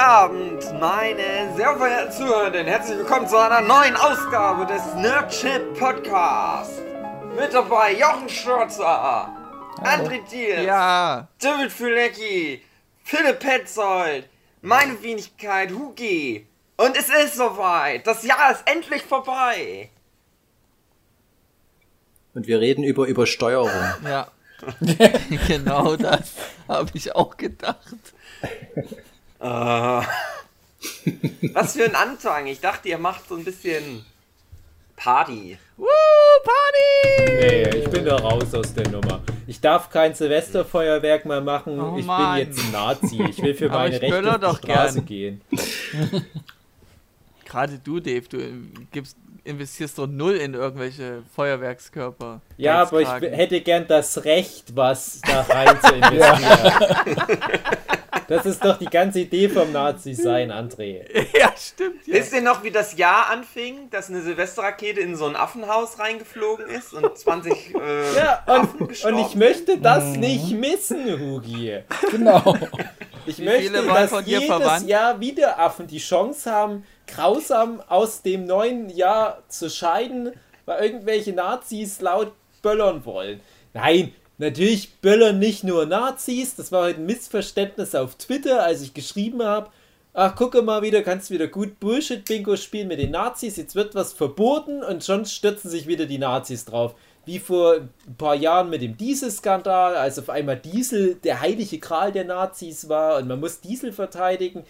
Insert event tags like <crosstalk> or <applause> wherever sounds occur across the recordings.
Abend, meine sehr verehrten Zuhörenden. Herzlich willkommen zu einer neuen Ausgabe des Nerdship Podcasts. Mit dabei Jochen Stürzer, André Diers, Ja, David Fülecki, Philipp Petzold, meine Wenigkeit Hugi. Und es ist soweit. Das Jahr ist endlich vorbei. Und wir reden über Übersteuerung. ja. <laughs> <laughs> genau das habe ich auch gedacht. Äh, <laughs> was für ein Anfang. Ich dachte, ihr macht so ein bisschen Party. Woo, Party! Nee, ich bin da raus aus der Nummer. Ich darf kein Silvesterfeuerwerk mehr machen. Oh ich Mann. bin jetzt ein Nazi. Ich will für meine ich Rechte auf die doch Straße gern. gehen. <laughs> Gerade du, Dave, du gibst, investierst so null in irgendwelche Feuerwerkskörper. Ja, aber ich hätte gern das Recht, was da rein zu <laughs> investieren. Das ist doch die ganze Idee vom Nazi-Sein, André. Ja, stimmt. Ja. Wisst ihr noch, wie das Jahr anfing, dass eine Silvesterrakete in so ein Affenhaus reingeflogen ist und 20 äh, Ja, Affen und, und ich möchte das nicht missen, Hugi. Genau. Ich Wie möchte, dass jedes verwandt? Jahr wieder Affen die Chance haben, grausam aus dem neuen Jahr zu scheiden, weil irgendwelche Nazis laut böllern wollen. Nein, natürlich böllern nicht nur Nazis. Das war heute ein Missverständnis auf Twitter, als ich geschrieben habe. Ach, gucke mal wieder, kannst wieder gut Bullshit-Bingo spielen mit den Nazis. Jetzt wird was verboten und schon stürzen sich wieder die Nazis drauf. Wie vor ein paar Jahren mit dem Dieselskandal, als auf einmal Diesel der heilige Gral der Nazis war und man muss Diesel verteidigen.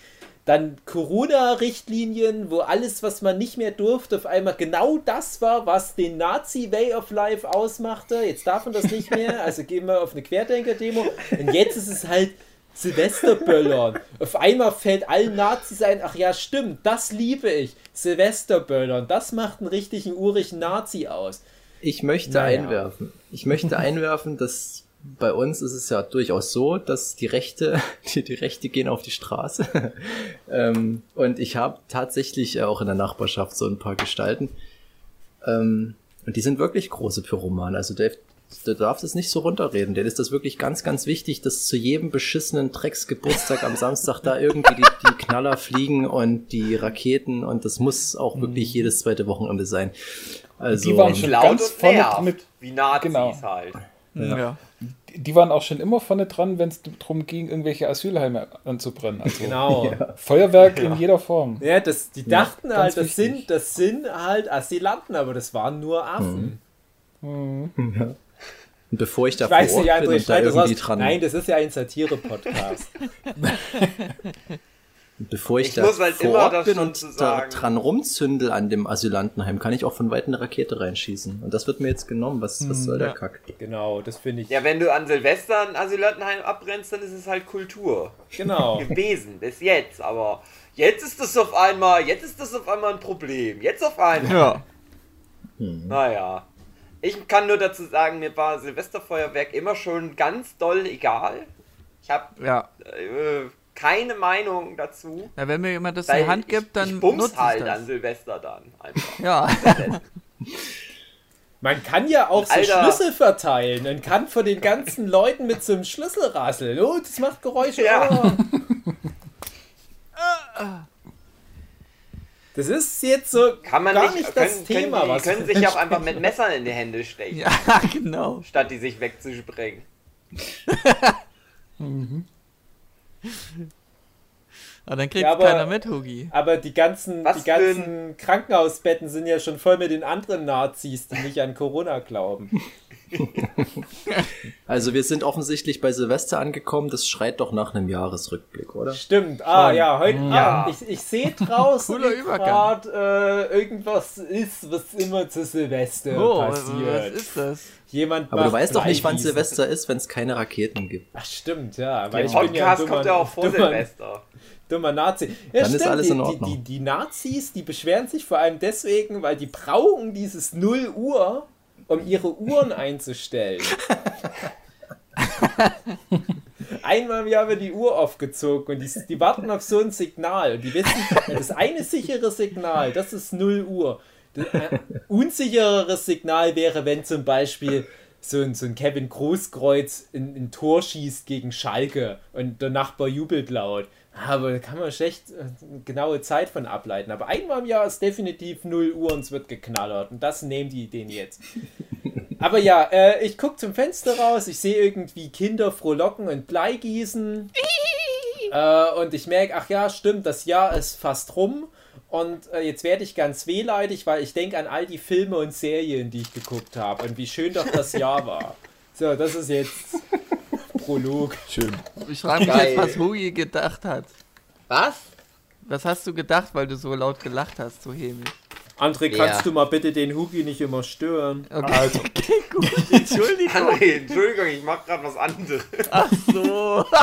Dann Corona-Richtlinien, wo alles, was man nicht mehr durfte, auf einmal genau das war, was den Nazi-Way of Life ausmachte. Jetzt darf man das nicht <laughs> mehr, also gehen wir auf eine Querdenker-Demo. Und jetzt ist es halt Silvesterböllern. Auf einmal fällt allen Nazis ein, ach ja, stimmt, das liebe ich. Silvesterböllern, das macht einen richtigen urigen Nazi aus. Ich möchte Naja. einwerfen. Ich möchte einwerfen, dass bei uns ist es ja durchaus so, dass die Rechte, <laughs> die, die Rechte gehen auf die Straße. <laughs> ähm, und ich habe tatsächlich äh, auch in der Nachbarschaft so ein paar Gestalten. Ähm, und die sind wirklich große Pyromanen. Also Dave, du darfst es nicht so runterreden. Denen ist das wirklich ganz, ganz wichtig, dass zu jedem beschissenen Drecksgeburtstag am Samstag da irgendwie die, die Knaller fliegen und die Raketen und das muss auch wirklich jedes zweite Wochenende sein. Also, Die waren schon Laut ganz und vorne mit. wie Nazis Genau. halt. Ja. Die waren auch schon immer vorne dran, wenn es darum ging, irgendwelche Asylheime anzubrennen. Also Genau. <laughs> Feuerwerk in jeder Form. Ja, das, die dachten halt, das wichtig. sind, das sind halt Asylanten, aber das waren nur Affen. und bevor ich da Ich weiß vor nicht, Ort bin André, und da schneid das irgendwie raus. dran, Nein, das ist ja ein Satire-Podcast. <laughs> <laughs> bevor ich, Ich da muss halt vor immer Ort das bin und da dran rumzündel an dem Asylantenheim, kann ich auch von weit eine Rakete reinschießen. Und das wird mir jetzt genommen. Was, was soll der ja. Kack? genau, das finde ich. Ja, wenn du an Silvester ein Asylantenheim abbrennst, dann ist es halt Kultur. Genau. <laughs> Gewesen, bis jetzt. Aber jetzt ist das auf einmal, jetzt ist das auf einmal ein Problem. Jetzt auf einmal. ja. Naja. Ich kann nur dazu sagen, mir war Silvesterfeuerwerk immer schon ganz doll egal. Ich habe Ja. äh, keine Meinung dazu. Na, wenn mir jemand das in die Hand gibt, ich, dann ich bums nutze halt ich an das. Silvester dann einfach. Ja. <laughs> Man kann ja auch so Alter. Schlüssel verteilen und kann von den ganzen Leuten mit so einem Schlüssel rasseln. Oh, das macht Geräusche. Ja. Oh. Das ist jetzt so Kann man gar nicht, nicht, können, das Thema, können, die, was können sich auch einfach mit <laughs> Messern in die Hände stechen, ja, <laughs> genau. statt die sich wegzusprengen. Aber dann kriegt Ja, aber- keiner mit, Hugi. Aber die ganzen, Was die ganzen Krankenhausbetten sind ja schon voll mit den anderen Nazis, die nicht an Corona glauben. <laughs> <laughs> Also wir sind offensichtlich bei Silvester angekommen. Das schreit doch nach einem Jahresrückblick, oder? Stimmt. Ah, Schon. ja, heute. Ja. Ah, ich, ich sehe draußen gerade äh, irgendwas ist, was immer zu Silvester Oh, was passiert. ist das? Jemand Aber du weißt doch nicht, wann. Silvester ist, wenn es keine Raketen gibt. Ach, stimmt, ja. Weil Der ich bin ja Podcast dummer, kommt ja auch vor dummer, Silvester. dummer Nazi. Ja, Dann ist stimmt, alles die, in Ordnung. Die, die, die Nazis, die beschweren sich vor allem deswegen, weil die brauchen dieses 0 Uhr, um ihre Uhren einzustellen. Einmal im Jahr wird die Uhr aufgezogen und die, die warten auf so ein Signal. Und die wissen, das eine sichere Signal, das ist 0 Uhr. Das äh, unsichereres Signal wäre, wenn zum Beispiel so ein, so ein Kevin Großkreuz ein, ein Tor schießt gegen Schalke und der Nachbar jubelt laut. Aber da kann man schlecht äh, eine genaue Zeit von ableiten. Aber einmal im Jahr ist definitiv 0 Uhr und es wird geknallert. Und das nehmen die denen jetzt. <laughs> Aber ja, äh, ich gucke zum Fenster raus, ich sehe irgendwie Kinder frohlocken und Blei gießen. <laughs> äh, und ich merke, ach ja, stimmt, das Jahr ist fast rum. Und äh, jetzt werde ich ganz wehleidig, weil ich denke an all die Filme und Serien, die ich geguckt habe und wie schön doch das Jahr war. <laughs> So, das ist jetzt Prolog. Schön. Ich frage mich jetzt, was Hugi gedacht hat. Was? Was hast du gedacht, weil du so laut gelacht hast, so hämisch? André, Ja. kannst du mal bitte den Hugi nicht immer stören? Okay, Also, <laughs> okay gut. Entschuldigung. André, Entschuldigung, ich mach gerade was anderes. Ach so. <laughs>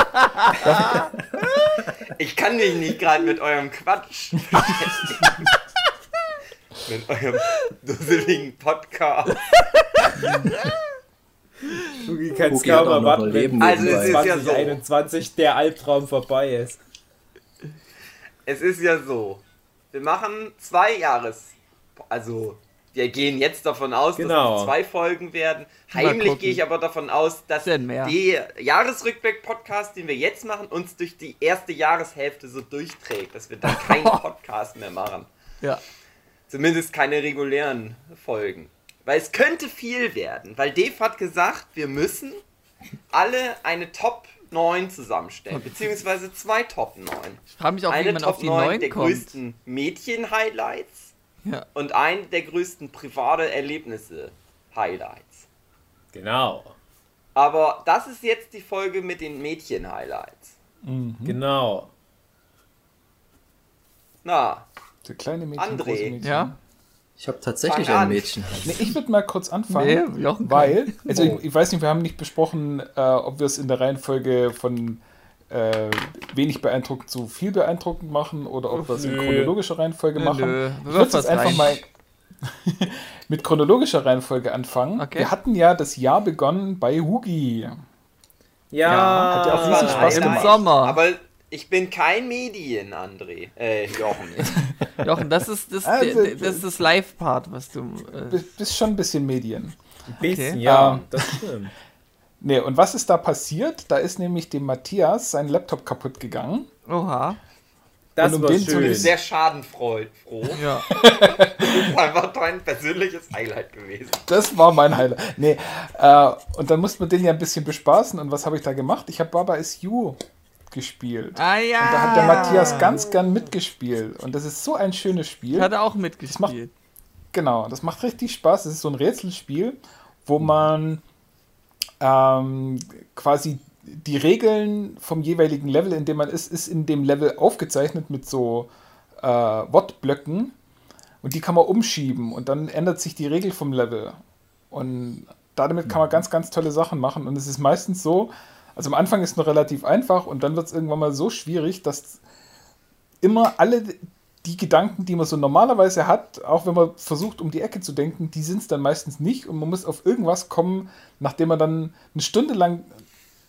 Ich kann mich nicht gerade mit eurem Quatsch <laughs> beschäftigen. mit eurem dusseligen Podcast. Hugi kann es kaum erwarten, wenn Also es ist ja so. 2021 der Albtraum vorbei ist. Es ist ja so, wir machen zwei Jahres, also wir gehen jetzt davon aus, Genau. dass es zwei Folgen werden. Mal Heimlich gucken. gehe ich aber davon aus, dass der Jahresrückblick-Podcast, den wir jetzt machen, uns durch die erste Jahreshälfte so durchträgt, dass wir dann keinen <laughs> Podcast mehr machen. Ja. Zumindest keine regulären Folgen. Weil es könnte viel werden, weil Dave hat gesagt, wir müssen alle eine Top 9 zusammenstellen, beziehungsweise zwei Top 9. Ich frage mich auch, wie Eine man auf Top die 9 neuen der kommt. größten Mädchen-Highlights Ja. und ein der größten private Erlebnisse-Highlights. Genau. Aber das ist jetzt die Folge mit den Mädchen-Highlights. Genau. Na, der kleine Mädchen, André. große Mädchen. Ja? Ich habe tatsächlich ein Mädchen. Nee, ich würde mal kurz anfangen, Nee, weil, also ich, ich weiß nicht, wir haben nicht besprochen, äh, ob wir es in der Reihenfolge von äh, wenig beeindruckend zu viel beeindruckend machen oder ob wir es in chronologischer Reihenfolge Nö, machen. nö. Ich würde jetzt einfach rein. mal <laughs> mit chronologischer Reihenfolge anfangen. Okay. Wir hatten ja das Jahr begonnen bei Hugi. Ja, hat ja auch riesig Spaß Im gemacht. Sommer. aber ich bin kein Medien, André. Äh, Jochen. <laughs> Jochen, das ist das, Also, der- das, ist das Live-Part, was du. Äh, Bis, bis schon ein bisschen Medien. ein bisschen, Okay. ja, Ähm, das stimmt. <laughs> Nee, und was ist da passiert? Da ist nämlich dem Matthias sein Laptop kaputt gegangen. oha. Das um war den zu schön. Sehr schadenfroh. froh. <laughs> Ja. Das ist einfach dein persönliches Highlight gewesen. Das war mein Highlight. Nee, äh, und dann mussten wir den ja ein bisschen bespaßen. Und was habe ich da gemacht? Ich habe Baba is You gespielt. Ah ja. Und da hat der Matthias ganz gern mitgespielt. Und das ist so ein schönes Spiel. Hat er auch macht- mitgespielt. Genau, das macht richtig Spaß. Es ist so ein Rätselspiel, wo man ähm, quasi die Regeln vom jeweiligen Level, in dem man ist, ist in dem Level aufgezeichnet mit so äh, Wortblöcken und die kann man umschieben und dann ändert sich die Regel vom Level. Und damit kann man ganz, ganz tolle Sachen machen. Und es ist meistens so, also am Anfang ist es noch relativ einfach und dann wird es irgendwann mal so schwierig, dass immer alle die Gedanken, die man so normalerweise hat, auch wenn man versucht, um die Ecke zu denken, die sind es dann meistens nicht und man muss auf irgendwas kommen, nachdem man dann eine Stunde lang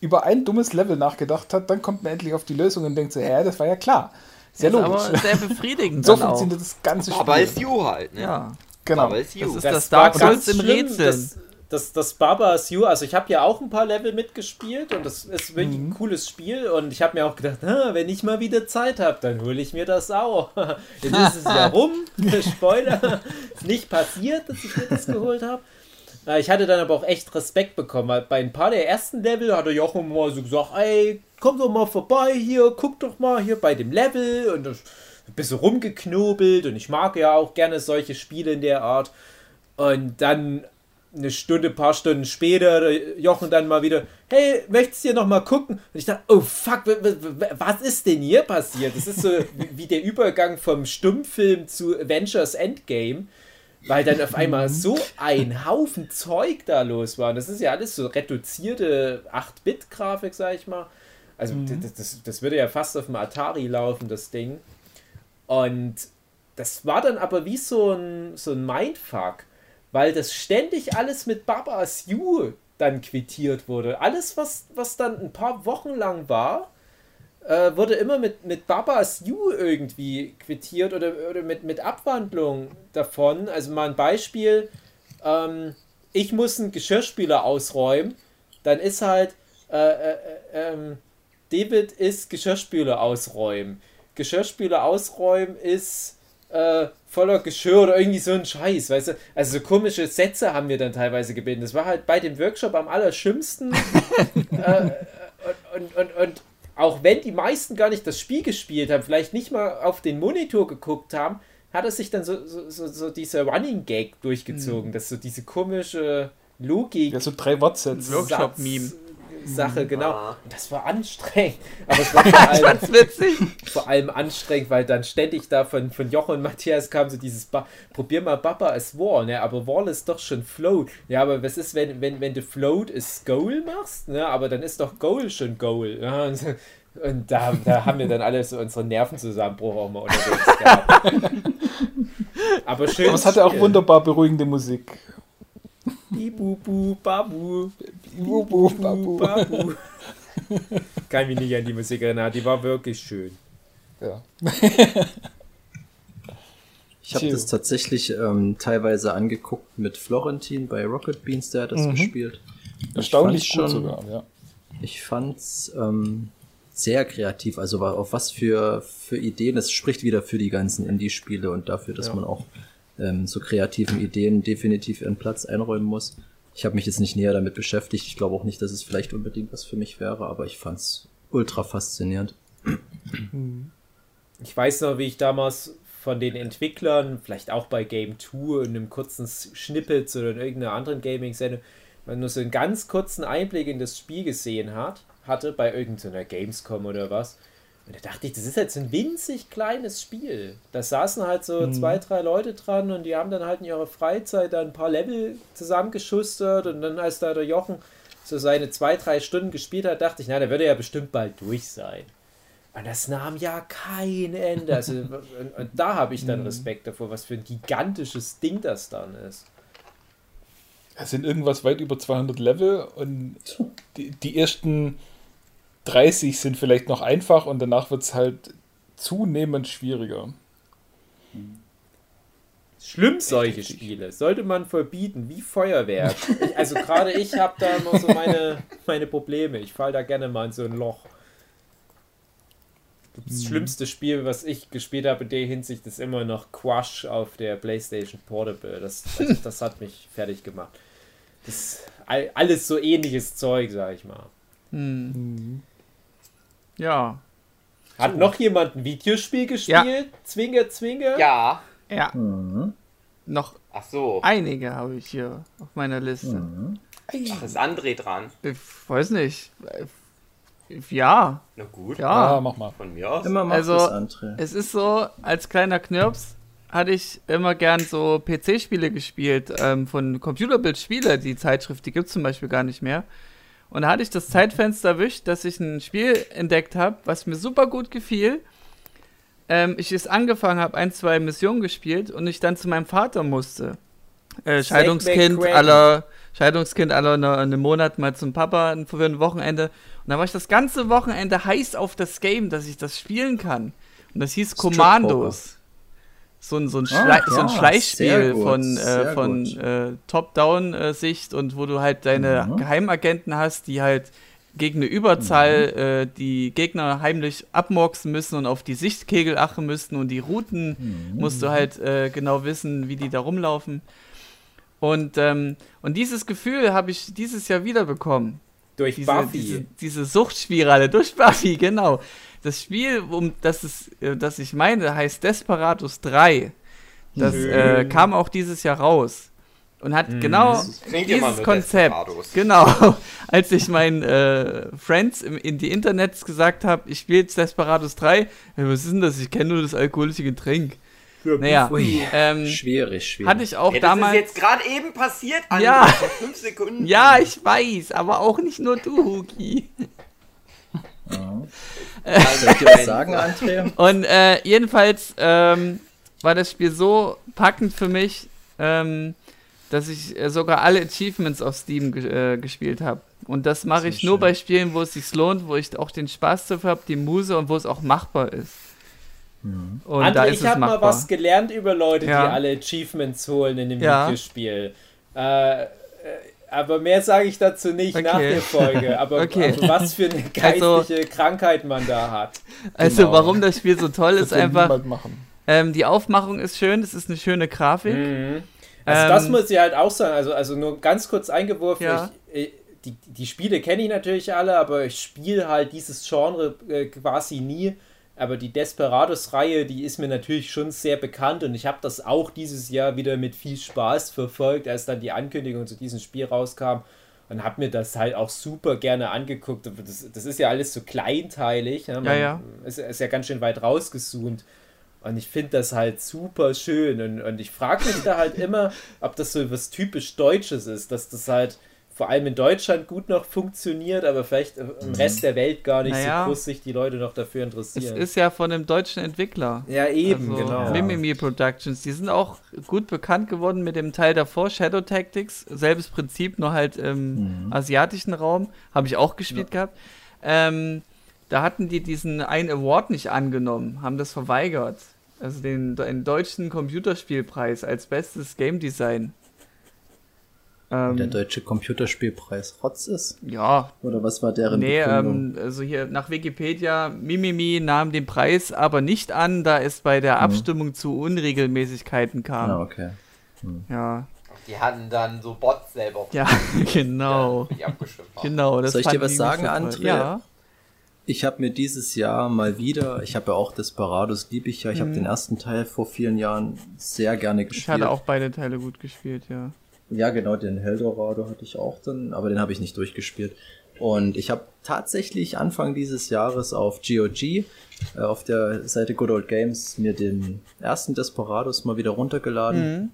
über ein dummes Level nachgedacht hat, dann kommt man endlich auf die Lösung und denkt so, hä, das war ja klar. Sehr Das ist logisch. aber sehr befriedigend. <laughs> so funktioniert das ganze Spiel. Aber ist You halt, ne? Ja. genau. Aber ist You. Das ist das, war Dark Souls schlimm, Rätseln. Das, das, das Baba's You, also ich habe ja auch ein paar Level mitgespielt und das ist wirklich Mhm. ein cooles Spiel und ich habe mir auch gedacht, ah, wenn ich mal wieder Zeit habe, dann hole ich mir das auch. <laughs> Jetzt ist es ja <laughs> rum, <laughs> Spoiler, ist nicht passiert, dass ich mir das geholt habe. Äh, Ich hatte dann aber auch echt Respekt bekommen, weil bei ein paar der ersten Level hatte Jochen mal so gesagt, ey, komm doch mal vorbei hier, guck doch mal hier bei dem Level und ein bisschen rumgeknobelt und ich mag ja auch gerne solche Spiele in der Art. Und dann eine Stunde, paar Stunden später, der Jochen dann mal wieder, hey, möchtest du hier noch mal gucken? Und ich dachte, oh fuck, was ist denn hier passiert? Das ist so <laughs> wie der Übergang vom Stummfilm zu Avengers Endgame, weil dann auf einmal so ein Haufen Zeug da los war. Und das ist ja alles so reduzierte 8-Bit-Grafik, sag ich mal. Also das, das, das würde ja fast auf dem Atari laufen, das Ding. Und das war dann aber wie so ein, so ein Mindfuck, weil das ständig alles mit Babas You dann quittiert wurde. Alles, was, was dann ein paar Wochen lang war, äh, wurde immer mit, mit Babas You irgendwie quittiert oder, oder mit, mit Abwandlung davon. Also mal ein Beispiel, ähm, ich muss einen Geschirrspüler ausräumen, dann ist halt, äh, äh, äh, ähm, David ist Geschirrspüler ausräumen. Geschirrspüler ausräumen ist äh, voller Geschirr oder irgendwie so ein Scheiß, weißt du? Also so komische Sätze haben wir dann teilweise gebildet. Das war halt bei dem Workshop am allerschlimmsten. <laughs> äh, und, und, und auch wenn die meisten gar nicht das Spiel gespielt haben, vielleicht nicht mal auf den Monitor geguckt haben, hat es sich dann so, so, so, so dieser Running Gag durchgezogen, mhm. dass so diese komische Logik. Ja, so drei Wortsätze. Workshop-Meme. Sache, genau. Ah. Das war anstrengend. <laughs> Aber es war vor allem, witzig. vor allem anstrengend, weil dann ständig da von, von Jochen und Matthias kam so dieses ba Probier mal Baba als Wall, ne? Aber Wall ist doch schon Float. Ja, aber was ist, wenn, wenn, wenn du Float ist Goal machst? Ne? Aber dann ist doch Goal schon Goal. Ja? Und, und da, da haben wir dann alle so unseren Nervenzusammenbruch auch mal unterwegs gehabt. <laughs> aber schön. Aber es hatte auch wunderbar beruhigende Musik. Bibubu, Babu. Bibubu, Babu. Babu. Kann mich nicht an die Musik erinnern, die war wirklich schön. Ja. <laughs> ich habe das tatsächlich ähm, teilweise angeguckt mit Florentin bei Rocket Beans, der hat das mhm. gespielt. Erstaunlich schon, sogar, ja. Ich fand's ähm, sehr kreativ, also auf was für, für Ideen, das spricht wieder für die ganzen Indie-Spiele und dafür, dass ja. man auch ähm, so kreativen Ideen definitiv ihren Platz einräumen muss. Ich habe mich jetzt nicht näher damit beschäftigt. Ich glaube auch nicht, dass es vielleicht unbedingt was für mich wäre, aber ich fand's ultra faszinierend. Ich weiß noch, wie ich damals von den Entwicklern, vielleicht auch bei Game 2 in einem kurzen Schnippet oder in irgendeiner anderen Gaming-Sendung, man nur so einen ganz kurzen Einblick in das Spiel gesehen hat, hatte, bei irgendeiner Gamescom oder was. Und da dachte ich, das ist jetzt ein winzig kleines Spiel. Da saßen halt so mhm. zwei, drei Leute dran und die haben dann halt in ihrer Freizeit dann ein paar Level zusammengeschustert und dann, als da der Jochen so seine zwei, drei Stunden gespielt hat, dachte ich, na, der würde ja bestimmt bald durch sein. Und das nahm ja kein Ende. Also, <laughs> und, und da habe ich dann mhm. Respekt davor, was für ein gigantisches Ding das dann ist. Es sind irgendwas weit über 200 Level und die, die ersten 30 sind vielleicht noch einfach und danach wird es halt zunehmend schwieriger. Schlimm solche Spiele. Sollte man verbieten, wie Feuerwerk. Ich, also gerade ich habe da immer so meine, meine Probleme. Ich falle da gerne mal in so ein Loch. Das hm. schlimmste Spiel, was ich gespielt habe in der Hinsicht, ist immer noch Quash auf der PlayStation Portable. Das, das, das hat mich fertig gemacht. Das ist alles so ähnliches Zeug, sag ich mal. Hm. Ja. Hat so. noch jemand ein Videospiel gespielt? Ja. Zwinge, Zwinge? Ja. Ja. Mhm. Noch Ach so. einige habe ich hier auf meiner Liste. Mhm. Ach, ist André dran? Ich weiß nicht. Ja. Na gut. Ja, ja mach mal. Von mir aus. Immer also, es ist so, als kleiner Knirps hatte ich immer gern so PC-Spiele gespielt, ähm, von Computerbild-Spiele. Die Zeitschrift, die gibt es zum Beispiel gar nicht mehr. Und da hatte ich das Zeitfenster erwischt, dass ich ein Spiel entdeckt habe, was mir super gut gefiel. Ähm, ich es angefangen habe, ein, zwei Missionen gespielt und ich dann zu meinem Vater musste. Äh, Scheidungskind aller Scheidungskind aller eine, eine Monat mal zum Papa für ein Wochenende. Und dann war ich das ganze Wochenende heiß auf das Game, dass ich das spielen kann. Und das hieß Commandos so ein, so ein, ah, Schle so ein Schleichspiel gut, von, äh, von äh, Top-Down-Sicht und wo du halt deine mhm. Geheimagenten hast, die halt gegen eine Überzahl mhm. äh, die Gegner heimlich abmorksen müssen und auf die Sichtkegel achten müssen und die Routen mhm. musst du halt äh, genau wissen, wie die da rumlaufen. Und, ähm, und dieses Gefühl habe ich dieses Jahr wieder bekommen. Durch diese, Buffy. Diese, diese Suchtspirale, durch Buffy, genau. Das Spiel, um das, es, äh, das ich meine, heißt Desperados 3. Das äh, kam auch dieses Jahr raus. Und hat hm, genau dieses Konzept. Genau. <laughs> Als ich meinen äh, Friends im, in die Internets gesagt habe, ich spiele jetzt Desperados 3, was ist denn das? Ich kenne nur das alkoholische Getränk. Ja, naja, ähm, schwierig, schwierig. Hatte ich auch ja, damals. Das ist jetzt gerade eben passiert, André, ja. fünf Sekunden. Ja, ich weiß, aber auch nicht nur du, Huki. Ja. Soll ich dir was sagen, André? Und äh, jedenfalls ähm, war das Spiel so packend für mich, ähm, dass ich äh, sogar alle Achievements auf Steam ge äh, gespielt habe. Und das mache ich nur bei Spielen, wo es sich lohnt, wo ich auch den Spaß dafür habe, die Muse und wo es auch machbar ist. Mhm. Und André, da ist ich habe mal was gelernt über Leute, ja. die alle Achievements holen in dem ja. Videospiel. Äh, äh aber mehr sage ich dazu nicht Okay. nach der Folge. <laughs> Aber, Okay. aber was für eine <laughs> Also- geistige Krankheit man da hat. Also, Genau. warum das Spiel so toll ist, Das will einfach, ähm, die Aufmachung ist schön, es ist eine schöne Grafik. Mhm. Also Ähm, das muss ich halt auch sagen. Also, also nur ganz kurz eingeworfen. Ja. Ich, ich, die, die Spiele kenne ich natürlich alle, aber ich spiele halt dieses Genre äh, quasi nie. Aber die Desperados-Reihe, die ist mir natürlich schon sehr bekannt und ich habe das auch dieses Jahr wieder mit viel Spaß verfolgt, als dann die Ankündigung zu diesem Spiel rauskam und habe mir das halt auch super gerne angeguckt. Das, das ist ja alles so kleinteilig. Ja, Ja, ja. Ist, ist ja ganz schön weit rausgezoomt. Und ich finde das halt super schön. Und, und ich frage mich da halt immer, ob das so was typisch Deutsches ist, dass das halt vor allem in Deutschland gut noch funktioniert, aber vielleicht im Rest der Welt gar nicht Naja. so groß sich die Leute noch dafür Es interessieren. ist ja von einem deutschen Entwickler. ja, eben, also, genau. Mimimi Productions. Die sind auch gut bekannt geworden mit dem Teil davor, Shadow Tactics. Selbes Prinzip, nur halt im asiatischen Raum. Habe ich auch gespielt gehabt. Ähm, da hatten die diesen einen Award nicht angenommen, haben das verweigert. Also den, den deutschen Computerspielpreis als bestes Game Design. Ähm, Der deutsche Computerspielpreis Rotz ist? ja, Oder was war deren Nee, ähm, also hier nach Wikipedia, Mimimi nahm den Preis aber nicht an, da es bei der Abstimmung zu Unregelmäßigkeiten kam. ah, okay. Ja, Die hatten dann so Bots selber ja, <laughs> genau. für die abgestimmt haben. Genau, das Soll ich dir was sagen. André? Ja, Ich habe mir dieses Jahr mal wieder, ich habe ja auch Desperados, liebe ich ja, ich habe den ersten Teil vor vielen Jahren sehr gerne ich gespielt. hatte auch beide Teile gut gespielt, ja. Ja, genau, den Heldorado hatte ich auch dann, aber den habe ich nicht durchgespielt. Und ich habe tatsächlich Anfang dieses Jahres auf GOG, äh, auf der Seite Good Old Games, mir den ersten Desperados mal wieder runtergeladen Mhm.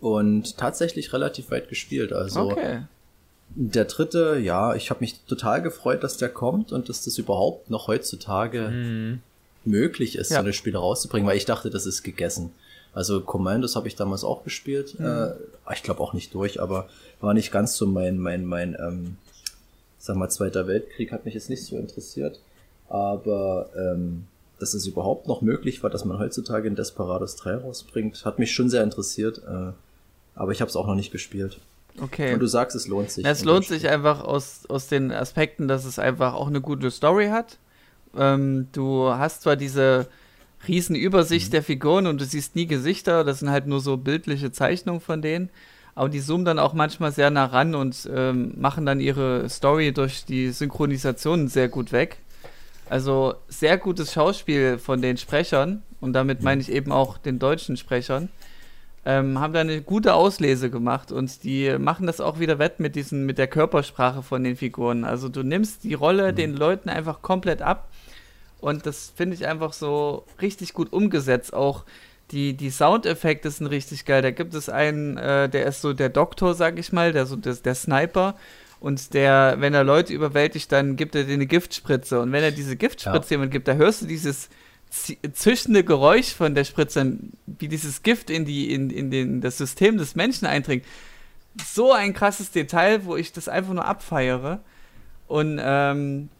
und tatsächlich relativ weit gespielt. Also Okay. der dritte, ja, ich habe mich total gefreut, dass der kommt und dass das überhaupt noch heutzutage möglich ist, Ja. so eine Spiele rauszubringen, weil ich dachte, das ist gegessen. Also Commandos habe ich damals auch gespielt. Äh, ich glaube auch nicht durch, aber war nicht ganz so mein, mein, mein, ähm, sag mal, Zweiter Weltkrieg hat mich jetzt nicht so interessiert. Aber ähm, dass es überhaupt noch möglich war, dass man heutzutage in Desperados 3 rausbringt, hat mich schon sehr interessiert. Äh, aber ich habe es auch noch nicht gespielt. Okay. Und du sagst, es lohnt sich. Es lohnt sich einfach aus, aus den Aspekten, dass es einfach auch eine gute Story hat. Ähm, du hast zwar diese riesen Übersicht der Figuren und du siehst nie Gesichter, das sind halt nur so bildliche Zeichnungen von denen, aber die zoomen dann auch manchmal sehr nah ran und ähm, machen dann ihre Story durch die Synchronisation sehr gut weg. Also sehr gutes Schauspiel von den Sprechern und damit meine ich eben auch den deutschen Sprechern. Ähm, haben da eine gute Auslese gemacht und die machen das auch wieder wett mit diesen, mit der Körpersprache von den Figuren. Also du nimmst die Rolle den Leuten einfach komplett ab und das finde ich einfach so richtig gut umgesetzt. Auch die, die Soundeffekte sind richtig geil. Da gibt es einen, äh, der ist so der Doktor, sag ich mal, der so der, der Sniper. Und der, wenn er Leute überwältigt, dann gibt er dir eine Giftspritze. Und wenn er diese Giftspritze jemand gibt, da hörst du dieses zi- zischende Geräusch von der Spritze, wie dieses Gift in, die, in, in den, das System des Menschen eindringt. So ein krasses Detail, wo ich das einfach nur abfeiere. Und ähm,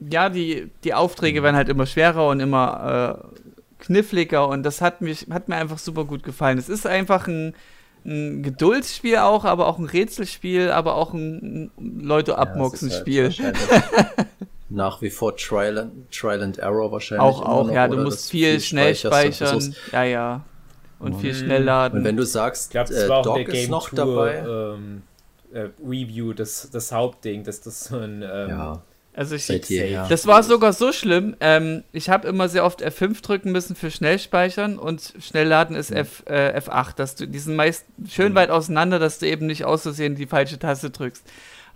ja, die, die Aufträge werden halt immer schwerer und immer äh, kniffliger und das hat, mich, hat mir einfach super gut gefallen. Es ist einfach ein, ein Geduldsspiel auch, aber auch ein Rätselspiel, aber auch ein, Leute abmoxen Spiel. <laughs> nach wie vor Trial and, Trial and Error wahrscheinlich. auch, auch, noch, ja, du musst viel schnell speicherst und speichern. Ja, ja. Und viel Mhm. schnell laden. Und wenn du sagst, Ich äh, war auch Doc der Game ist noch Tour, dabei. ähm, äh, Review, das, das Hauptding, dass das so ein ähm, ja, also ich, seit jeher. Das war sogar so schlimm. Ähm, ich habe immer sehr oft F5 drücken müssen für Schnellspeichern und Schnellladen ist F, äh, F8. Dass du, die sind meist schön weit auseinander, dass du eben nicht aus Versehen die falsche Taste drückst.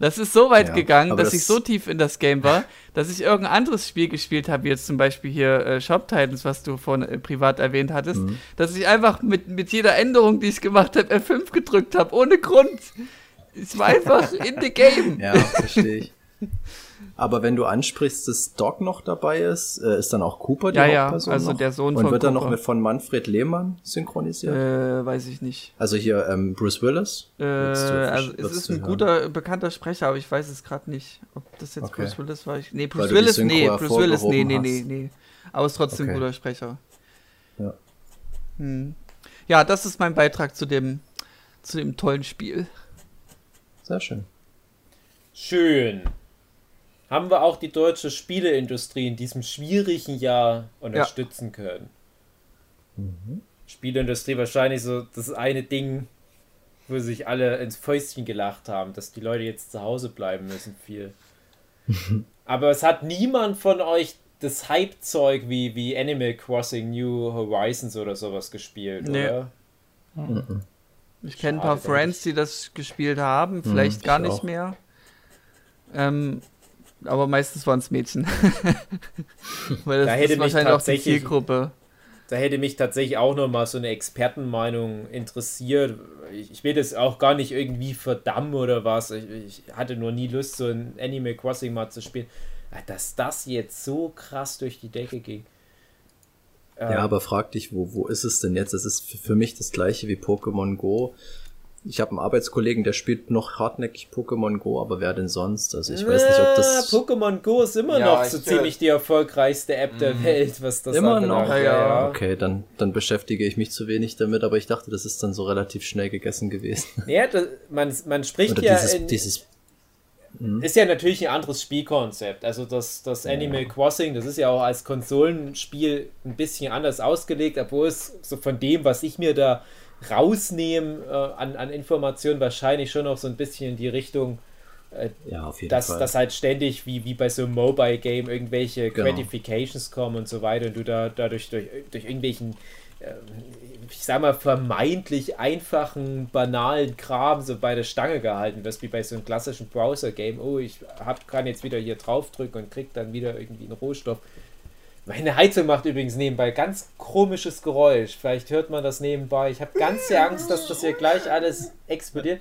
Das ist so weit Ja, gegangen, dass das- ich so tief in das Game war, <laughs> dass ich irgendein anderes Spiel gespielt habe, wie jetzt zum Beispiel hier äh, Shop Titans, was du vorhin äh, privat erwähnt hattest, Mhm. dass ich einfach mit, mit jeder Änderung, die ich gemacht habe, F5 gedrückt habe, ohne Grund. Ich war einfach in the game. Ja, verstehe ich. <laughs> Aber wenn du ansprichst, dass Doc noch dabei ist, äh, ist dann auch Cooper die Ja, ja, Hauptperson also noch? der Sohn Und von wird er noch mit von Manfred Lehmann synchronisiert? Äh, weiß ich nicht. Also hier ähm, Bruce Willis? Äh, du- also es ist ein hören? guter, bekannter Sprecher, aber ich weiß es gerade nicht, ob das jetzt Okay. Bruce Willis war. Ich, nee, Bruce Willis, nee, Bruce Willis, nee, nee, nee, nee. Aber es ist trotzdem ein Okay. guter Sprecher. Ja. Hm. Ja, das ist mein Beitrag zu dem, zu dem tollen Spiel. Sehr schön. Schön. Haben wir auch die deutsche Spieleindustrie in diesem schwierigen Jahr unterstützen können? Spieleindustrie wahrscheinlich so das eine Ding, wo sich alle ins Fäustchen gelacht haben, dass die Leute jetzt zu Hause bleiben müssen viel. <laughs> Aber es hat niemand von euch das Hype-Zeug wie, wie Animal Crossing New Horizons oder sowas gespielt, Nee. oder? Ich kenne ein paar Friends, die das gespielt haben, vielleicht ich gar nicht auch. mehr. Ähm, aber meistens waren es Mädchen. <laughs> Weil das Da hätte ist mich wahrscheinlich auch die tatsächlich- Zielgruppe. Da hätte mich tatsächlich auch noch mal so eine Expertenmeinung interessiert. Ich, ich will das auch gar nicht irgendwie verdammen oder was. Ich, ich hatte nur nie Lust, so ein Animal Crossing mal zu spielen. Ah, Dass das jetzt so krass durch die Decke ging. Ähm, Ja, aber frag dich, wo, wo ist es denn jetzt? Es ist für mich das gleiche wie Pokémon Go. Ich habe einen Arbeitskollegen, der spielt noch hartnäckig Pokémon Go, aber wer denn sonst? Also ich weiß nicht, ob das Ah, Pokémon Go ist immer Ja, noch so ziemlich die erfolgreichste App der Welt, was das Immer anbelangt. noch? Ja, ja. Okay, dann, dann beschäftige ich mich zu wenig damit, aber ich dachte, das ist dann so relativ schnell gegessen gewesen. <laughs> Ja, das, man, man spricht Oder ja dieses, in, dieses ist ja natürlich ein anderes Spielkonzept. Also das, das Animal Crossing, das ist ja auch als Konsolenspiel ein bisschen anders ausgelegt, obwohl es so von dem, was ich mir da rausnehme äh, an, an Informationen, wahrscheinlich schon noch so ein bisschen in die Richtung, ja, auf jeden dass, Fall. dass halt ständig wie, wie bei so einem Mobile-Game irgendwelche Genau. Gratifications kommen und so weiter und du da dadurch durch, durch irgendwelchen ähm, ich sag mal, vermeintlich einfachen, banalen Kram so bei der Stange gehalten wirst, wie bei so einem klassischen Browser-Game. Oh, ich hab, kann jetzt wieder hier draufdrücken und krieg dann wieder irgendwie einen Rohstoff. Meine Heizung macht übrigens nebenbei ganz komisches Geräusch. Vielleicht hört man das nebenbei. Ich habe ganze Angst, dass das hier gleich alles explodiert.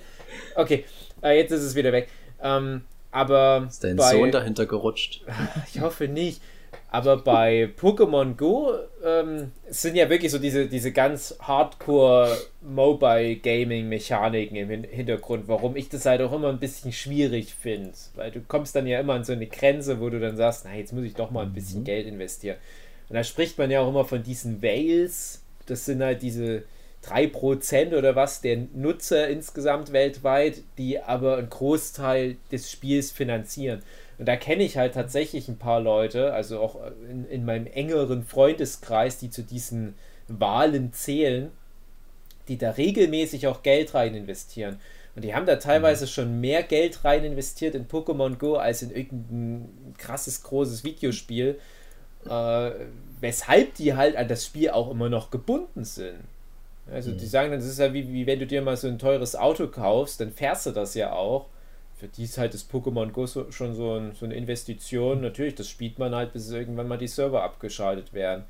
Okay, äh, jetzt ist es wieder weg. Ähm, aber ist dein bei- Sohn dahinter gerutscht? <laughs> ich hoffe nicht. Aber bei Pokémon Go ähm, sind ja wirklich so diese, diese ganz hardcore Mobile Gaming Mechaniken im Hin- Hintergrund, warum ich das halt auch immer ein bisschen schwierig finde. Weil du kommst dann ja immer an so eine Grenze, wo du dann sagst, na, jetzt muss ich doch mal ein bisschen Geld investieren. Und da spricht man ja auch immer von diesen Whales. Das sind halt diese 3% oder was der Nutzer insgesamt weltweit, die aber einen Großteil des Spiels finanzieren. Und da kenne ich halt tatsächlich ein paar Leute, also auch in, in meinem engeren Freundeskreis, die zu diesen Wahlen zählen, die da regelmäßig auch Geld rein investieren. Und die haben da teilweise schon mehr Geld rein investiert in Pokémon Go als in irgendein krasses, großes Videospiel, äh, weshalb die halt an das Spiel auch immer noch gebunden sind. Also die sagen dann, das ist ja wie, wie wenn du dir mal so ein teures Auto kaufst, dann fährst du das ja auch. Für die ist halt das Pokémon Go so, schon so, ein, so eine Investition. Natürlich, das spielt man halt, bis irgendwann mal die Server abgeschaltet werden.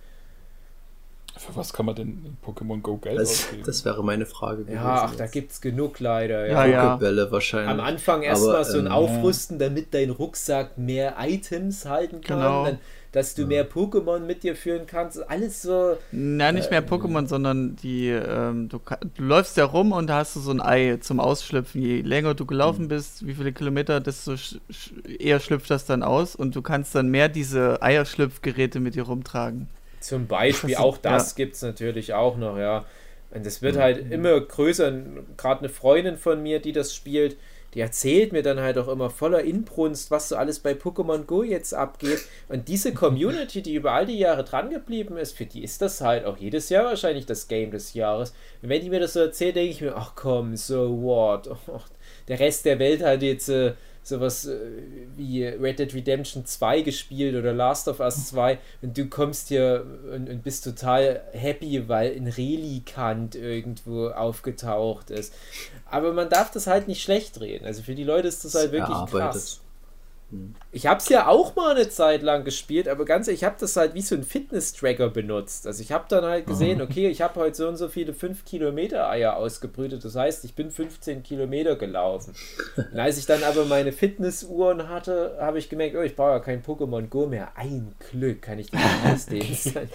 Für was kann man denn in Pokémon Go Geld Das, ausgeben? das wäre meine Frage gewesen. Ja, ach, da jetzt. gibt's genug leider. Ja, Ja. ja. Pokebälle wahrscheinlich. Am Anfang erstmal so ein ähm, Aufrüsten, damit dein Rucksack mehr Items halten kann. Genau. Dann, dass du mehr Pokémon mit dir führen kannst. Alles so. Nein, nicht mehr Pokémon, sondern die, ähm, du, du läufst ja rum und da hast du so ein Ei zum Ausschlüpfen. Je länger du gelaufen bist, wie viele Kilometer, desto sch sch eher schlüpft das dann aus und du kannst dann mehr diese Eierschlüpfgeräte mit dir rumtragen. Zum Beispiel, auch das ja. gibt's natürlich auch noch, ja. Und das wird halt immer größer. Gerade eine Freundin von mir, die das spielt, die erzählt mir dann halt auch immer voller Inbrunst, was so alles bei Pokémon Go jetzt abgeht. Und diese Community, die über all die Jahre dran geblieben ist, für die ist das halt auch jedes Jahr wahrscheinlich das Game des Jahres. Und wenn die mir das so erzählt, denke ich mir, ach komm, so what? <laughs> Ach, der Rest der Welt hat jetzt äh, sowas äh, wie Red Dead Redemption 2 gespielt oder Last of Us 2 und du kommst hier und, und bist total happy, weil ein Relikant irgendwo aufgetaucht ist. Aber man darf das halt nicht schlecht reden. Also für die Leute ist das halt wirklich Erarbeitet. krass. Ich habe es ja auch mal eine Zeit lang gespielt, aber ganz ehrlich, ich habe das halt wie so ein Fitness-Tracker benutzt. Also ich habe dann halt gesehen, okay, ich habe heute so und so viele 5 Kilometer Eier ausgebrütet. Das heißt, ich bin 15 Kilometer gelaufen. Und als ich dann aber meine Fitnessuhren hatte, habe ich gemerkt, oh, ich brauche ja kein Pokémon Go mehr. Ein Glück kann ich den <laughs> ausdehnen. <laughs>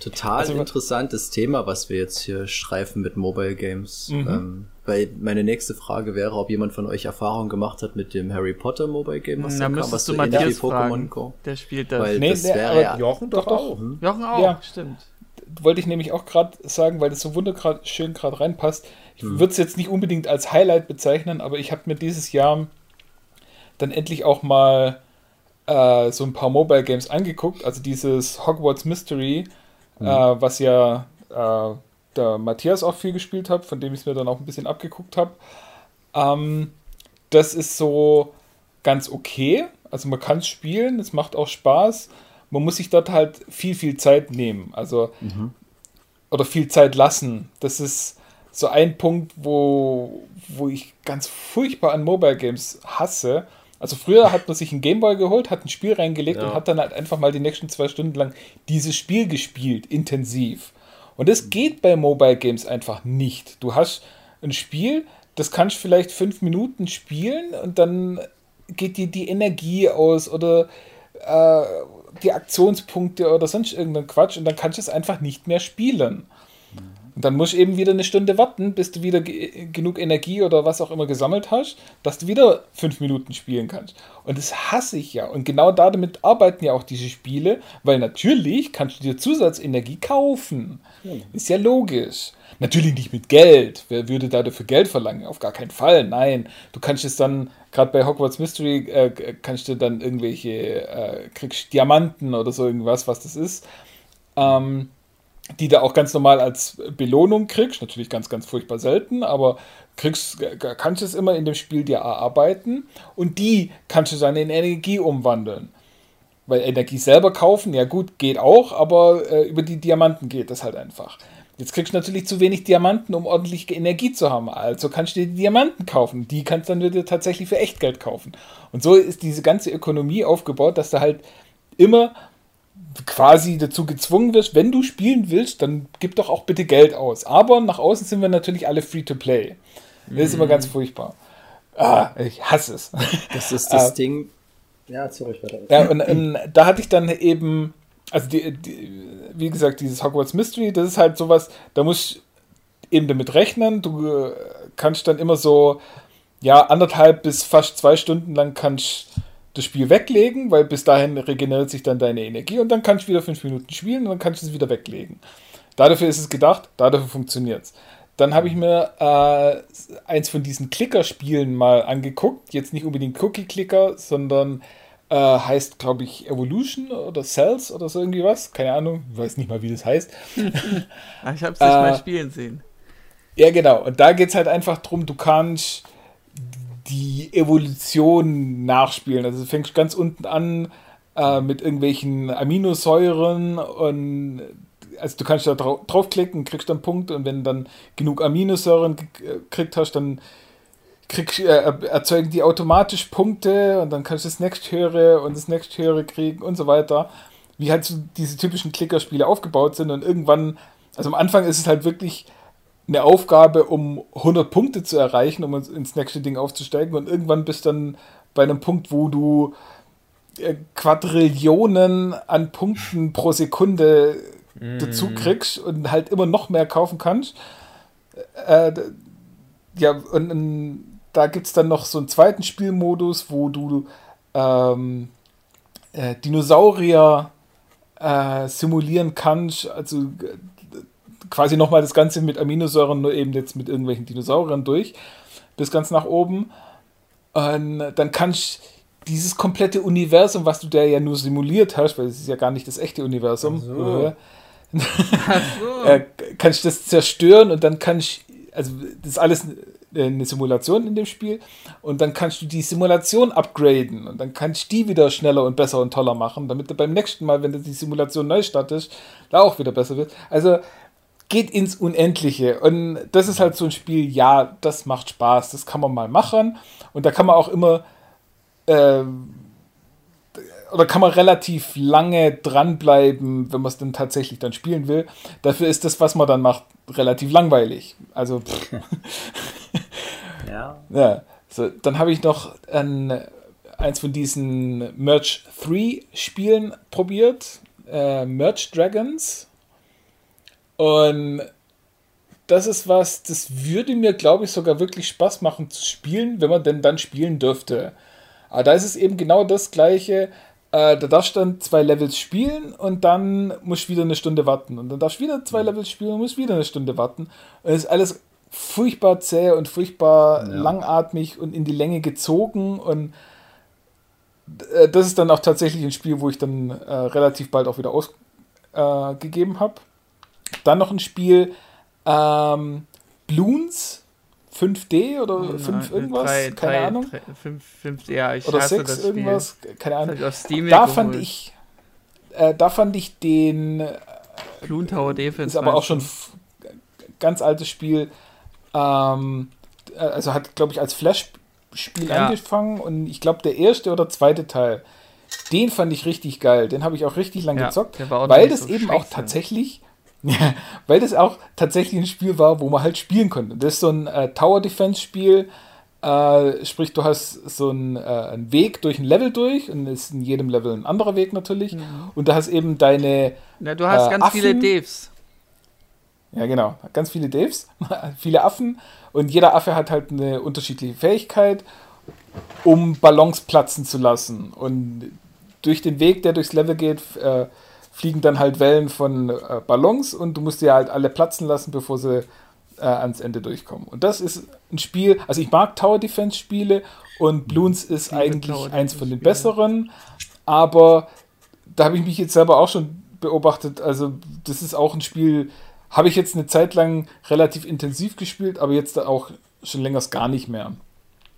Total Also- interessantes Thema, was wir jetzt hier streifen mit Mobile Games. Mhm. Ähm, weil meine nächste Frage wäre, ob jemand von euch Erfahrung gemacht hat mit dem Harry Potter Mobile Game, was Da da kam, was du so ähnlich wie Matthias Pokémon fragen. Go. Der spielt das. Weil Nee, das der- wäre ja. Jochen doch, Doch, auch. Jochen auch, Ja. stimmt. wollte ich nämlich auch gerade sagen, weil das so wunderschön gerade reinpasst. Ich würde es jetzt nicht unbedingt als Highlight bezeichnen, aber ich habe mir dieses Jahr dann endlich auch mal äh, so ein paar Mobile Games angeguckt. Also dieses Hogwarts Mystery, äh, was ja äh, der Matthias auch viel gespielt hat, von dem ich es mir dann auch ein bisschen abgeguckt habe. Ähm, das ist so ganz okay. Also man kann es spielen, es macht auch Spaß. Man muss sich dort halt viel, viel Zeit nehmen. Also oder viel Zeit lassen. Das ist so ein Punkt, wo, wo ich ganz furchtbar an Mobile Games hasse. Also früher hat man sich einen Gameboy geholt, hat ein Spiel reingelegt Ja. und hat dann halt einfach mal die nächsten zwei Stunden lang dieses Spiel gespielt, intensiv. Und das geht bei Mobile Games einfach nicht. Du hast ein Spiel, das kannst du vielleicht fünf Minuten spielen und dann geht dir die Energie aus oder äh, die Aktionspunkte oder sonst irgendein Quatsch und dann kannst du es einfach nicht mehr spielen. Und dann musst du eben wieder eine Stunde warten, bis du wieder ge genug Energie oder was auch immer gesammelt hast, dass du wieder fünf Minuten spielen kannst. Und das hasse ich ja. Und genau damit arbeiten ja auch diese Spiele, weil natürlich kannst du dir Zusatzenergie kaufen. Ist ja logisch. Natürlich nicht mit Geld. Wer würde da dafür Geld verlangen? Auf gar keinen Fall. Nein. Du kannst es dann, gerade bei Hogwarts Mystery, äh, kannst du dann irgendwelche, äh, kriegst Diamanten oder so irgendwas, was das ist. Ähm, die du auch ganz normal als Belohnung kriegst. Natürlich ganz, ganz furchtbar selten, aber kriegst, kannst es immer in dem Spiel dir erarbeiten und die kannst du dann in Energie umwandeln. Weil Energie selber kaufen, ja gut, geht auch, aber äh, über die Diamanten geht das halt einfach. Jetzt kriegst du natürlich zu wenig Diamanten, um ordentlich Energie zu haben. Also kannst du dir die Diamanten kaufen. Die kannst du dann wieder tatsächlich für Echtgeld kaufen. Und so ist diese ganze Ökonomie aufgebaut, dass du halt immer quasi dazu gezwungen wirst, wenn du spielen willst, dann gib doch auch bitte Geld aus. Aber nach außen sind wir natürlich alle free to play. Das ist immer ganz furchtbar. Ah, ich hasse es. Das ist das Äh, <laughs> Ding. Ja, zurück weiter. Ja, und, ähm, da hatte ich dann eben, also die, die, wie gesagt, dieses Hogwarts Mystery, das ist halt sowas, da musst du eben damit rechnen. Du äh, kannst dann immer so, ja, anderthalb bis fast zwei Stunden lang kannst das Spiel weglegen, weil bis dahin regeneriert sich dann deine Energie und dann kannst du wieder fünf Minuten spielen und dann kannst du es wieder weglegen. Dafür ist es gedacht, dafür funktioniert es. Dann habe ich mir äh, eins von diesen Clicker-Spielen mal angeguckt. Jetzt nicht unbedingt Cookie-Clicker, sondern äh, heißt, glaube ich, Evolution oder Cells oder so irgendwie was. Keine Ahnung, ich weiß nicht mal, wie das heißt. <laughs> Ah, ich hab's nicht mal Äh, spielen sehen. Ja, genau. Und da geht es halt einfach drum, du kannst die Evolution nachspielen. Also du fängst ganz unten an äh, mit irgendwelchen Aminosäuren und also du kannst da drau draufklicken, kriegst dann Punkte und wenn du dann genug Aminosäuren gekriegt hast, dann kriegst, äh, erzeugen die automatisch Punkte und dann kannst du das nächsthöhere und das nächsthöhere kriegen und so weiter. Wie halt so diese typischen Klickerspiele aufgebaut sind und irgendwann, also am Anfang ist es halt wirklich eine Aufgabe, um 100 Punkte zu erreichen, um ins nächste Ding aufzusteigen. Und irgendwann bist du dann bei einem Punkt, wo du äh, Quadrillionen an Punkten pro Sekunde dazu kriegst und halt immer noch mehr kaufen kannst. Äh, ja, und, und da gibt es dann noch so einen zweiten Spielmodus, wo du ähm, äh, Dinosaurier äh, simulieren kannst. Also äh, quasi nochmal das Ganze mit Aminosäuren, nur eben jetzt mit irgendwelchen Dinosauriern durch, bis ganz nach oben. Und dann kannst dieses komplette Universum, was du da ja nur simuliert hast, weil es ist ja gar nicht das echte Universum, Ach so. <laughs> <laughs> äh, kannst du das zerstören und dann kannst also das ist alles eine Simulation in dem Spiel und dann kannst du die Simulation upgraden und dann kannst du die wieder schneller und besser und toller machen, damit du beim nächsten Mal, wenn du die Simulation neu startest, da auch wieder besser wird. Also geht ins Unendliche und das ist halt so ein Spiel, ja, das macht Spaß, das kann man mal machen und da kann man auch immer ähm, oder kann man relativ lange dranbleiben, wenn man es dann tatsächlich dann spielen will. Dafür ist das, was man dann macht, relativ langweilig. Also, <laughs> Ja. ja. So, dann habe ich noch ein, eins von diesen Merge 3 Spielen probiert. Äh, Merge Dragons. Und das ist was, das würde mir, glaube ich, sogar wirklich Spaß machen zu spielen, wenn man denn dann spielen dürfte. Aber da ist es eben genau das Gleiche. Äh, da darfst du dann zwei Levels spielen und dann musst du wieder eine Stunde warten. Und dann darfst du wieder zwei Mhm. Levels spielen und musst wieder eine Stunde warten. Und es ist alles furchtbar zäh und furchtbar Ja. langatmig und in die Länge gezogen. Und äh, das ist dann auch tatsächlich ein Spiel, wo ich dann äh, relativ bald auch wieder ausgegeben habe. Dann noch ein Spiel, ähm, Bloons 5D oder 5 irgendwas, Drei- keine Ahnung. drei- Fünf, fünf, ja, ich Oder hasse 6 das Spiel. irgendwas, keine Ahnung. Da geholt. fand ich, äh, da fand ich den, äh, Bloon Tower Defense. ist aber auch schon ganz altes Spiel, ähm, äh, also hat, glaube ich, als Flash-Spiel Ja. angefangen und ich glaube, der erste oder zweite Teil, den fand ich richtig geil. Den habe ich auch richtig lang Ja, gezockt, weil das so eben auch tatsächlich, ja, weil das auch tatsächlich ein Spiel war, wo man halt spielen konnte. Das ist so ein äh, Tower-Defense-Spiel, äh, sprich, du hast so einen, äh, einen Weg durch ein Level durch und es ist in jedem Level ein anderer Weg natürlich. Und da hast eben deine Na, du hast äh, ganz viele Affen- Devs. ja, genau. Ganz viele Daves, <laughs> viele Affen und jeder Affe hat halt eine unterschiedliche Fähigkeit, um Ballons platzen zu lassen. Und durch den Weg, der durchs Level geht, äh, fliegen dann halt Wellen von äh, Ballons und du musst die halt alle platzen lassen, bevor sie äh, ans Ende durchkommen. Und das ist ein Spiel, also ich mag Tower Defense Spiele und Bloons ist liebe eigentlich Tower eins von den Spiele. besseren, aber da habe ich mich jetzt selber auch schon beobachtet. Also, das ist auch ein Spiel, habe ich jetzt eine Zeit lang relativ intensiv gespielt, aber jetzt auch schon längers gar nicht mehr.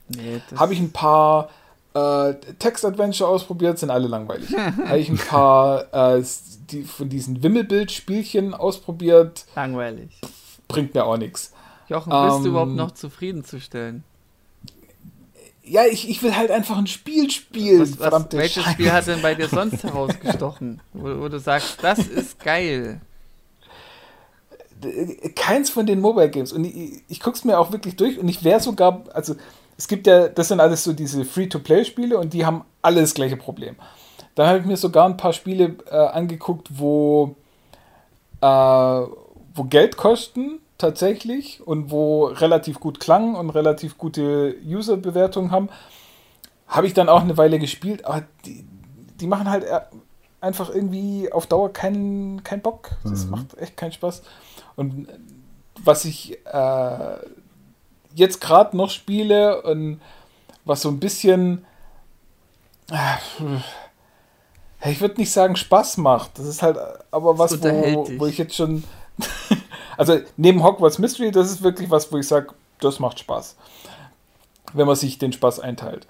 Nee, Habe ich ein paar äh, Text-Adventure ausprobiert, sind alle langweilig. <laughs> habe ich ein paar äh, die, von diesen Wimmelbild-Spielchen ausprobiert, langweilig. bringt mir auch nichts. Jochen, bist Ähm, du überhaupt noch zufriedenzustellen? Ja, ich, ich will halt einfach ein Spiel spielen. Was, was, welches Scheiße. Spiel hat denn bei dir <laughs> sonst herausgestochen? Wo, wo du sagst, das ist geil. keins von den Mobile Games. Und ich, ich gucke es mir auch wirklich durch und ich wäre sogar, also es gibt ja, das sind alles so diese Free-to-Play-Spiele und die haben alle das gleiche Problem. Dann habe ich mir sogar ein paar Spiele äh, angeguckt, wo, äh, wo Geld kosten tatsächlich und wo relativ gut klangen und relativ gute User-Bewertungen haben. Habe ich dann auch eine Weile gespielt, aber die, die machen halt äh, einfach irgendwie auf Dauer keinen keinen Bock. Das macht echt keinen Spaß. Und was ich äh, jetzt gerade noch spiele und was so ein bisschen, äh, ich würde nicht sagen Spaß macht. Das ist halt aber was, wo, wo ich jetzt schon, <laughs> also neben Hogwarts Mystery, das ist wirklich was, wo ich sage, das macht Spaß, wenn man sich den Spaß einteilt.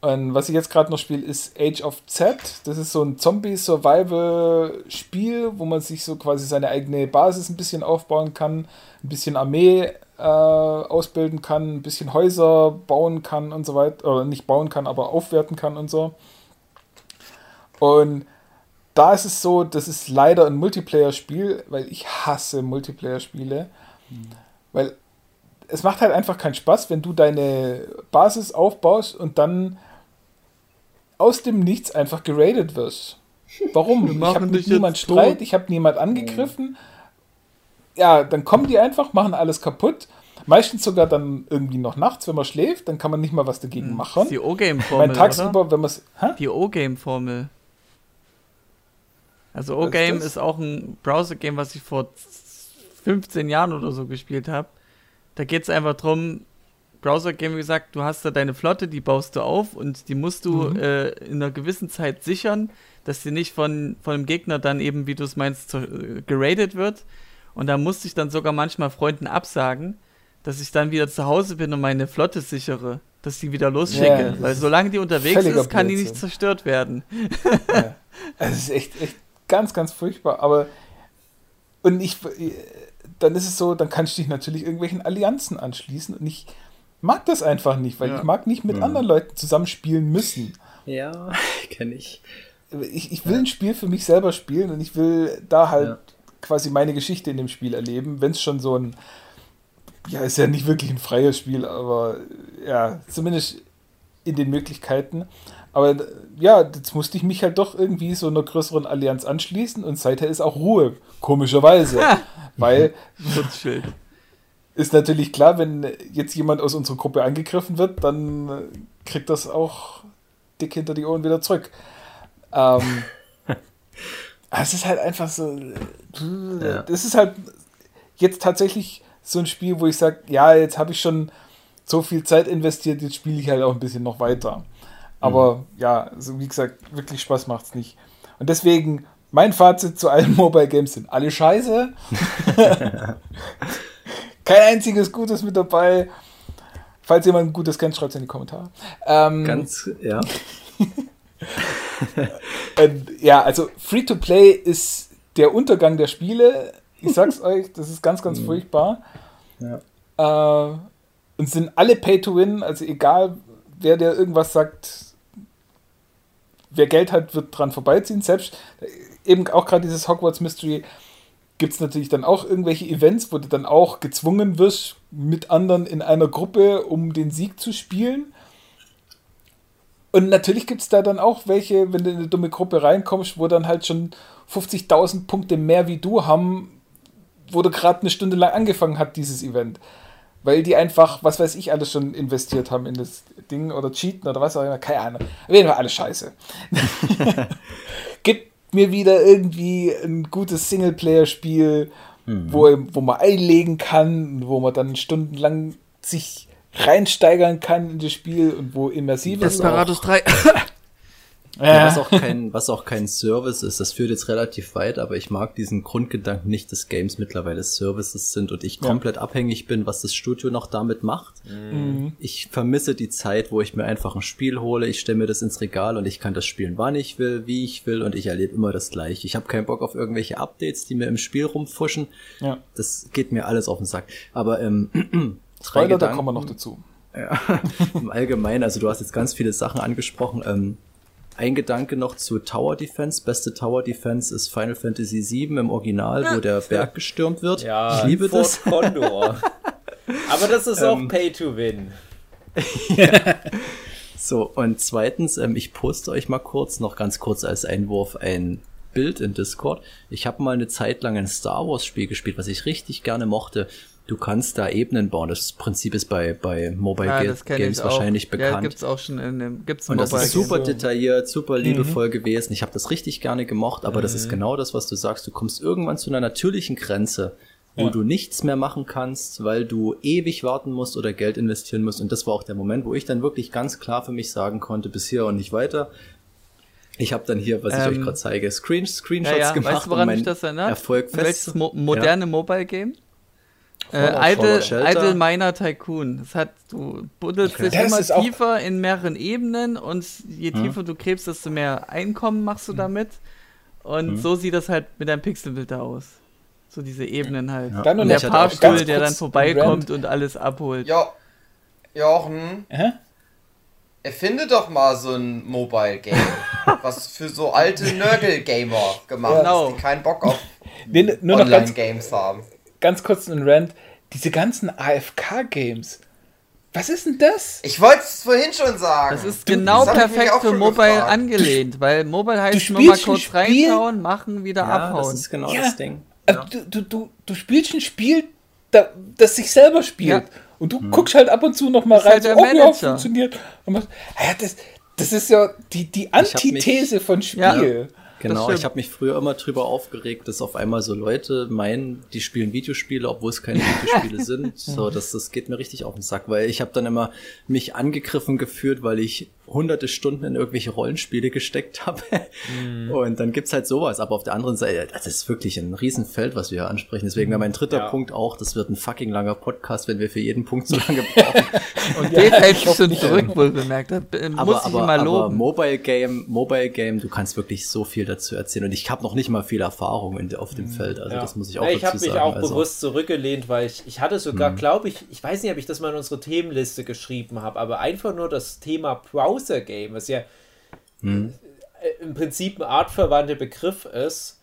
Und was ich jetzt gerade noch spiele, ist Age of Z. Das ist so ein Zombie-Survival-Spiel, wo man sich so quasi seine eigene Basis ein bisschen aufbauen kann, ein bisschen Armee äh, ausbilden kann, ein bisschen Häuser bauen kann und so weiter. Oder nicht bauen kann, aber aufwerten kann und so. Und da ist es so, das ist leider ein Multiplayer-Spiel, weil ich hasse Multiplayer-Spiele. Weil es macht halt einfach keinen Spaß, wenn du deine Basis aufbaust und dann aus dem Nichts einfach geradet wirst. Warum? Ich habe mit niemand. Streit, ich habe niemand angegriffen. Ja, dann kommen die einfach, machen alles kaputt. Meistens sogar dann irgendwie noch nachts, wenn man schläft, dann kann man nicht mal was dagegen Das machen. ist die O-Game-Formel, Mein oder? tagsüber, wenn man. Die O-Game-Formel. Also ist O-Game das? ist auch ein Browser-Game, was ich vor 15 Jahren oder so gespielt habe. Da geht es einfach drum, Browser-Game, wie gesagt, du hast da deine Flotte, die baust du auf und die musst du Mhm. äh, in einer gewissen Zeit sichern, dass sie nicht von, von dem Gegner dann eben, wie du es meinst, äh, geradet wird. Und da musste ich dann sogar manchmal Freunden absagen, dass ich dann wieder zu Hause bin und meine Flotte sichere, dass die wieder losschicke. Ja, das Weil solange die unterwegs ist, kann die nicht zerstört werden. Ja. Also, Es ist echt, echt ganz, ganz furchtbar. Aber und ich, dann ist es so, dann kannst du dich natürlich irgendwelchen Allianzen anschließen und ich mag das einfach nicht, weil Ja. ich mag nicht mit Mhm. anderen Leuten zusammenspielen müssen. Ja, <laughs> kenne ich. Ich, ich will ein Spiel für mich selber spielen und ich will da halt Ja. Quasi meine Geschichte in dem Spiel erleben, wenn es schon so ein, ja, ist ja nicht wirklich ein freies Spiel, aber ja, zumindest in den Möglichkeiten. Aber ja, jetzt musste ich mich halt doch irgendwie so einer größeren Allianz anschließen und seither ist auch Ruhe, komischerweise. <laughs> weil ist natürlich klar, wenn jetzt jemand aus unserer Gruppe angegriffen wird, dann kriegt das auch dick hinter die Ohren wieder zurück. Ähm, <laughs> es ist halt einfach so. Ja. Das ist halt jetzt tatsächlich so ein Spiel, wo ich sage, ja, jetzt habe ich schon so viel Zeit investiert, jetzt spiele ich halt auch ein bisschen noch weiter. Aber ja, also wie gesagt, wirklich Spaß macht es nicht. Und deswegen, mein Fazit zu allen <laughs> Mobile Games sind alle scheiße. <laughs> Kein einziges Gutes mit dabei. Falls jemand ein Gutes kennt, schreibt es in die Kommentare. Ähm, Ganz, ja. <laughs> <laughs> ähm, ja, also Free-to-Play ist der Untergang der Spiele. Ich sag's <laughs> euch, das ist ganz, ganz furchtbar. Äh, und sind alle Pay-to-Win, also egal, wer der irgendwas sagt, wer Geld hat, wird dran vorbeiziehen. Selbst äh, eben auch gerade dieses Hogwarts Mystery gibt es natürlich dann auch irgendwelche Events, wo du dann auch gezwungen wirst, mit anderen in einer Gruppe um den Sieg zu spielen. Und natürlich gibt es da dann auch welche, wenn du in eine dumme Gruppe reinkommst, wo dann halt schon 50.000 Punkte mehr wie du haben, wo du gerade eine Stunde lang angefangen hat, dieses Event. Weil die einfach, was weiß ich, alles schon investiert haben in das Ding oder cheaten oder was auch immer, keine Ahnung. Auf jeden Fall alles scheiße. <laughs> <laughs> Gibt mir wieder irgendwie ein gutes Singleplayer-Spiel, wo, wo man einlegen kann, wo man dann stundenlang sich reinsteigern kann in das Spiel und wo immersiv ist. Desperados 3. <laughs> Ja, was, auch kein, was auch kein Service ist, das führt jetzt relativ weit, aber ich mag diesen Grundgedanken nicht, dass Games mittlerweile Services sind und ich Ja. komplett abhängig bin, was das Studio noch damit macht. Mhm. Ich vermisse die Zeit, wo ich mir einfach ein Spiel hole, ich stelle mir das ins Regal und ich kann das spielen, wann ich will, wie ich will und ich erlebe immer das gleiche. Ich habe keinen Bock auf irgendwelche Updates, die mir im Spiel rumfuschen. Ja. Das geht mir alles auf den Sack. Aber ähm, <clears throat> Spoiler, da Gedanken- kommen wir noch dazu. ja, <laughs> im Allgemeinen, also du hast jetzt ganz viele Sachen angesprochen. Ähm, ein Gedanke noch zu Tower Defense. Beste Tower Defense ist Final Fantasy VII im Original, wo der Berg gestürmt wird. Ja, ich liebe Fort das. Condor. <laughs> Aber das ist auch Ähm. Pay to Win. <laughs> So, und zweitens, ähm, ich poste euch mal kurz, noch ganz kurz als Einwurf, ein Bild in Discord. Ich habe mal eine Zeit lang ein Star Wars Spiel gespielt, was ich richtig gerne mochte. Du kannst da Ebenen bauen. Das Prinzip ist bei, bei Mobile Ja, Ga- das Games ich auch. wahrscheinlich Ja, bekannt. gibt's auch schon in dem, gibt's Und das Mobile ist super Game. detailliert, super liebevoll gewesen. Ich habe das richtig gerne gemocht, aber das ist genau das, was du sagst. Du kommst irgendwann zu einer natürlichen Grenze, wo Ja. du nichts mehr machen kannst, weil du ewig warten musst oder Geld investieren musst. Und das war auch der Moment, wo ich dann wirklich ganz klar für mich sagen konnte, bis hier und nicht weiter. Ich habe dann hier, was ich Ähm, euch gerade zeige, Screen, Ja, Screenshots ja. gemacht, Weißt du, woran um meinen das erinnert? Erfolg Welches fest. mo moderne Mobile Game? Äh, Idle. Idle Miner Tycoon. Das hat, du buddelst Okay. dich Das immer tiefer in mehreren Ebenen und je Hm. tiefer du gräbst, desto mehr Einkommen machst du damit. Und Hm. so sieht das halt mit deinem Pixelbild da aus. So diese Ebenen halt. Ja. Dann Und der Fahrstuhl, der dann vorbeikommt und alles abholt. Jo Jochen, Hä? erfinde doch mal so ein Mobile Game, <laughs> was für so alte Nörgel-Gamer gemacht Genau. ist, die keinen Bock auf Nee, Online-Games haben. Ganz kurz ein Rant. Diese ganzen AFK-Games. Was ist denn das? Ich wollte es vorhin schon sagen. Das ist Du- genau das perfekt für Mobile gefragt. angelehnt, weil Mobile heißt nur mal kurz reinschauen, machen, wieder Ja, das abhauen. ist genau Ja. das Ding. Ja. Du, du, du, du spielst ein Spiel, da, das sich selber spielt. Ja. Und du guckst halt ab und zu noch mal Bist rein, halt so, oh, ja, funktioniert. Und machst, ah ja, das, das ist ja die, die hab mich- Antithese von Spiel. Ja. Genau, ich habe mich früher immer drüber aufgeregt, dass auf einmal so Leute meinen, die spielen Videospiele, obwohl es keine Videospiele <laughs> sind. So, das, das geht mir richtig auf den Sack, weil ich habe dann immer mich angegriffen gefühlt, weil ich hunderte Stunden in irgendwelche Rollenspiele gesteckt habe. Und dann gibt's halt sowas. Aber auf der anderen Seite, das ist wirklich ein Riesenfeld, was wir hier ansprechen. Deswegen wäre mein dritter Ja. Punkt auch, das wird ein fucking langer Podcast, wenn wir für jeden Punkt so lange brauchen. <laughs> Und den ich schon zurück, wohl bemerkt. Das äh, muss aber, ich aber, immer aber loben. Mobile Game, Mobile Game, du kannst wirklich so viel dazu erzählen. Und ich habe noch nicht mal viel Erfahrung in, auf dem Feld. Also Ja. das muss ich auch Ja, ich dazu habe mich sagen. auch also, bewusst zurückgelehnt, weil ich, ich hatte Mhm. sogar, glaube ich, ich weiß nicht, ob ich das mal in unsere Themenliste geschrieben habe, aber einfach nur das Thema Browser-Game, was ja Mhm. äh, im Prinzip ein artverwandter Begriff ist,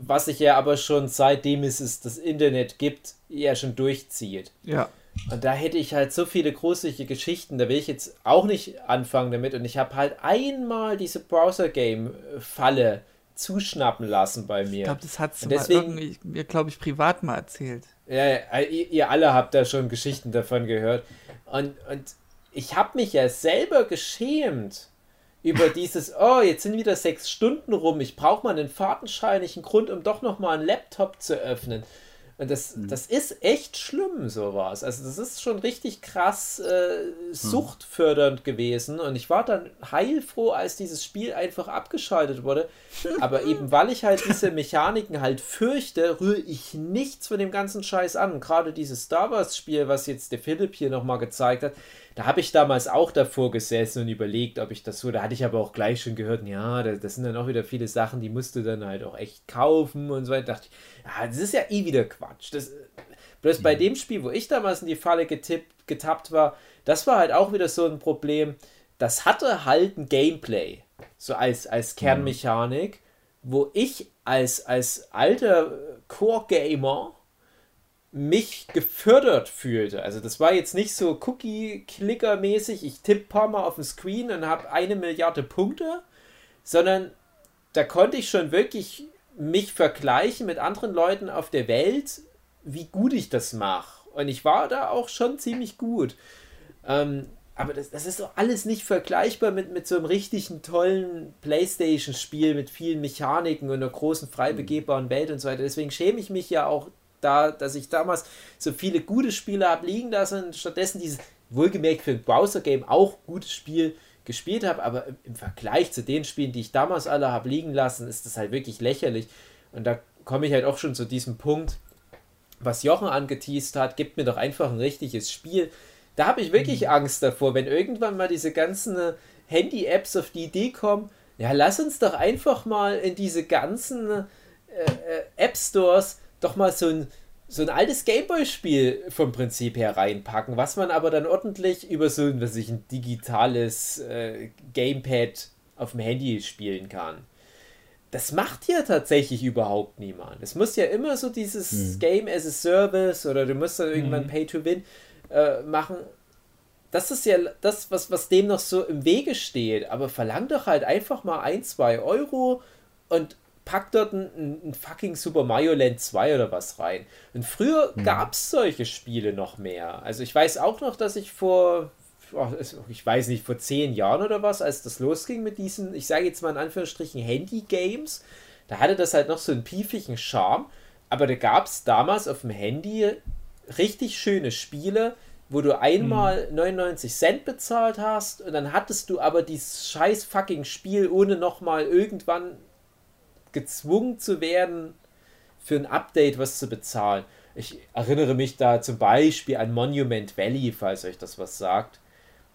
was sich ja aber schon seitdem es es das Internet gibt, ja schon durchzieht. Ja. Und da hätte ich halt so viele gruselige Geschichten, da will ich jetzt auch nicht anfangen damit. Und ich habe halt einmal diese Browser-Game-Falle zuschnappen lassen bei mir. Ich glaube, das hat irgendwie, mir, glaube ich, privat mal erzählt. Ja, ja, ihr, ihr alle habt da schon Geschichten davon gehört. Und, und ich habe mich ja selber geschämt, über <laughs> dieses, oh, jetzt sind wieder sechs Stunden rum, ich brauche mal einen fadenscheinigen Grund, um doch noch mal einen Laptop zu öffnen. Und das, Mhm. das ist echt schlimm, sowas. Also das ist schon richtig krass äh, suchtfördernd gewesen. Und ich war dann heilfroh, als dieses Spiel einfach abgeschaltet wurde. Aber eben <laughs> weil ich halt diese Mechaniken halt fürchte, rühre ich nichts von dem ganzen Scheiß an. Und Gerade dieses Star Wars Spiel, was jetzt der Philipp hier nochmal gezeigt hat, da habe ich damals auch davor gesessen und überlegt, ob ich das so. Da hatte ich aber auch gleich schon gehört, ja, das, das sind dann auch wieder viele Sachen, die musst du dann halt auch echt kaufen und so weiter. Da dachte ich, ja, das ist ja eh wieder Quatsch. Das, bloß bei dem Spiel, wo ich damals in die Falle getippt, getappt war, das war halt auch wieder so ein Problem. Das hatte halt ein Gameplay, so als, als Kernmechanik, wo ich als, als alter Core-Gamer mich gefördert fühlte. Also das war jetzt nicht so Cookie-Clicker-mäßig, ich tippe ein paar Mal auf den Screen und habe eine Milliarde Punkte, sondern da konnte ich schon wirklich mich vergleichen mit anderen Leuten auf der Welt, wie gut ich das mache. Und ich war da auch schon ziemlich gut. Ähm, aber das, das ist doch alles nicht vergleichbar mit, mit so einem richtigen tollen Playstation-Spiel mit vielen Mechaniken und einer großen frei begehbaren Welt und so weiter. Deswegen schäme ich mich ja auch da, dass ich damals so viele gute Spiele habe liegen lassen und stattdessen dieses wohlgemerkt für ein Browser-Game auch gutes Spiel gespielt habe, aber im- im Vergleich zu den Spielen, die ich damals alle habe liegen lassen, ist das halt wirklich lächerlich. Und da komme ich halt auch schon zu diesem Punkt, was Jochen angeteased hat, gibt mir doch einfach ein richtiges Spiel. Da habe ich wirklich Angst davor, wenn irgendwann mal diese ganzen äh, Handy-Apps auf die Idee kommen, ja, lass uns doch einfach mal in diese ganzen äh, äh, App-Stores doch mal so ein, so ein altes Gameboy-Spiel vom Prinzip her reinpacken, was man aber dann ordentlich über so ein, was weiß ich, ein digitales äh, Gamepad auf dem Handy spielen kann das macht ja tatsächlich überhaupt niemand. Es muss ja immer so dieses Game as a Service oder du musst dann irgendwann Pay to Win äh, machen. Das ist ja das, was, was dem noch so im Wege steht. Aber verlang doch halt einfach mal ein, zwei Euro und pack dort ein, ein, fucking Super Mario Land 2 oder was rein. Und früher gab es solche Spiele noch mehr. Also ich weiß auch noch, dass ich vor, oh, ich weiß nicht, vor zehn Jahren oder was, als das losging mit diesen, ich sage jetzt mal in Anführungsstrichen Handy-Games, da hatte das halt noch so einen piefigen Charme. Aber da gab es damals auf dem Handy richtig schöne Spiele, wo du einmal 99 Cent bezahlt hast und dann hattest du aber dieses scheiß fucking Spiel, ohne nochmal irgendwann gezwungen zu werden, für ein Update was zu bezahlen. Ich erinnere mich da zum Beispiel an Monument Valley, falls euch das was sagt.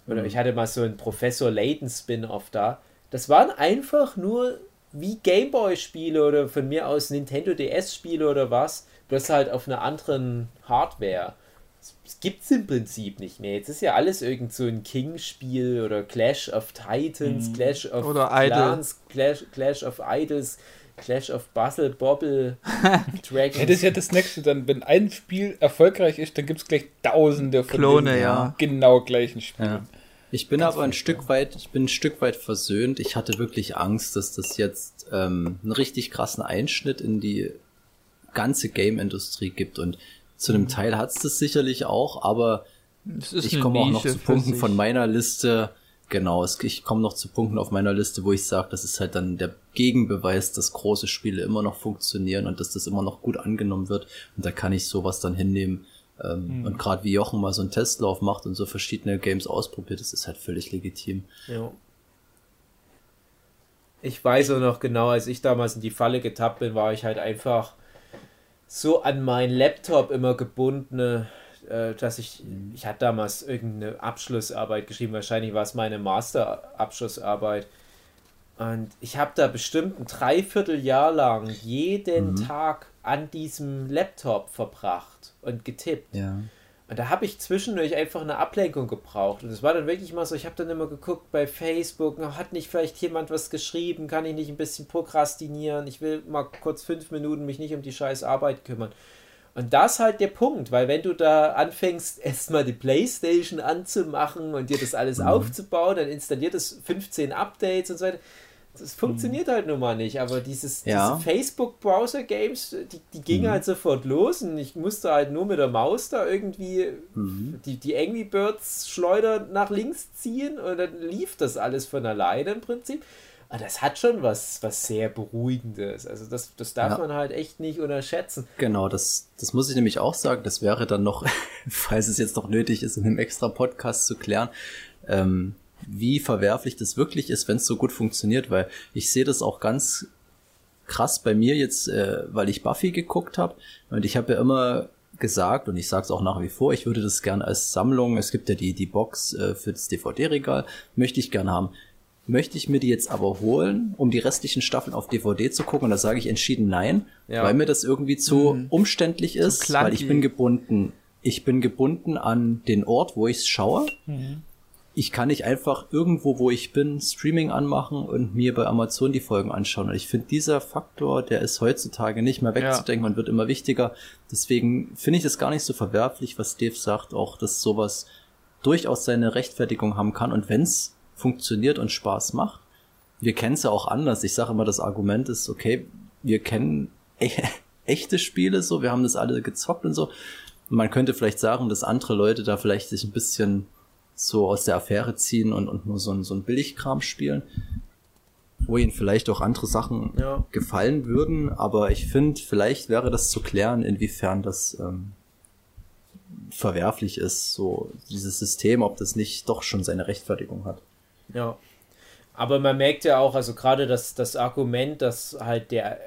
Oder ich hatte mal so einen Professor Layton Spin-off da. Das waren einfach nur wie Gameboy-Spiele oder von mir aus Nintendo DS-Spiele oder was, bloß halt auf einer anderen Hardware. Es im Prinzip nicht mehr. Jetzt ist ja alles irgend so ein King-Spiel oder Clash of Titans, Clash of Oder. Clans, Clash, Clash of Idols, Clash of Bustle, Bobble, <laughs> Dragons. Ja, das ist ja das nächste dann. Wenn ein Spiel erfolgreich ist, dann gibt es gleich tausende von Klone, ja. genau gleichen Spielen. Ja. Ich bin aber ein Stück weit, ich bin ein Stück weit versöhnt. Ich hatte wirklich Angst, dass das jetzt ähm, einen richtig krassen Einschnitt in die ganze Game-Industrie gibt. Und zu einem Teil hat es das sicherlich auch, aber ich komme auch noch zu Punkten von meiner Liste. Genau, es, ich komme noch zu Punkten auf meiner Liste, wo ich sage, das ist halt dann der Gegenbeweis, dass große Spiele immer noch funktionieren und dass das immer noch gut angenommen wird. Und da kann ich sowas dann hinnehmen. Ähm, Und gerade wie Jochen mal so einen Testlauf macht und so verschiedene Games ausprobiert, das ist halt völlig legitim. Ja. Ich weiß auch noch genau, als ich damals in die Falle getappt bin, war ich halt einfach so an meinen Laptop immer gebunden, äh, dass ich, ich hatte damals irgendeine Abschlussarbeit geschrieben, wahrscheinlich war es meine Master-Abschlussarbeit. Und ich habe da bestimmt ein Dreivierteljahr lang jeden Tag an diesem Laptop verbracht und getippt. Ja. Und da habe ich zwischendurch einfach eine Ablenkung gebraucht. Und es war dann wirklich mal so, ich habe dann immer geguckt bei Facebook, hat nicht vielleicht jemand was geschrieben, kann ich nicht ein bisschen prokrastinieren, ich will mal kurz fünf Minuten mich nicht um die scheiß Arbeit kümmern. Und das ist halt der Punkt, weil wenn du da anfängst, erstmal die Playstation anzumachen und dir das alles aufzubauen, dann installiert es 15 Updates und so weiter, Das funktioniert halt nun mal nicht, aber dieses, Ja. diese Facebook-Browser-Games, die, die gingen halt sofort los und ich musste halt nur mit der Maus da irgendwie die, die Angry Birds Schleuder nach links ziehen und dann lief das alles von alleine im Prinzip. Aber das hat schon was, was sehr Beruhigendes. Also das, das darf Ja. man halt echt nicht unterschätzen. Genau, das, das muss ich nämlich auch sagen. Das wäre dann noch, <laughs> falls es jetzt noch nötig ist, in einem extra Podcast zu klären, ähm, wie verwerflich das wirklich ist, wenn es so gut funktioniert, weil ich sehe das auch ganz krass bei mir jetzt, äh, weil ich Buffy geguckt habe und ich habe ja immer gesagt und ich sage es auch nach wie vor, ich würde das gerne als Sammlung, es gibt ja die, die Box äh, für das DVD-Regal, möchte ich gerne haben. Möchte ich mir die jetzt aber holen, um die restlichen Staffeln auf DVD zu gucken? Und da sage ich entschieden nein, Ja. weil mir das irgendwie zu umständlich ist, weil ich bin gebunden. Ich bin gebunden an den Ort, wo ich es schaue. Ich kann nicht einfach irgendwo, wo ich bin, Streaming anmachen und mir bei Amazon die Folgen anschauen. Und ich finde, dieser Faktor, der ist heutzutage nicht mehr wegzudenken und wird immer wichtiger. Deswegen finde ich das gar nicht so verwerflich, was Dave sagt, auch dass sowas durchaus seine Rechtfertigung haben kann. Und wenn es funktioniert und Spaß macht, wir kennen es ja auch anders. Ich sage immer, das Argument ist, okay, wir kennen e <laughs> echte Spiele so, wir haben das alle gezockt und so. Und man könnte vielleicht sagen, dass andere Leute da vielleicht sich ein bisschen so aus der Affäre ziehen und, und nur so ein, so ein Billigkram spielen, wo ihnen vielleicht auch andere Sachen Ja. gefallen würden. Aber ich finde, vielleicht wäre das zu klären, inwiefern das ähm, verwerflich ist, so dieses System, ob das nicht doch schon seine Rechtfertigung hat. Ja. Aber man merkt ja auch, also gerade das, das Argument, dass halt der,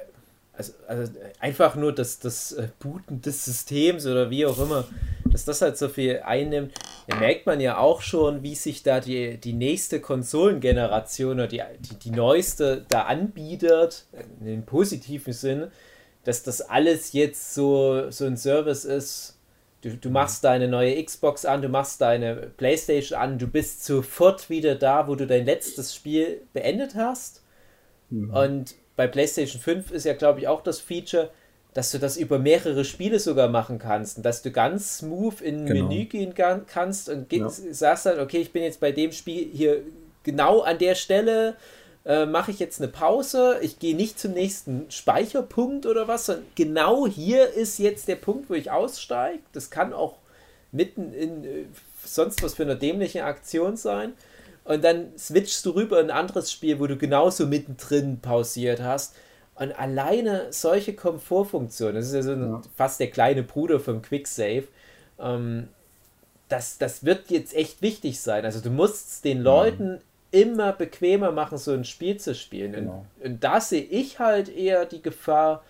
also, also einfach nur das, das äh, Booten des Systems oder wie auch immer, dass das halt so viel einnimmt, da merkt man ja auch schon, wie sich da die, die nächste Konsolengeneration oder die, die, die neueste da anbietet, in dem positiven Sinn, dass das alles jetzt so, so ein Service ist, Du, du machst deine neue Xbox an, du machst deine Playstation an, du bist sofort wieder da, wo du dein letztes Spiel beendet hast. Und bei PlayStation 5 ist ja, glaube ich, auch das Feature, dass du das über mehrere Spiele sogar machen kannst und dass du ganz smooth in ein Genau. Menü gehen kannst und Ja. sagst halt, okay, ich bin jetzt bei dem Spiel hier genau an der Stelle, äh, mache ich jetzt eine Pause, ich gehe nicht zum nächsten Speicherpunkt oder was, sondern genau hier ist jetzt der Punkt, wo ich aussteige. Das kann auch mitten in äh, sonst was für eine dämliche Aktion sein. Und dann switchst du rüber in ein anderes Spiel, wo du genauso mittendrin pausiert hast. Und alleine solche Komfortfunktionen, das ist ja so ein, fast der kleine Bruder vom Quicksave, ähm, das, das wird jetzt echt wichtig sein. Also du musst den Leuten immer bequemer machen, so ein Spiel zu spielen. Genau. Und, und da sehe ich halt eher die Gefahr,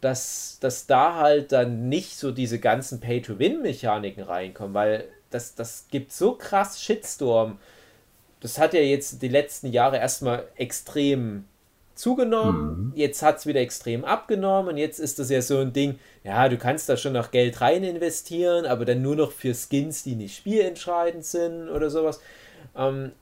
dass, dass da halt dann nicht so diese ganzen Pay-to-Win-Mechaniken reinkommen, weil das, das gibt so krass Shitstorm. Das hat ja jetzt die letzten Jahre erstmal extrem zugenommen, jetzt hat es wieder extrem abgenommen und jetzt ist das ja so ein Ding, ja, du kannst da schon noch Geld rein investieren, aber dann nur noch für Skins, die nicht spielentscheidend sind oder sowas. Ähm,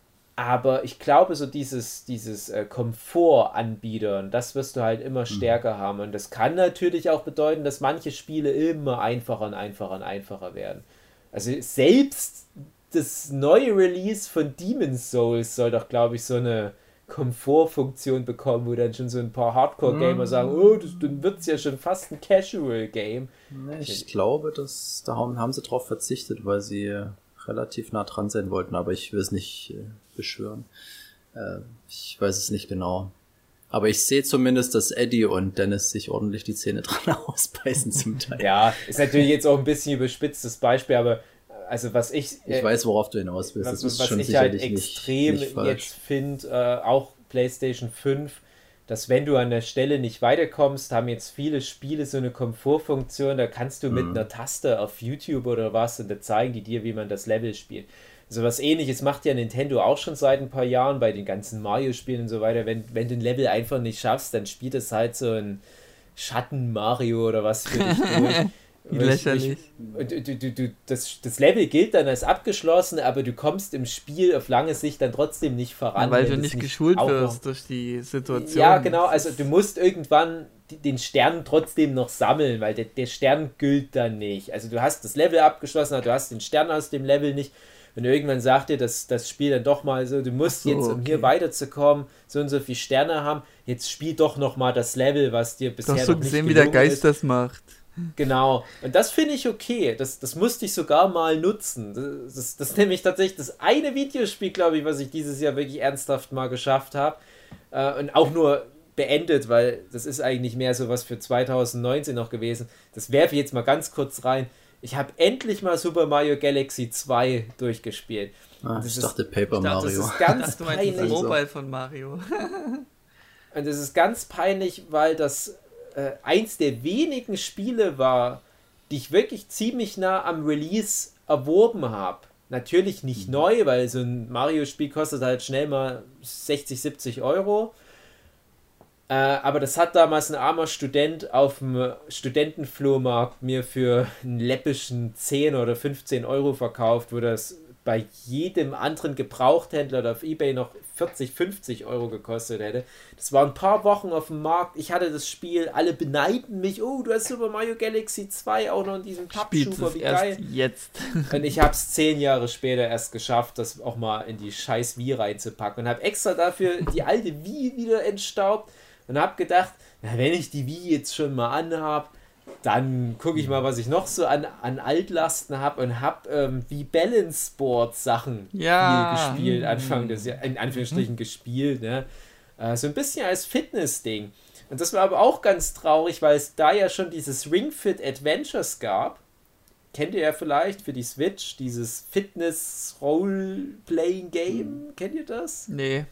aber ich glaube, so dieses, dieses äh, Komfort-Anbietern, das wirst du halt immer stärker haben. Und das kann natürlich auch bedeuten, dass manche Spiele immer einfacher und einfacher und einfacher werden. Also selbst das neue Release von Demon's Souls soll doch, glaube ich, so eine Komfortfunktion bekommen, wo dann schon so ein paar Hardcore-Gamer sagen, oh, das, dann wird es ja schon fast ein Casual-Game. Ich glaube, dass da haben, haben sie drauf verzichtet, weil sie relativ nah dran sein wollten, aber ich will es nicht äh, beschwören. Äh, ich weiß es nicht genau. Aber ich sehe zumindest, dass Eddie und Dennis sich ordentlich die Zähne <laughs> dran ausbeißen zum Teil. Ja, ist natürlich jetzt auch ein bisschen überspitztes Beispiel, aber äh, also was ich... Ich äh, weiß, worauf du hinaus willst. was, Das ist was schon ich halt sicherlich nicht, extrem nicht falsch. jetzt finde, äh, auch PlayStation 5, dass wenn du an der Stelle nicht weiterkommst, haben jetzt viele Spiele so eine Komfortfunktion, da kannst du mit Mhm. einer Taste auf YouTube oder was und da zeigen die dir, wie man das Level spielt. So was ähnliches macht ja Nintendo auch schon seit ein paar Jahren bei den ganzen Mario-Spielen und so weiter. Wenn, wenn du ein Level einfach nicht schaffst, dann spielt es halt so ein Schatten-Mario oder was für dich <laughs> durch. Lächerlich. Ich, du, du, du, das, das Level gilt dann als abgeschlossen, aber du kommst im Spiel auf lange Sicht dann trotzdem nicht voran. weil wenn du nicht geschult noch- wirst durch die Situation. Ja, genau, also du musst irgendwann den Stern trotzdem noch sammeln, weil der, der Stern gilt dann nicht. Also du hast das Level abgeschlossen, aber du hast den Stern aus dem Level nicht. Und irgendwann sagt dir das, das Spiel dann doch mal so, du musst so, jetzt, um hier okay. weiterzukommen, so und so viele Sterne haben, jetzt spiel doch noch mal das Level, was dir bisher Du hast so noch nicht gesehen, wie der Geist ist. das macht. Genau. Und das finde ich okay. Das, das musste ich sogar mal nutzen. Das, das, das ist nämlich tatsächlich das eine Videospiel, glaube ich, was ich dieses Jahr wirklich ernsthaft mal geschafft habe. Äh, und auch nur beendet, weil das ist eigentlich mehr so was für 2019 noch gewesen. Das werfe ich jetzt mal ganz kurz rein. Ich habe endlich mal Super Mario Galaxy 2 durchgespielt. Ah, Das ich ist- dachte Paper Ich dachte, Das Mario. ist ganz Ach, du meinst das peinlich. Mobile von Mario. <laughs> Und es ist ganz peinlich, weil das äh, eins der wenigen Spiele war, die ich wirklich ziemlich nah am Release erworben habe. Natürlich nicht neu, weil so ein Mario-Spiel kostet halt schnell mal 60, 70 Euro. Äh, aber das hat damals ein armer Student auf dem Studentenflohmarkt mir für einen läppischen 10 oder 15 Euro verkauft, wo das bei jedem anderen Gebrauchthändler oder auf Ebay noch 40, 50 Euro gekostet hätte. Das war ein paar Wochen auf dem Markt. Ich hatte das Spiel, alle beneiden mich. Oh, du hast Super Mario Galaxy 2 auch noch in diesem Pappschuber, wie geil. jetzt. <laughs> Und ich habe es zehn Jahre später erst geschafft, das auch mal in die scheiß Wii reinzupacken. Und habe extra dafür die alte Wii wieder entstaubt und habe gedacht, na, wenn ich die Wii jetzt schon mal anhab, dann gucke ich mal, was ich noch so an, an Altlasten habe und habe ähm, wie Balance Board Sachen Ja. gespielt, Anfang des Jahres, in Anführungsstrichen gespielt, ne? Äh, so ein bisschen als Fitness-Ding. Und das war aber auch ganz traurig, weil es da ja schon dieses Ring Fit Adventures gab. Kennt ihr ja vielleicht für die Switch, dieses Fitness-Role-Playing-Game. Kennt ihr das? Nee.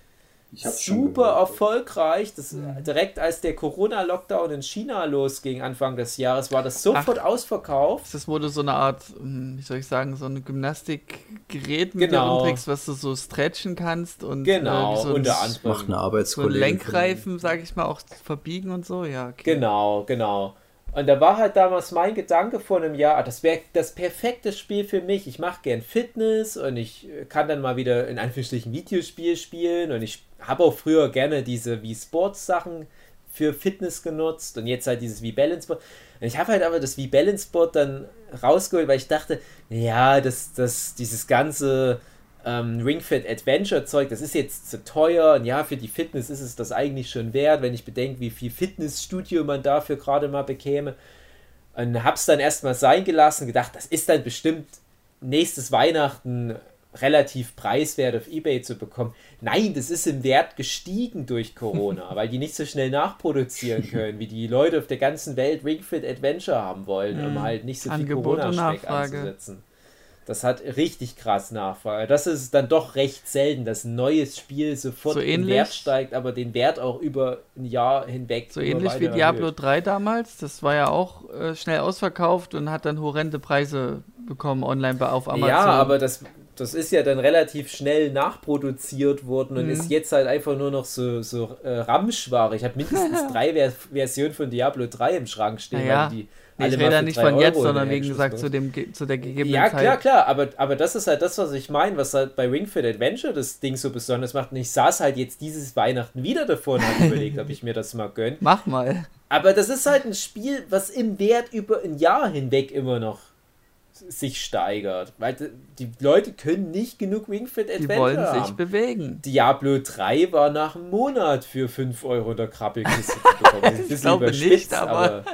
Ich hab's schon Super erfolgreich. Das, direkt als der Corona-Lockdown in China losging, Anfang des Jahres, war das sofort ausverkauft. Das wurde so eine Art, hm, wie soll ich sagen, so ein Gymnastikgerät mit Genau. dir rumträgst, was du so stretchen kannst und Genau, äh, so unter anderem. Macht eine so. Lenkreifen, sag ich mal, auch verbiegen und so. Ja, okay. Genau, genau. Und da war halt damals mein Gedanke vor einem Jahr, ah, das wäre das perfekte Spiel für mich. Ich mache gern Fitness und ich äh, kann dann mal wieder in Anführungsstrichen Videospiel spielen und ich habe auch früher gerne diese wie Sports Sachen für Fitness genutzt und jetzt halt dieses wie Balance Board. Und ich habe halt aber das wie Balance Board dann rausgeholt, weil ich dachte, ja, das, das, dieses ganze ähm, Ring Fit Adventure Zeug, das ist jetzt zu teuer und ja, für die Fitness ist es das eigentlich schon wert, wenn ich bedenke, wie viel Fitnessstudio man dafür gerade mal bekäme. Und hab's dann erstmal sein gelassen, gedacht, das ist dann bestimmt nächstes Weihnachten relativ preiswert auf Ebay zu bekommen. Nein, das ist im Wert gestiegen durch Corona, <laughs> weil die nicht so schnell nachproduzieren können, wie die Leute auf der ganzen Welt Ring Fit Adventure haben wollen, um halt nicht so viel Angebot Corona-Speck anzusetzen. Das hat richtig krass Nachfrage. Das ist dann doch recht selten, dass ein neues Spiel sofort So ähnlich- Wert steigt, aber den Wert auch über ein Jahr hinweg So ähnlich wie Diablo erhöht. 3 damals. Das war ja auch äh, schnell ausverkauft und hat dann horrende Preise bekommen online bei, auf Amazon. Ja, aber das, das ist ja dann relativ schnell nachproduziert worden und Mhm. ist jetzt halt einfach nur noch so, so äh, Ramschware. Ich habe mindestens <laughs> drei Ver Versionen von Diablo 3 im Schrank stehen, Naja, weil die Nee, ich rede ja nicht von jetzt, Euro sondern wie gesagt zu, dem, zu der gegebenen Ja, Zeit. klar, klar, aber, aber das ist halt das, was ich meine, was halt bei Ring Fit Adventure das Ding so besonders macht. Und ich saß halt jetzt dieses Weihnachten wieder davor und habe überlegt, ob ich mir das mal gönne. Mach mal. Aber das ist halt ein Spiel, was im Wert über ein Jahr hinweg immer noch sich steigert. Weil die Leute können nicht genug Ring Fit Die Adventure wollen sich haben. bewegen. Diablo 3 war nach einem Monat für 5 Euro der Krabbelkiste <laughs> zu bekommen. Das ist ein bisschen glaube nicht, aber-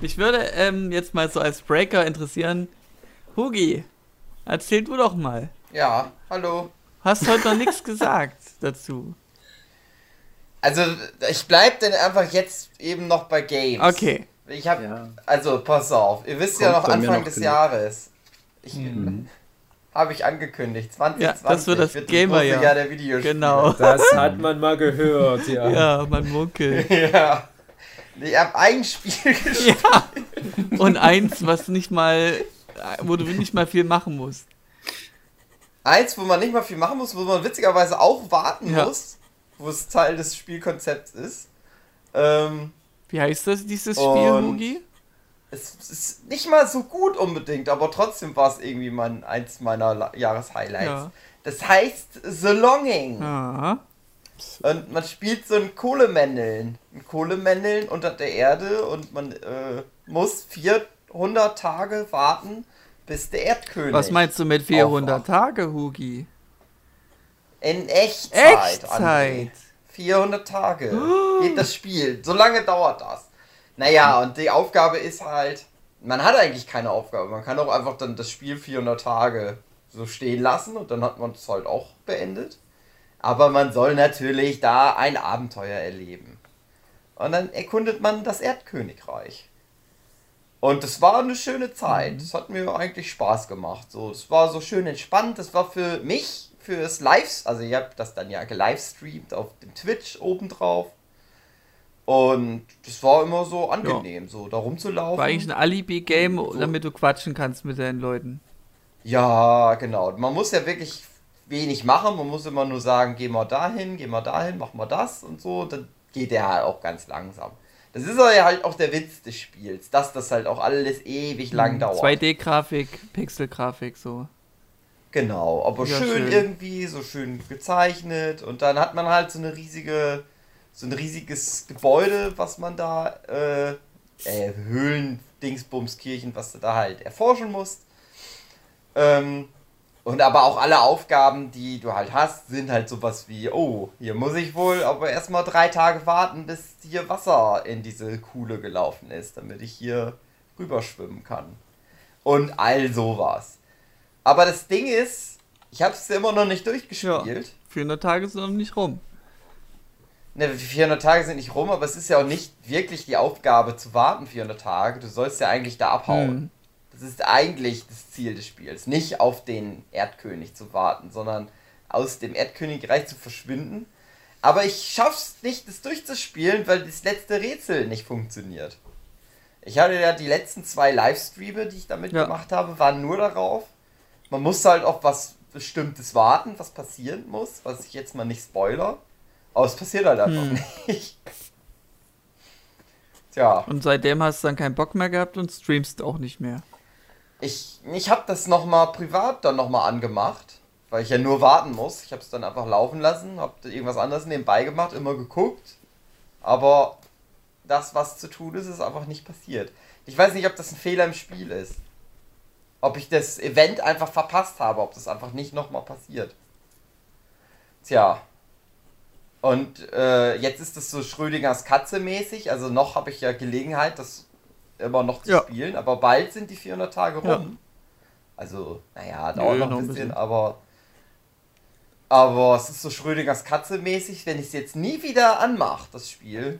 Mich <laughs> würde ähm, jetzt mal so als Breaker interessieren, Hugi, erzähl du doch mal. Ja, hallo. Hast heute noch nichts gesagt <laughs> dazu. Also, ich bleib denn einfach jetzt eben noch bei Games. Okay. Ich hab, Ja. also pass auf, ihr wisst ja Kommt noch bei mir Anfang noch des genug. Jahres. Ich, Mhm. Habe ich angekündigt. 2020 Ja, das wird das Gamerjahr. große Jahr der Videospiele. Genau. <laughs> das hat man mal gehört, ja. Ja, man munkelt. <laughs> ja. Ich habe ein Spiel <laughs> gespielt. Ja. Und eins, was nicht mal, wo du nicht mal viel machen musst. Eins, wo man nicht mal viel machen muss, wo man witzigerweise auch warten Ja. muss, wo es Teil des Spielkonzepts ist. Ähm, Wie heißt das, dieses Spiel, Und- Hugi? es ist nicht mal so gut unbedingt, aber trotzdem war es irgendwie mein, eins meiner Jahreshighlights. Ja. Das heißt The Longing. Aha. Und man spielt so ein Kohlemändeln. Ein Kohlemändeln unter der Erde und man äh, muss 400 Tage warten, bis der Erdkönig. Was meinst du mit 400 aufwacht. Tage, Hugi? In Echtzeit. Echtzeit. André. 400 Tage <gasps> geht das Spiel. So lange dauert das. Naja, und die Aufgabe ist halt, man hat eigentlich keine Aufgabe. Man kann auch einfach dann das Spiel 400 Tage so stehen lassen und dann hat man es halt auch beendet. Aber man soll natürlich da ein Abenteuer erleben. Und dann erkundet man das Erdkönigreich. Und es war eine schöne Zeit. Es hat mir eigentlich Spaß gemacht. So, es war so schön entspannt. Es war für mich, fürs Lives, also ich habe das dann ja gelivestreamt auf dem Twitch obendrauf. Und das war immer so angenehm, so da rumzulaufen. War eigentlich ein Alibi-Game, damit du quatschen kannst mit deinen Leuten. Ja, genau. Man muss ja wirklich wenig machen. Man muss immer nur sagen, geh mal dahin, geh mal dahin, mach mal das und so. Dann geht der halt auch ganz langsam. Das ist ja halt auch der Witz des Spiels, dass das halt auch alles ewig lang Hm, dauert. 2D-Grafik, Pixel-Grafik, so. Genau, aber Ja, schön, schön. irgendwie, so schön gezeichnet. Und dann hat man halt so eine riesige, so ein riesiges Gebäude, was man da, äh, äh Höhlen, Dingsbumskirchen, was du da halt erforschen musst. Ähm, und aber auch alle Aufgaben, die du halt hast, sind halt sowas wie, oh, hier muss ich wohl aber erstmal drei Tage warten, bis hier Wasser in diese Kuhle gelaufen ist, damit ich hier rüberschwimmen kann. Und all sowas. Aber das Ding ist, ich habe es immer noch nicht durchgespielt. 400 Tage sind noch nicht rum. Ne, 400 Tage sind nicht rum, aber es ist ja auch nicht wirklich die Aufgabe zu warten 400 Tage. Du sollst ja eigentlich da abhauen. Hm. Das ist eigentlich das Ziel des Spiels. Nicht auf den Erdkönig zu warten, sondern aus dem Erdkönigreich zu verschwinden. Aber ich schaff's nicht, das durchzuspielen, weil das letzte Rätsel nicht funktioniert. Ich hatte ja die letzten zwei Livestreame, die ich damit Ja. gemacht habe, waren nur darauf. Man muss halt auf was Bestimmtes warten, was passieren muss, was ich jetzt mal nicht spoiler. Aber es passiert halt einfach Hm. nicht. <laughs> Tja. Und seitdem hast du dann keinen Bock mehr gehabt und streamst auch nicht mehr. Ich, ich habe das nochmal privat dann nochmal angemacht, weil ich ja nur warten muss. Ich habe es dann einfach laufen lassen, habe irgendwas anderes nebenbei gemacht, immer geguckt. Aber das, was zu tun ist, ist einfach nicht passiert. Ich weiß nicht, ob das ein Fehler im Spiel ist. Ob ich das Event einfach verpasst habe, ob das einfach nicht nochmal passiert. Tja. Und äh, jetzt ist es so Schrödingers Katze mäßig. Also noch habe ich ja Gelegenheit, das immer noch zu Ja. spielen. Aber bald sind die 400 Tage rum. Ja. Also, naja, dauert Nö, noch ein bisschen, bisschen. aber. Aber es ist so Schrödingers Katze mäßig, wenn ich es jetzt nie wieder anmache, das Spiel.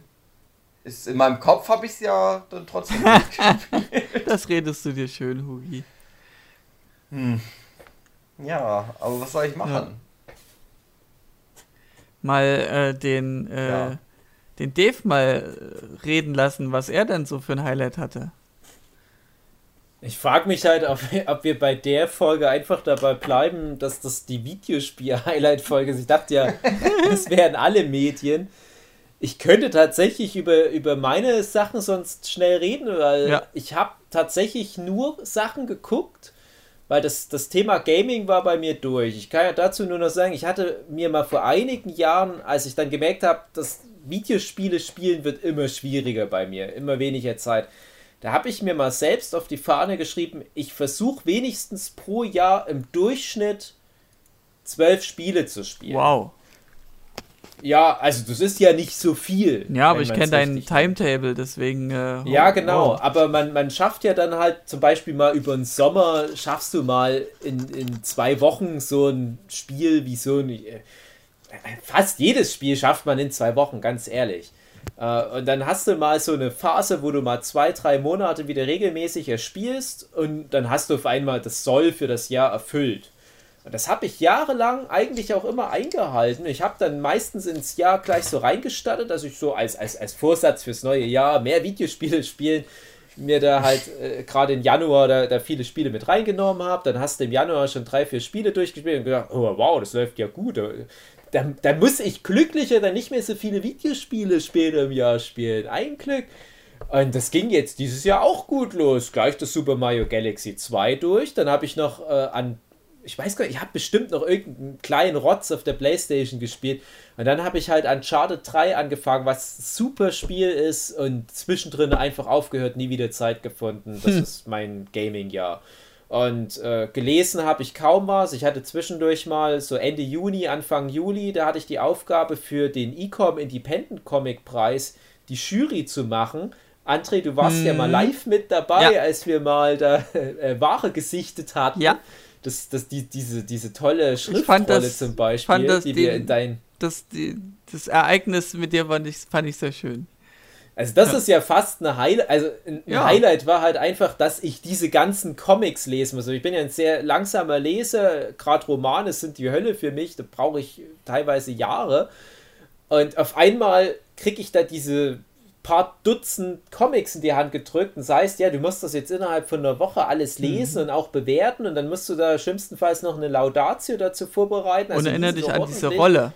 Ist in meinem Kopf habe ich es ja dann trotzdem <laughs> durchgespielt. Das redest du dir schön, Hugi. Hm. Ja, aber was soll ich machen? Mal äh, den, äh, Ja. den Dave mal äh, reden lassen, was er denn so für ein Highlight hatte. Ich frage mich halt, ob, ob wir bei der Folge einfach dabei bleiben, dass das die Videospiel-Highlight-Folge ist. Ich dachte ja, <laughs> das wären alle Medien. Ich könnte tatsächlich über, über meine Sachen sonst schnell reden, weil Ja. ich habe tatsächlich nur Sachen geguckt, weil das, das Thema Gaming war bei mir durch. Ich kann ja dazu nur noch sagen, ich hatte mir mal vor einigen Jahren, als ich dann gemerkt habe, dass Videospiele spielen wird immer schwieriger bei mir, immer weniger Zeit. Da habe ich mir mal selbst auf die Fahne geschrieben, ich versuche wenigstens pro Jahr im Durchschnitt zwölf Spiele zu spielen. Wow. Ja, also das ist ja nicht so viel. Ja, aber ich kenne deinen nimmt. Timetable, deswegen. Äh, Ja, genau. wow. Aber man, man schafft ja dann halt zum Beispiel mal über den Sommer, schaffst du mal in, in zwei Wochen so ein Spiel wie so ein. äh, Fast jedes Spiel schafft man in zwei Wochen, ganz ehrlich. Äh, Und dann hast du mal so eine Phase, wo du mal zwei, drei Monate wieder regelmäßig erspielst und dann hast du auf einmal das Soll für das Jahr erfüllt. Und das habe ich jahrelang eigentlich auch immer eingehalten. Ich habe dann meistens ins Jahr gleich so reingestattet, dass ich so als, als, als Vorsatz fürs neue Jahr mehr Videospiele spielen, mir da halt <laughs> äh, gerade im Januar da, da viele Spiele mit reingenommen habe. Dann hast du im Januar schon drei, vier Spiele durchgespielt und gedacht, oh wow, das läuft ja gut. Dann, dann muss ich glücklicher dann nicht mehr so viele Videospiele später im Jahr spielen. Ein Glück. Und das ging jetzt dieses Jahr auch gut los. Gleich das Super Mario Galaxy 2 durch. Dann habe ich noch äh, an, ich weiß gar nicht, ich habe bestimmt noch irgendeinen kleinen Rotz auf der Playstation gespielt. Und dann habe ich halt Uncharted 3 angefangen, was ein super Spiel ist und zwischendrin einfach aufgehört, nie wieder Zeit gefunden. Das ist mein Gaming-Jahr. Und äh, gelesen habe ich kaum was. Ich hatte zwischendurch mal so Ende Juni, Anfang Juli, da hatte ich die Aufgabe für den Ecom Independent Comic Preis die Jury zu machen. André, du warst ja mal live mit dabei, Ja. als wir mal da <laughs> äh, Ware gesichtet hatten. Ja. Das, das, die, diese, diese tolle Schriftrolle das- zum Beispiel, die wir in dein. Das, die, das Ereignis mit dir fand ich, fand ich sehr schön. Also das ist ja fast eine Highlight, also ein Ja. Highlight war halt einfach, dass ich diese ganzen Comics lesen muss. Also ich bin ja ein sehr langsamer Leser, gerade Romane sind die Hölle für mich, da brauche ich teilweise Jahre. Und auf einmal kriege ich da diese paar Dutzend Comics in die Hand gedrückt und heißt, ja, du musst das jetzt innerhalb von einer Woche alles lesen und auch bewerten und dann musst du da schlimmstenfalls noch eine Laudatio dazu vorbereiten. Und Also erinnere die dich an diese. Rolle.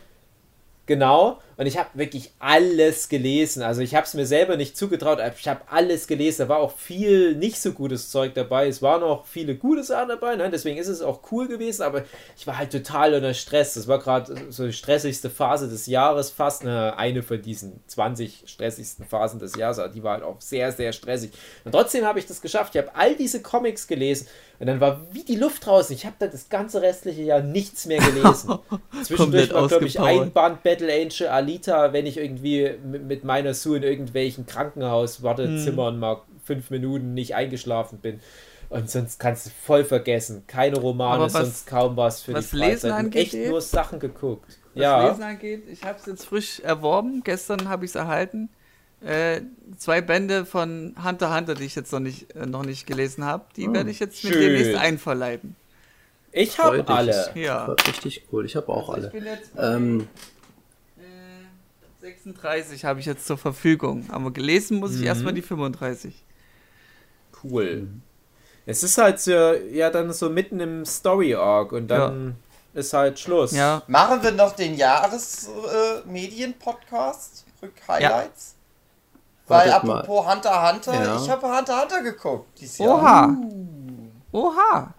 Genau. Und ich habe wirklich alles gelesen. Also ich habe es mir selber nicht zugetraut, ich habe alles gelesen. Da war auch viel nicht so gutes Zeug dabei. Es waren auch viele gute Sachen dabei. Ne? Deswegen ist es auch cool gewesen. Aber ich war halt total unter Stress. Das war gerade so die stressigste Phase des Jahres fast. Ne? Eine von diesen 20 stressigsten Phasen des Jahres. Aber die war halt auch sehr, sehr stressig. Und trotzdem habe ich das geschafft. Ich habe all diese Comics gelesen. Und dann war wie die Luft draußen. Ich habe dann das ganze restliche Jahr nichts mehr gelesen. <laughs> Zwischendurch war, glaube ich, ein Band Battle Angel Alita, wenn ich irgendwie mit, mit meiner Sue in irgendwelchen Krankenhaus-Wartezimmern mal fünf Minuten nicht eingeschlafen bin. Und sonst kannst du voll vergessen. Keine Romane, was- sonst kaum was für was die Lesen Freizeit. Angeht, echt nur Sachen geguckt. Was ja. Lesen angeht, ich habe es jetzt frisch erworben. Gestern habe ich es erhalten. Äh, zwei Bände von Hunter Hunter, die ich jetzt noch nicht, äh, noch nicht gelesen habe. Die werde ich jetzt mit schön. demnächst einverleiben. Ich habe alle. Ja. War richtig cool. Ich habe auch Also alle. Ich bin jetzt Ähm, äh, 36 habe ich jetzt zur Verfügung. Aber gelesen muss ich erstmal die 35. Cool. Es ist halt so, ja dann so mitten im Story-Arc und dann ist halt Schluss. Ja, Machen wir noch den Jahres-Medien-Podcast? Rück-Highlights? Weil Wartet mal. apropos Hunter x Hunter, Ja. ich habe Hunter Hunter geguckt dieses Jahr. Oha. Oha.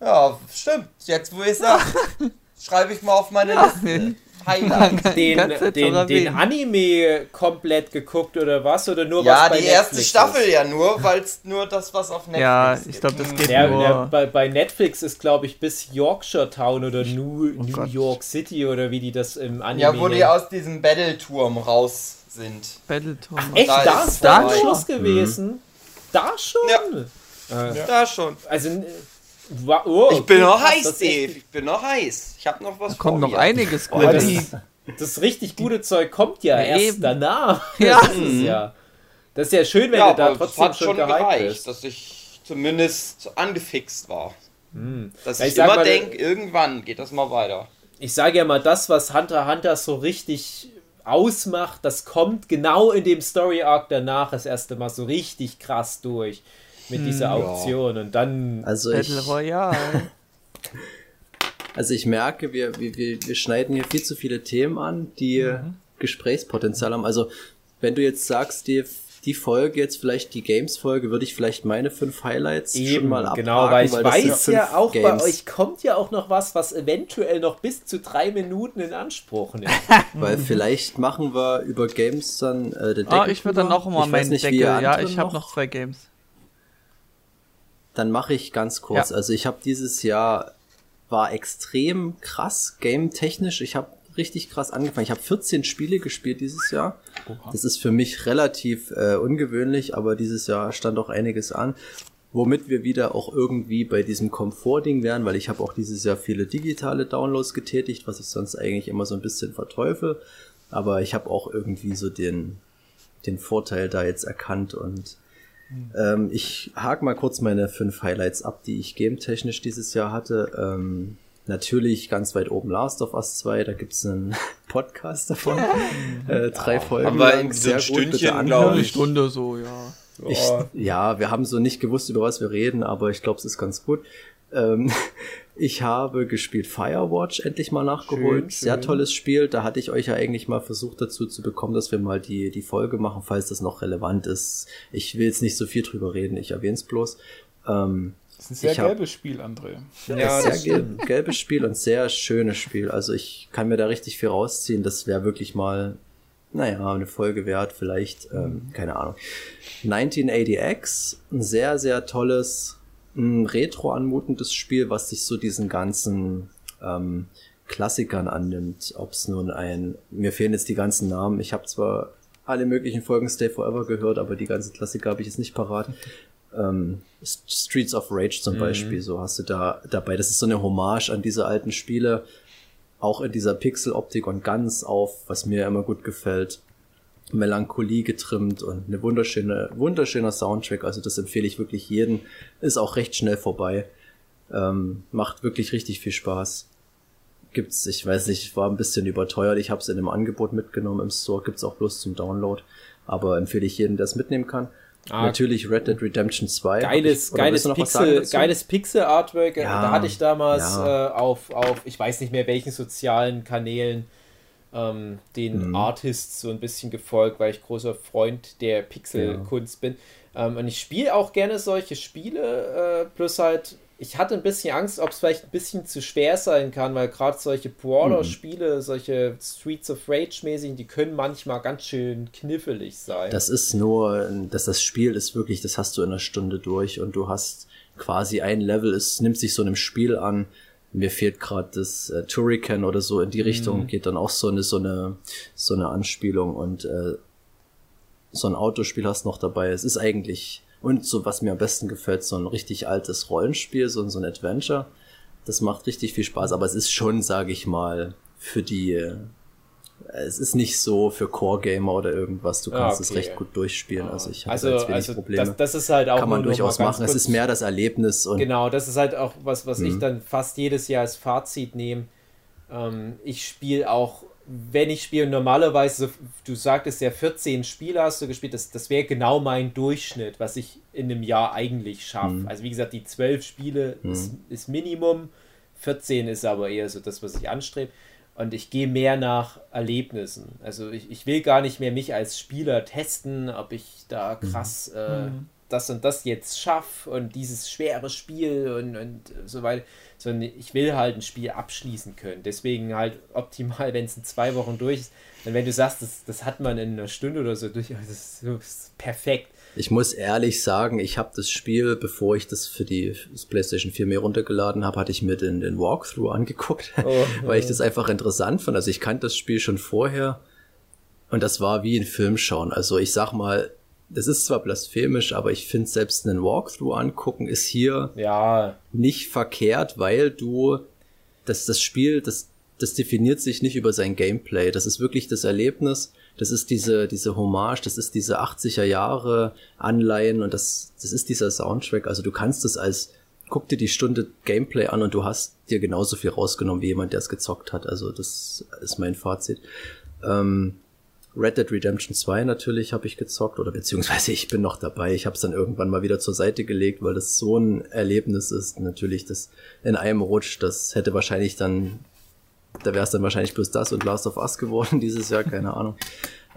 Ja, stimmt. Jetzt, wo ich sage, <laughs> schreibe ich mal auf meine Liste. Highlights. Den, den, den. Anime komplett geguckt oder was? Oder nur Ja, was bei die erste Netflix Staffel ist? ja nur, weil es nur das, was auf Netflix Ja, gibt. ich glaube, das Hm. geht Ja, nur. ja, bei, bei Netflix ist, glaube ich, bis Yorkshire Town oder New, New Gott. York City oder wie die das im Anime Ja, wo die nennen. aus diesem Battle-Turm raus sind. Battleturm. Echt, Da da ist ist da. Schluss gewesen? Da schon? Ja. Äh, Da schon. Also, äh, wa- oh, Ich bin noch heiß, das Dave. Ich bin noch heiß. Ich habe noch was Da kommt vor noch mir. einiges Oh, Gutes. die- Das richtig gute Zeug kommt ja, Ja, erst eben. danach. Ja. <laughs> Das ist ja. Das ist ja schön, wenn Ja, du da trotzdem hat schon gereicht, bist. dass ich zumindest angefixt war. Dass Ja, ich, ich immer mal, denke, irgendwann geht das mal weiter. ich sage ja mal, das, was Hunter Hunter so richtig ausmacht, das kommt genau in dem Story Arc danach das erste Mal so richtig krass durch mit dieser Auktion und dann also ich, Battle Royale. <laughs> also ich merke, wir, wir, wir wir schneiden hier viel zu viele Themen an, die Mhm. Gesprächspotenzial haben. Also wenn du jetzt sagst, die, die Folge jetzt vielleicht die Games-Folge, würde ich vielleicht meine fünf Highlights schon eben mal abhaken, genau, weil ich sind weiß ja auch bei Games. euch kommt ja auch noch was, was eventuell noch bis zu drei Minuten in Anspruch nimmt. <laughs> Weil vielleicht machen wir über Games dann äh, den Ah, Deckel ich würde dann noch mal Ich meinen Deckel. Ja, ich habe noch zwei Games. Dann mache ich ganz kurz. Ja. Also ich habe dieses Jahr war extrem krass game-technisch. Ich habe richtig krass angefangen. Ich habe 14 Spiele gespielt dieses Jahr. Das ist für mich relativ äh, ungewöhnlich, aber dieses Jahr stand auch einiges an. Womit wir wieder auch irgendwie bei diesem Komfortding wären, weil ich habe auch dieses Jahr viele digitale Downloads getätigt, was ich sonst eigentlich immer so ein bisschen verteufel. Aber ich habe auch irgendwie so den, den Vorteil da jetzt erkannt und ähm, ich hake mal kurz meine fünf Highlights ab, die ich game-technisch dieses Jahr hatte. Ähm, natürlich ganz weit oben Last of Us 2, da gibt's einen <laughs> Podcast davon. <laughs> äh, drei Folgen. haben wir lang, so ein Stündchen, anhören. glaub Eine ich. Stunde so, ja. Ich, ja, wir haben so nicht gewusst, über was wir reden, aber ich glaube, es ist ganz gut. Ähm, <laughs> ich habe gespielt Firewatch endlich mal nachgeholt. Schön, Sehr schön. tolles Spiel. Da hatte ich euch ja eigentlich mal versucht dazu zu bekommen, dass wir mal die, die Folge machen, falls das noch relevant ist. Ich will jetzt nicht so viel drüber reden, ich erwähne es bloß. Ähm, Das ist ein sehr hab- gelbes Spiel, André. Ja, sehr das gel gelbes Spiel und sehr schönes Spiel. Also ich kann mir da richtig viel rausziehen. Das wäre wirklich mal, naja, eine Folge wert, vielleicht, ähm, keine Ahnung. 1980X, ein sehr, sehr tolles ein retro anmutendes Spiel, was sich so diesen ganzen ähm, Klassikern annimmt. Ob es nun ein, mir fehlen jetzt die ganzen Namen. Ich habe zwar alle möglichen Folgen Stay Forever gehört, aber die ganzen Klassiker habe ich jetzt nicht parat. <laughs> Ähm, Streets of Rage zum mhm. Beispiel, so hast du da dabei. Das ist so eine Hommage an diese alten Spiele, auch in dieser Pixel-Optik und ganz auf, was mir immer gut gefällt, Melancholie getrimmt und eine wunderschöne, wunderschöner Soundtrack. Also das empfehle ich wirklich jedem. Ist auch recht schnell vorbei. Ähm, macht wirklich richtig viel Spaß gibt's, ich weiß nicht, war ein bisschen überteuert. Ich habe es in einem Angebot mitgenommen im Store, gibt's auch bloß zum Download. Aber empfehle ich jedem, der es mitnehmen kann. Ah, Natürlich Red Dead Redemption 2. Geiles, ich, geiles, Pixel, geiles Pixel-Artwork. Ja, da hatte ich damals ja. äh, auf, auf, ich weiß nicht mehr welchen sozialen Kanälen, ähm, den mhm. Artists so ein bisschen gefolgt, weil ich großer Freund der Pixel-Kunst ja. bin. Ähm, und ich spiele auch gerne solche Spiele, äh, plus halt ich hatte ein bisschen Angst, ob es vielleicht ein bisschen zu schwer sein kann, weil gerade solche Brawler-Spiele, mhm. solche Streets of Rage-mäßigen, die können manchmal ganz schön knifflig sein. Das ist nur, dass das Spiel ist wirklich, das hast du in einer Stunde durch und du hast quasi ein Level, es nimmt sich so einem Spiel an. Mir fehlt gerade das äh, Turrican oder so in die Richtung, mhm. geht dann auch so eine, so eine, so eine Anspielung und äh, so ein Autospiel hast noch dabei. Es ist eigentlich und so, was mir am besten gefällt, so ein richtig altes Rollenspiel, so, so ein Adventure. Das macht richtig viel Spaß, aber es ist schon, sage ich mal, für die. Es ist nicht so für Core-Gamer oder irgendwas. Du kannst ah, okay. es recht gut durchspielen. Also ich habe also, jetzt wenig also Probleme. Das, das, ist halt auch kann man durchaus machen. Es ist mehr das Erlebnis und genau. Das ist halt auch was, was ich mhm. dann fast jedes Jahr als Fazit nehme. Ähm, ich spiele auch wenn ich spiele, normalerweise, du sagtest ja, 14 Spiele hast du gespielt, das, das wäre genau mein Durchschnitt, was ich in einem Jahr eigentlich schaffe. Mhm. Also wie gesagt, die 12 Spiele mhm. ist, ist, Minimum, 14 ist aber eher so das, was ich anstrebe. Und ich gehe mehr nach Erlebnissen. Also ich, ich will gar nicht mehr mich als Spieler testen, ob ich da mhm. krass äh, mhm. das und das jetzt schaffe und dieses schwere Spiel und, und so weiter sondern ich will halt ein Spiel abschließen können. Deswegen halt optimal, <laughs> wenn es in zwei Wochen durch ist. Denn wenn du sagst, das, das hat man in einer Stunde oder so durch, das ist, das ist perfekt. Ich muss ehrlich sagen, ich habe das Spiel, bevor ich das für die das PlayStation 4 mehr runtergeladen habe, hatte ich mir den, den Walkthrough angeguckt, oh, <laughs> weil ich das einfach interessant fand. Also ich kannte das Spiel schon vorher und das war wie ein Film schauen. Also ich sag mal, das ist zwar blasphemisch, aber ich finde selbst einen Walkthrough angucken ist hier ja. nicht verkehrt, weil du das, das Spiel, das, das definiert sich nicht über sein Gameplay. Das ist wirklich das Erlebnis. Das ist diese, diese Hommage, das ist diese 80er Jahre Anleihen und das, das ist dieser Soundtrack. Also du kannst es als, guck dir die Stunde Gameplay an und du hast dir genauso viel rausgenommen wie jemand, der es gezockt hat. Also das ist mein Fazit. Ähm, Red Dead Redemption 2 natürlich habe ich gezockt oder beziehungsweise ich bin noch dabei. Ich habe es dann irgendwann mal wieder zur Seite gelegt, weil das so ein Erlebnis ist. Natürlich das in einem Rutsch, das hätte wahrscheinlich dann, da wäre es dann wahrscheinlich bloß das und Last of Us geworden <laughs> dieses Jahr, keine Ahnung.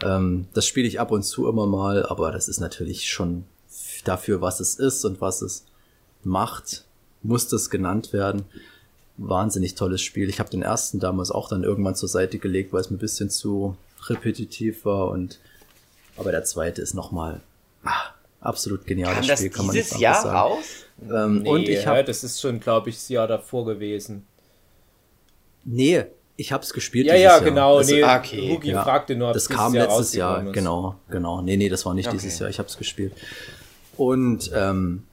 Ähm, das spiele ich ab und zu immer mal, aber das ist natürlich schon dafür, was es ist und was es macht, muss das genannt werden. Wahnsinnig tolles Spiel. Ich habe den ersten damals auch dann irgendwann zur Seite gelegt, weil es mir ein bisschen zu repetitiv war und aber der zweite ist nochmal ah, absolut geniales Spiel, kann man nicht Jahr sagen. raus? Ähm, nee, und ich hab, ja, das ist schon, glaube ich, das Jahr davor gewesen. Nee, ich habe es gespielt. Ja, ja, genau. Also, nee, okay. Hugi ja, fragte nur, ob das kam Jahr letztes Jahr. Ist. Genau, genau. Nee, nee, das war nicht okay. dieses Jahr. Ich habe es gespielt. Und ähm,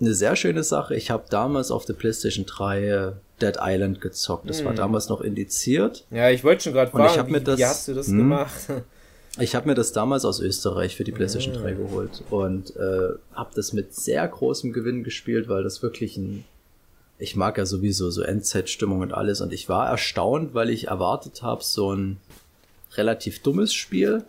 eine sehr schöne Sache. Ich habe damals auf der PlayStation 3 Dead Island gezockt. Das hm. war damals noch indiziert. Ja, ich wollte schon gerade fragen, wie, das, wie hast du das hm, gemacht? Ich habe mir das damals aus Österreich für die PlayStation ja. 3 geholt und äh, habe das mit sehr großem Gewinn gespielt, weil das wirklich ein ich mag ja sowieso so Endzeitstimmung und alles und ich war erstaunt, weil ich erwartet habe so ein relativ dummes Spiel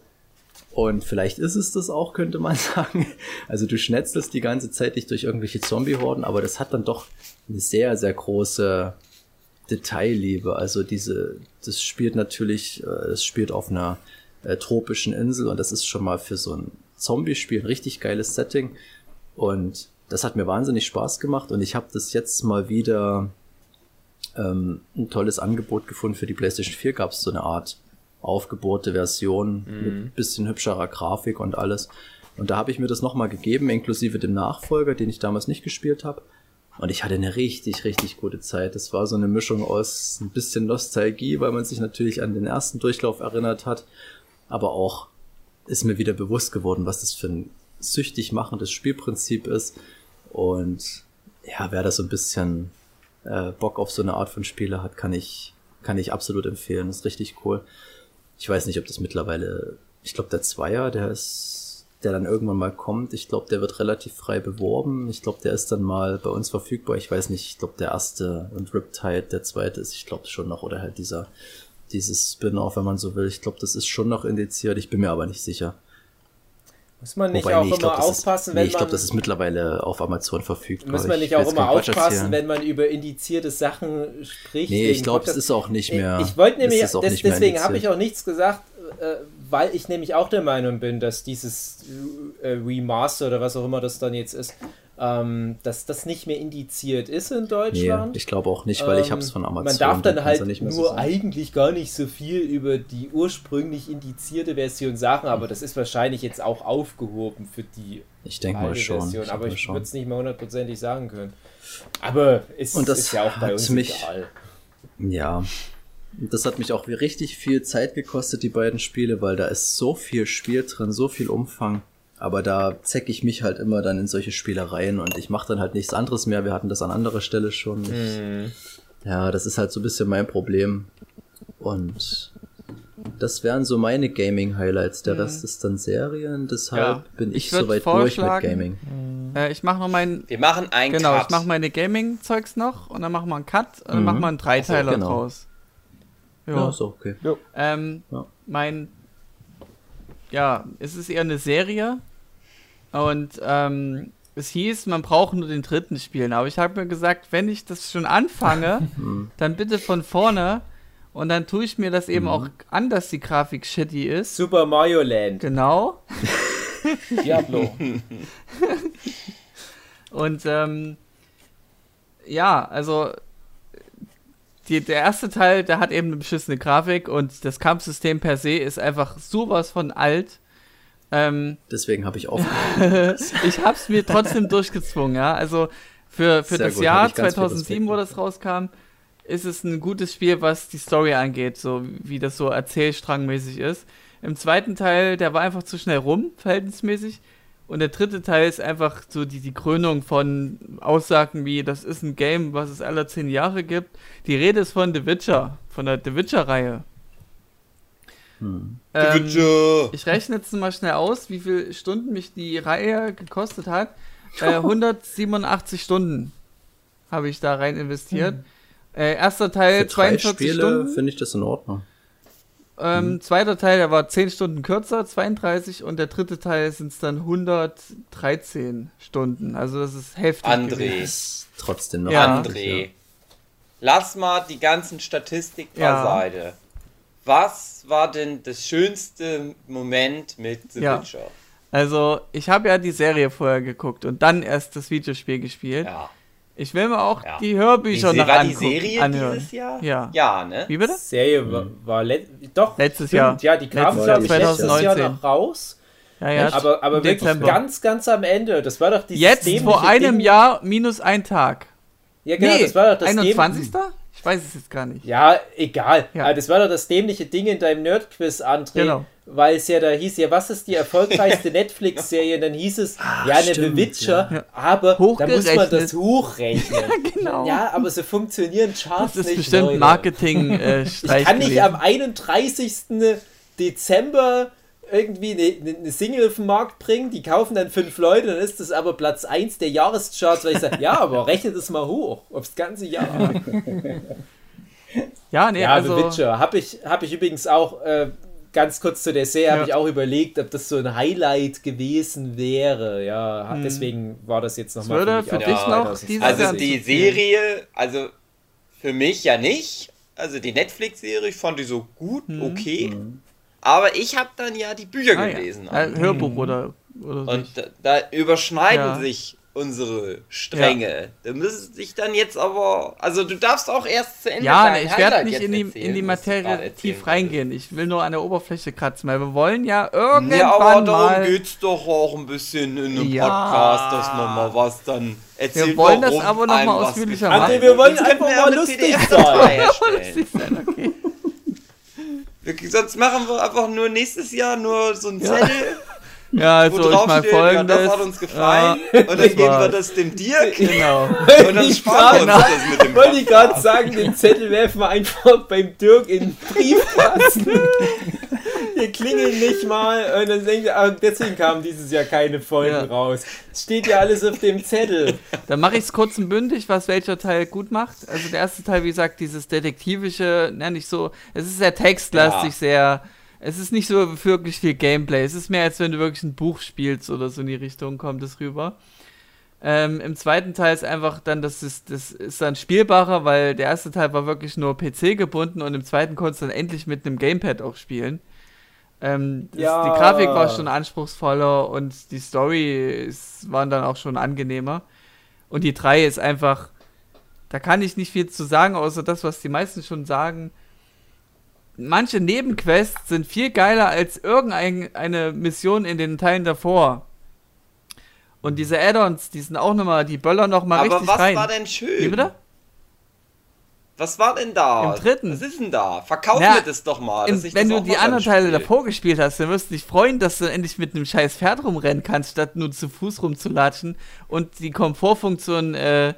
und vielleicht ist es das auch, könnte man <laughs> sagen. Also du schnetzelst die ganze Zeit dich durch irgendwelche Zombie-Horden, aber das hat dann doch eine sehr, sehr große Detailliebe. Also diese, das spielt natürlich, äh, es spielt auf einer äh, tropischen Insel und das ist schon mal für so ein Zombie-Spiel ein richtig geiles Setting. Und das hat mir wahnsinnig Spaß gemacht und ich habe das jetzt mal wieder ähm, ein tolles Angebot gefunden für die PlayStation 4. Gab es so eine Art aufgebohrte Version mhm. mit bisschen hübscherer Grafik und alles. Und da habe ich mir das nochmal gegeben, inklusive dem Nachfolger, den ich damals nicht gespielt habe. Und ich hatte eine richtig, richtig gute Zeit. Das war so eine Mischung aus ein bisschen Nostalgie, weil man sich natürlich an den ersten Durchlauf erinnert hat. Aber auch ist mir wieder bewusst geworden, was das für ein süchtig machendes Spielprinzip ist. Und ja, wer da so ein bisschen äh, Bock auf so eine Art von Spiele hat, kann ich, kann ich absolut empfehlen. Das ist richtig cool. Ich weiß nicht, ob das mittlerweile, ich glaube, der Zweier, der ist, der dann irgendwann mal kommt, ich glaube, der wird relativ frei beworben. Ich glaube, der ist dann mal bei uns verfügbar. Ich weiß nicht, ich glaube, der erste und Riptide, der zweite ist, ich glaube schon noch, oder halt dieser, dieses Spin-off, wenn man so will. Ich glaube, das ist schon noch indiziert. Ich bin mir aber nicht sicher. Muss man nicht Wobei, auch nee, ich immer glaub, das ist- aufpassen, nee, wenn ich glaube, man. das ist mittlerweile auf Amazon verfügbar. muss man Ich nicht auch immer aufpassen, wenn man über indizierte Sachen spricht. Nee, ich glaube, es ist auch nicht mehr. Ich wollte nämlich, ist auch mehr deswegen habe ich auch nichts gesagt, äh, weil ich nämlich auch der Meinung bin, dass dieses äh, Remaster oder was auch immer das dann jetzt ist, ähm, dass das nicht mehr indiziert ist in Nee, Deutschland. ich glaube auch nicht, weil ich Ähm, habe es von Amazon. Man darf da dann halt mehr so nur sagen. eigentlich gar nicht so viel über die ursprünglich indizierte Version sagen, aber das ist wahrscheinlich jetzt auch aufgehoben für die Ich denke mal schon. Version, ich aber ich würde es nicht mal hundertprozentig sagen können. Aber es Und das ist ja auch bei uns mich- egal. Ja. Das hat mich auch richtig viel Zeit gekostet, die beiden Spiele, weil da ist so viel Spiel drin, so viel Umfang. Aber da zeck ich mich halt immer dann in solche Spielereien und ich mache dann halt nichts anderes mehr. Wir hatten das an anderer Stelle schon. Ich, Mhm. Ja, das ist halt so ein bisschen mein Problem. Und das wären so meine Gaming-Highlights. Der Rest ist dann Serien, deshalb Ja. bin ich, Ich soweit durch mit Gaming. Äh, ich mache noch meinen. Wir machen einen Genau, Cut. ich mache meine Gaming-Zeugs noch und dann machen wir einen Cut und dann Mhm. machen wir einen Dreiteiler Ach so, genau. draus. Ja, Ja. so, okay. Ähm, Ja. mein. Ja, es ist eher eine Serie. Und ähm, es hieß, man braucht nur den dritten spielen. Aber ich habe mir gesagt, wenn ich das schon anfange, <laughs> Hm. dann bitte von vorne. Und dann tue ich mir das eben Mhm. auch an, dass die Grafik shitty ist. Super Mario Land. Genau. <laughs> Diablo. <laughs> Und ähm, ja, also die, der erste Teil, der hat eben eine beschissene Grafik und das Kampfsystem per se ist einfach sowas von alt. Ähm, Deswegen habe ich <laughs> aufgehört. ich hab's mir trotzdem durchgezwungen, ja. Also für, für Sehr das gut, Jahr hab ich ganz viel 2007, wo das rauskam, ist es ein gutes Spiel, was die Story angeht, so wie das so erzählstrangmäßig ist. Im zweiten Teil, der war einfach zu schnell rum, verhältnismäßig. Und der dritte Teil ist einfach so die, die Krönung von Aussagen wie, das ist ein Game, was es alle zehn Jahre gibt. Die Rede ist von The Witcher, von der The Witcher-Reihe. Hm. Ähm, Bitte. ich rechne jetzt mal schnell aus, wie viele Stunden mich die Reihe gekostet hat. <laughs> Äh, 187 Stunden habe ich da rein investiert. Äh, erster Teil Für drei 42 Spiele Stunden. finde ich das in Ordnung. Ähm, Zweiter Teil, der war 10 Stunden kürzer, 32. Und der dritte Teil sind es dann 113 Stunden. Also das ist heftig. André. trotzdem noch Ja. André. Lass mal die ganzen Statistiken Ja. beiseite. Was war denn das schönste Moment mit The Ja. Witcher? Also ich habe ja die Serie vorher geguckt und dann erst das Videospiel gespielt. Ja. Ich will mir auch Ja. die Hörbücher Die, noch war die angucken, Serie anhören. dieses Jahr? Ja. Ja, ne? Wie bitte? Serie war, war let doch Letztes stimmt, Jahr. Ja, die kam Letztes Jahr, letztes Jahr 2019. noch raus. Ja, ja. aber aber wirklich Dezember. ganz ganz am Ende. Das war doch dieses Jetzt vor einem Ding. Jahr minus ein Tag. Ja, genau, nee, das war doch das 21. Däm Ich weiß es jetzt gar nicht. ja, egal. Ja. Aber das war doch das dämliche Ding in deinem Nerd-Quiz, André. Genau. Weil es ja da hieß, ja, was ist die erfolgreichste <laughs> Netflix-Serie? Und dann hieß es, ja, eine The stimmt, Witcher, ja. aber da muss man das hochrechnen. <laughs> Genau. Ja, aber so funktionieren Charts das ist nicht. bestimmt Leute. Marketing äh, Ich kann nicht am 31. Dezember irgendwie eine, eine Single auf den Markt bringen, die kaufen dann fünf Leute, dann ist das aber Platz 1 der Jahrescharts, weil ich sage, ja, aber rechnet es mal hoch, aufs ganze Jahr. <laughs> Ja, nee, ja, also Witcher. Habe ich, hab ich übrigens auch, äh, ganz kurz zu der Serie, habe Ja. ich auch überlegt, ob das so ein Highlight gewesen wäre. Ja, Hm. deswegen war das jetzt nochmal mich für auch dich Ja, noch 2020. dieses Also Jahr die. Serie, also für mich ja nicht. Also die Netflix-Serie, ich fand die so gut, okay. Aber ich habe dann ja die Bücher Ah, ja. gelesen. Äh, Hörbuch oder, oder Und da, da überschneiden Ja. sich unsere Stränge. Du müsstest dich dann jetzt aber. Also du darfst auch erst zu Ende Ja, dein ich werde nicht in die, erzählen, in die Materie tief reingehen. Ich will nur an der Oberfläche kratzen, weil wir wollen ja irgendwann Ja, aber darum mal... geht's doch auch ein bisschen in einem Ja. Podcast, dass man mal was dann erzählt. Wir wollen das aber noch einem mal was ausführlicher machen. hat. wir wollen einfach wir mal <laughs> <laughs> lustig sein. erstellen. okay. Sonst machen wir einfach nur nächstes Jahr nur so einen Zettel, <laughs> Ja, wo also ich mal steht, ja, folgendes. das hat uns gefallen. Ja, und dann geben wir war's. das dem Dirk. <laughs> Genau. Und dann Ich sparen wir uns das mit dem Wollte ich gerade sagen, den Zettel werfen wir einfach beim Dirk in den Briefkasten. <laughs> Wir klingeln nicht mal und dann denkt er, ah, deswegen kamen dieses Jahr keine Folgen Ja. raus. Es steht ja alles auf dem Zettel. Dann mache ich es kurz und bündig, was welcher Teil gut macht. Also der erste Teil, wie gesagt, dieses detektivische, ne, nicht so, es ist sehr textlastig, Ja. sehr, es ist nicht so wirklich viel Gameplay. Es ist mehr, als wenn du wirklich ein Buch spielst oder so in die Richtung kommt es rüber. Ähm, Im zweiten Teil ist einfach dann, das ist, das ist dann spielbarer, weil der erste Teil war wirklich nur PC gebunden und im zweiten konntest du dann endlich mit einem Gamepad auch spielen. Ähm, das, Ja. Die Grafik war schon anspruchsvoller und die Story ist, waren dann auch schon angenehmer. Und die 3 ist einfach, da kann ich nicht viel zu sagen, außer das, was die meisten schon sagen. Manche Nebenquests sind viel geiler als irgendeine Mission in den Teilen davor. Und diese Add-ons, die sind auch nochmal, die böllern nochmal Aber richtig was rein. war denn schön? Wie bitte? Was war denn da? Im dritten. Was ist denn da? Verkauf Na, mir das doch mal. Im, wenn du die anderen Teile davor gespielt hast, dann wirst du dich freuen, dass du endlich mit einem scheiß Pferd rumrennen kannst, statt nur zu Fuß rumzulatschen und die Komfortfunktion, äh,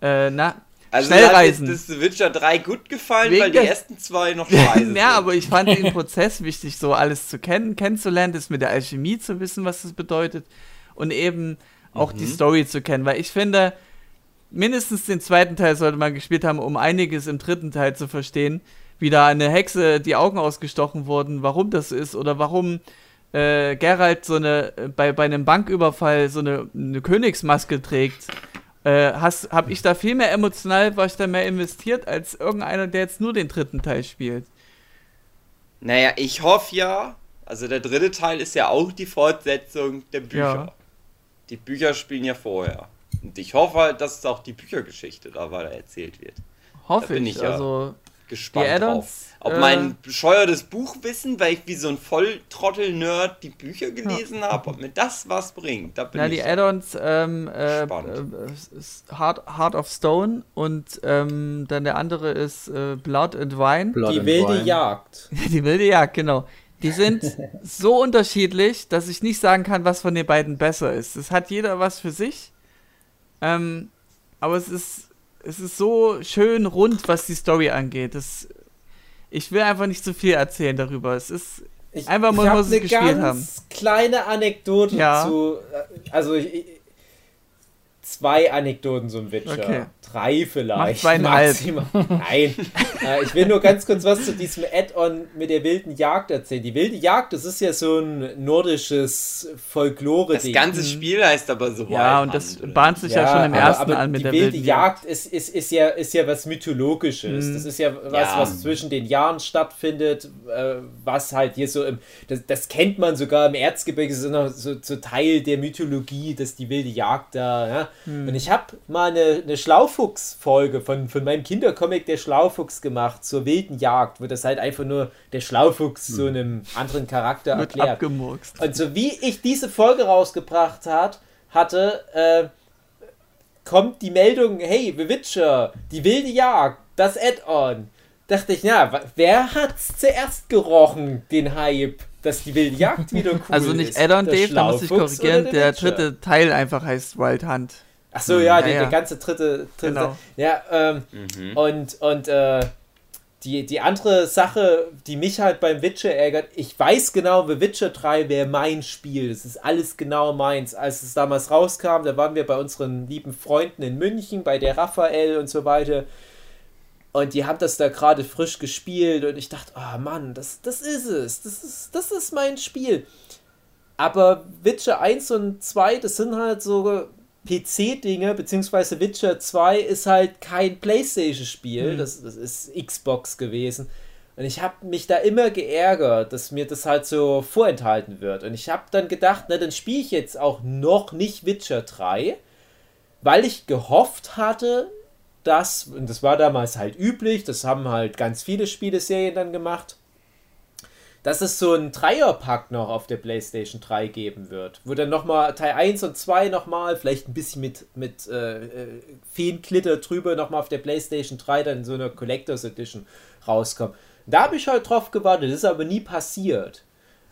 äh, na, Also Schnellreisen. hat jetzt das Witcher 3 gut gefallen, Wegen weil die ersten zwei noch <laughs> scheiße sind. ja, aber ich fand den Prozess wichtig, so alles zu kennen, kennenzulernen, das mit der Alchemie zu wissen, was das bedeutet und eben auch Mhm. die Story zu kennen, weil ich finde, mindestens den zweiten Teil sollte man gespielt haben, um einiges im dritten Teil zu verstehen, wie da eine Hexe die Augen ausgestochen wurden, warum das ist oder warum äh, Geralt so eine äh, bei, bei einem Banküberfall so eine, eine Königsmaske trägt. Äh, hast, hab ich da viel mehr emotional, war ich da mehr investiert als irgendeiner, der jetzt nur den dritten Teil spielt. Naja, ich hoffe ja, also der dritte Teil ist ja auch die Fortsetzung der Bücher. Ja. Die Bücher spielen ja vorher. Und ich hoffe halt, dass auch die Büchergeschichte da weiter erzählt wird. Hoffe Da bin ich. ich ja Also, Gespannt Die drauf. Ob äh, mein bescheuertes Buchwissen, weil ich wie so ein Volltrottel-Nerd die Bücher gelesen habe, ob mir das was bringt. Da bin na, ich. die Add-ons, ähm, äh, äh, Heart of Stone und ähm, dann der andere ist äh, Blood and Wine. Blood Die and wilde Wine. Jagd. <laughs> Die wilde Jagd, genau. Die sind <laughs> so unterschiedlich, dass ich nicht sagen kann, was von den beiden besser ist. Es hat jeder was für sich. Ähm, aber es ist, es ist so schön rund, was die Story angeht. Das, ich will einfach nicht zu viel erzählen darüber. Es ist Ich, Einfach mal ich muss es eine gespielt ganz haben. kleine Anekdote Ja. zu. äh, Also ich- zwei Anekdoten zum Witcher. Okay. Drei vielleicht. Mach zweieinhalb. maximal. <laughs> Nein. äh, ich will nur ganz kurz was zu diesem Add-on mit der wilden Jagd erzählen. Die wilde Jagd, das ist ja so ein nordisches folklore das ganze Spiel heißt aber so Ja, und Wild das bahnt sich ja, schon im ersten an mit die der wilde wilden Jagd ist, ist, ist, ja, ist ja was Mythologisches. Mhm. Das ist ja was, Ja. was zwischen den Jahren stattfindet, äh, was halt hier so im. Das, das kennt man sogar im Erzgebirge, das ist noch so, so Teil der Mythologie, dass die wilde Jagd da. Ja? Mhm. Und ich habe mal eine, eine Schlaufuchs-Folge von, von meinem Kindercomic Der Schlaufuchs gemacht zur wilden Jagd, wo das halt einfach nur der Schlaufuchs so einem anderen Charakter erklärt. abgemurkst. Und so wie ich diese Folge rausgebracht hat, hatte, äh, kommt die Meldung, hey, The Witcher, die wilde Jagd, das Add-on. Dachte ich, na, wer hat's zuerst gerochen, den Hype, dass die wilde Jagd wieder <laughs> cool Also nicht ist? Add-on Der Dave, da muss ich korrigieren. Der Witcher? dritte Teil einfach heißt Wild Hunt. Ach so, ja, Ja, der, ja. der ganze dritte, dritte Genau. Ja, ähm, Mhm. und, und äh, die, die andere Sache, die mich halt beim Witcher ärgert, ich weiß genau, The Witcher 3 wäre mein Spiel. Das ist alles genau meins. Als es damals rauskam, da waren wir bei unseren lieben Freunden in München, bei der Raphael und so weiter. Und die haben das da gerade frisch gespielt und ich dachte, oh Mann, das, das ist es. Das ist, das ist mein Spiel. Aber Witcher 1 und 2, das sind halt so PC-Dinge, beziehungsweise Witcher 2 ist halt kein Playstation-Spiel, Mhm. das, das ist Xbox gewesen. Und ich habe mich da immer geärgert, dass mir das halt so vorenthalten wird. Und ich habe dann gedacht, na dann spiele ich jetzt auch noch nicht Witcher 3, weil ich gehofft hatte, dass, und das war damals halt üblich, das haben halt ganz viele Spieleserien dann gemacht, dass es so einen Dreierpack noch auf der PlayStation 3 geben wird, wo dann nochmal Teil 1 und 2 nochmal, vielleicht ein bisschen mit, mit äh, äh, Feenklitter drüber nochmal auf der PlayStation 3 dann in so einer Collectors Edition rauskommen. Da habe ich halt drauf gewartet, das ist aber nie passiert.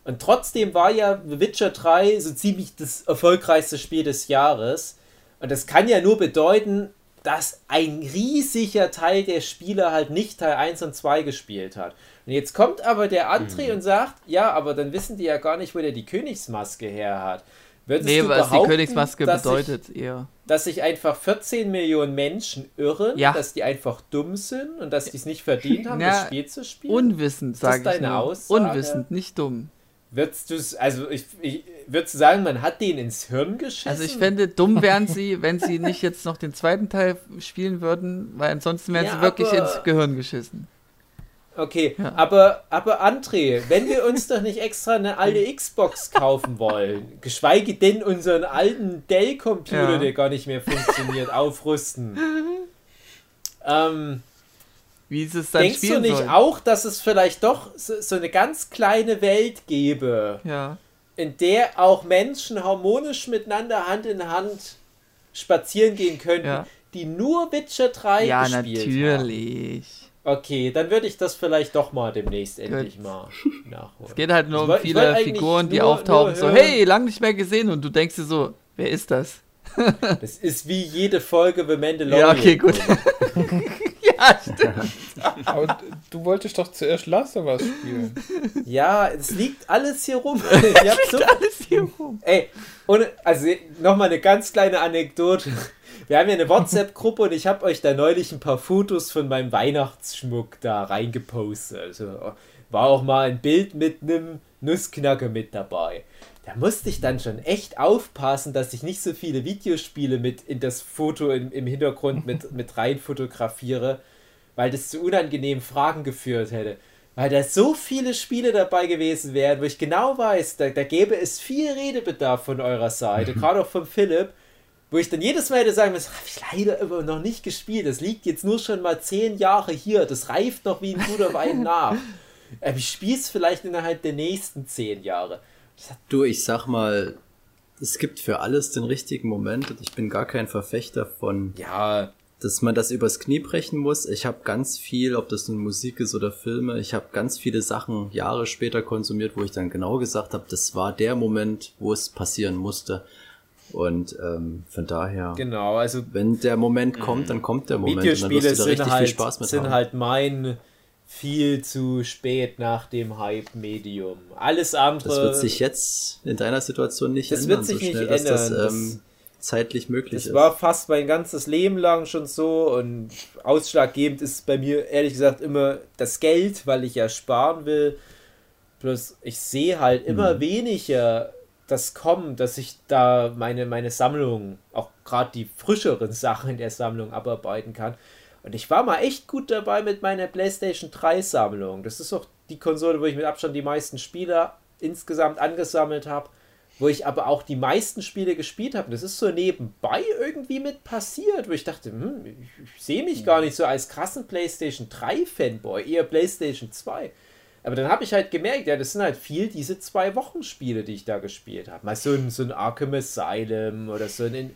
Und trotzdem war ja The Witcher 3 so ziemlich das erfolgreichste Spiel des Jahres. Und das kann ja nur bedeuten, dass ein riesiger Teil der Spieler halt nicht Teil 1 und 2 gespielt hat. Und jetzt kommt aber der André mhm. und sagt, ja, aber dann wissen die ja gar nicht, wo der die Königsmaske her hat. Würdest nee, was die Königsmaske bedeutet sich, eher. Dass sich einfach 14 Millionen Menschen irren, ja. dass die einfach dumm sind und dass die es nicht verdient haben, ja, das Spiel zu spielen? Unwissend, sage ich deine nur. Aussage? Unwissend, nicht dumm. Würdest du also ich, ich würdest du sagen, man hat den ins Hirn geschissen? Also ich fände, dumm wären sie, wenn sie nicht jetzt noch den zweiten Teil spielen würden, weil ansonsten wären ja, sie wirklich ins Gehirn geschissen. Okay, ja. aber, aber André, wenn wir uns doch nicht extra eine alte Xbox kaufen wollen, geschweige denn unseren alten Dell-Computer, ja. der gar nicht mehr funktioniert, aufrüsten. ähm, Wie ist es dann Denkst du nicht soll? auch, dass es vielleicht doch so, so, eine ganz kleine Welt gäbe, ja. in der auch Menschen harmonisch miteinander Hand in Hand spazieren gehen könnten, die nur Witcher 3 ja, gespielt haben? Ja, natürlich. Okay, dann würde ich das vielleicht doch mal demnächst endlich mal <laughs> nachholen. Es geht halt nur um viele Figuren, die nur, auftauchen, nur so, hey, lang nicht mehr gesehen und du denkst dir so, wer ist das? <laughs> das ist wie jede Folge The Mandalorian. Ja, okay, gut. <laughs> ja, stimmt. Aber du wolltest doch zuerst Last of Us spielen. Ja, es liegt alles hier rum. es liegt so, alles hier rum. Ey, und, also nochmal eine ganz kleine Anekdote. Wir haben ja eine WhatsApp-Gruppe und ich habe euch da neulich ein paar Fotos von meinem Weihnachtsschmuck da reingepostet. Also war auch mal ein Bild mit einem Nussknacker mit dabei. Da musste ich dann schon echt aufpassen, dass ich nicht so viele Videospiele mit in das Foto im, im Hintergrund mit, <laughs> mit rein fotografiere, weil das zu unangenehmen Fragen geführt hätte. Weil da so viele Spiele dabei gewesen wären, wo ich genau weiß, da, da gäbe es viel Redebedarf von eurer Seite, gerade auch von Philipp, wo ich dann jedes Mal hätte sagen muss, habe ich leider immer noch nicht gespielt. Das liegt jetzt nur schon mal zehn Jahre hier. Das reift noch wie ein guter Wein nach. Aber <laughs> ich spiele es vielleicht innerhalb der nächsten zehn Jahre. Du, ich sag mal, es gibt für alles den richtigen Moment und ich bin gar kein Verfechter von, ja, dass man das übers Knie brechen muss. Ich habe ganz viel, ob das nun Musik ist oder Filme, ich habe ganz viele Sachen Jahre später konsumiert, wo ich dann genau gesagt habe, das war der Moment, wo es passieren musste. Und ähm, von daher, genau, also wenn der Moment kommt, dann kommt der Moment. Videospiele und dann wirst du da sind, halt, Spaß mit sind haben. halt mein viel zu spät nach dem Hype-Medium. Alles andere. Das wird sich jetzt in deiner Situation nicht das ändern. Das wird sich so schnell, nicht ändern. Das, ähm, zeitlich möglich das ist. Das war fast mein ganzes Leben lang schon so und ausschlaggebend ist bei mir ehrlich gesagt immer das Geld, weil ich ja sparen will. Plus ich sehe halt immer hm. weniger das kommen, dass ich da meine, meine Sammlung, auch gerade die frischeren Sachen in der Sammlung abarbeiten kann. Und ich war mal echt gut dabei mit meiner PlayStation 3 Sammlung. Das ist auch die Konsole, wo ich mit Abstand die meisten Spiele insgesamt angesammelt habe, wo ich aber auch die meisten Spiele gespielt habe. Das ist so nebenbei irgendwie mit passiert, wo ich dachte, hm, ich, ich sehe mich gar nicht so als krassen PlayStation 3 Fanboy, eher PlayStation 2. Aber dann habe ich halt gemerkt, ja, das sind halt viel diese zwei Wochen Spiele, die ich da gespielt habe. Mal so ein, so ein Arkham Asylum oder so ein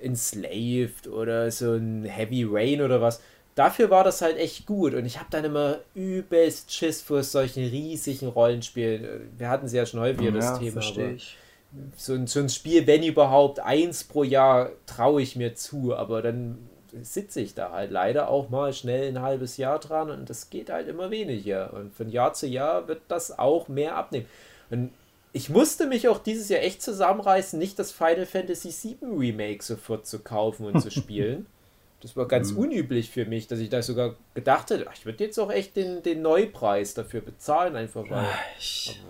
Enslaved oder so ein Heavy Rain oder was. Dafür war das halt echt gut und ich habe dann immer übelst Schiss vor solchen riesigen Rollenspielen. Wir hatten es ja schon häufiger, ja, das Thema. Aber ich. So ein, so ein Spiel, wenn überhaupt, eins pro Jahr traue ich mir zu, aber dann sitze ich da halt leider auch mal schnell ein halbes Jahr dran und das geht halt immer weniger. Und von Jahr zu Jahr wird das auch mehr abnehmen. Und ich musste mich auch dieses Jahr echt zusammenreißen, nicht das Final Fantasy VII Remake sofort zu kaufen und zu <laughs> spielen. Das war ganz mhm. unüblich für mich, dass ich da sogar gedacht hätte, ich würde jetzt auch echt den, den Neupreis dafür bezahlen, einfach weil. Ich,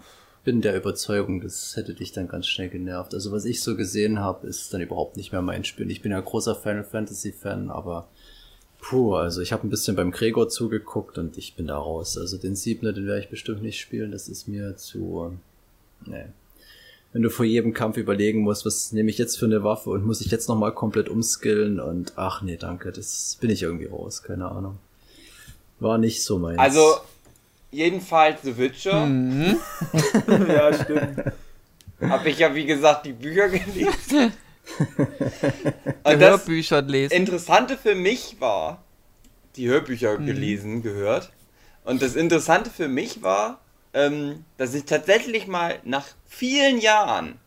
bin der Überzeugung, das hätte dich dann ganz schnell genervt. Also was ich so gesehen habe, ist dann überhaupt nicht mehr mein Spiel. Ich bin ja großer Final Fantasy Fan, aber puh, also ich habe ein bisschen beim Gregor zugeguckt und ich bin da raus. Also den Siebner, den werde ich bestimmt nicht spielen. Das ist mir zu, nee. wenn du vor jedem Kampf überlegen musst, was nehme ich jetzt für eine Waffe und muss ich jetzt nochmal komplett umskillen und ach nee, danke, das bin ich irgendwie raus, keine Ahnung. War nicht so meins. Also, jedenfalls The Witcher. Mhm. <laughs> ja, stimmt. Habe ich ja, wie gesagt, die Bücher <laughs> gelesen. Die Und das Hörbücher lesen. Interessante für mich war, die Hörbücher gelesen, gehört. Und das Interessante für mich war, ähm, dass ich tatsächlich mal nach vielen Jahren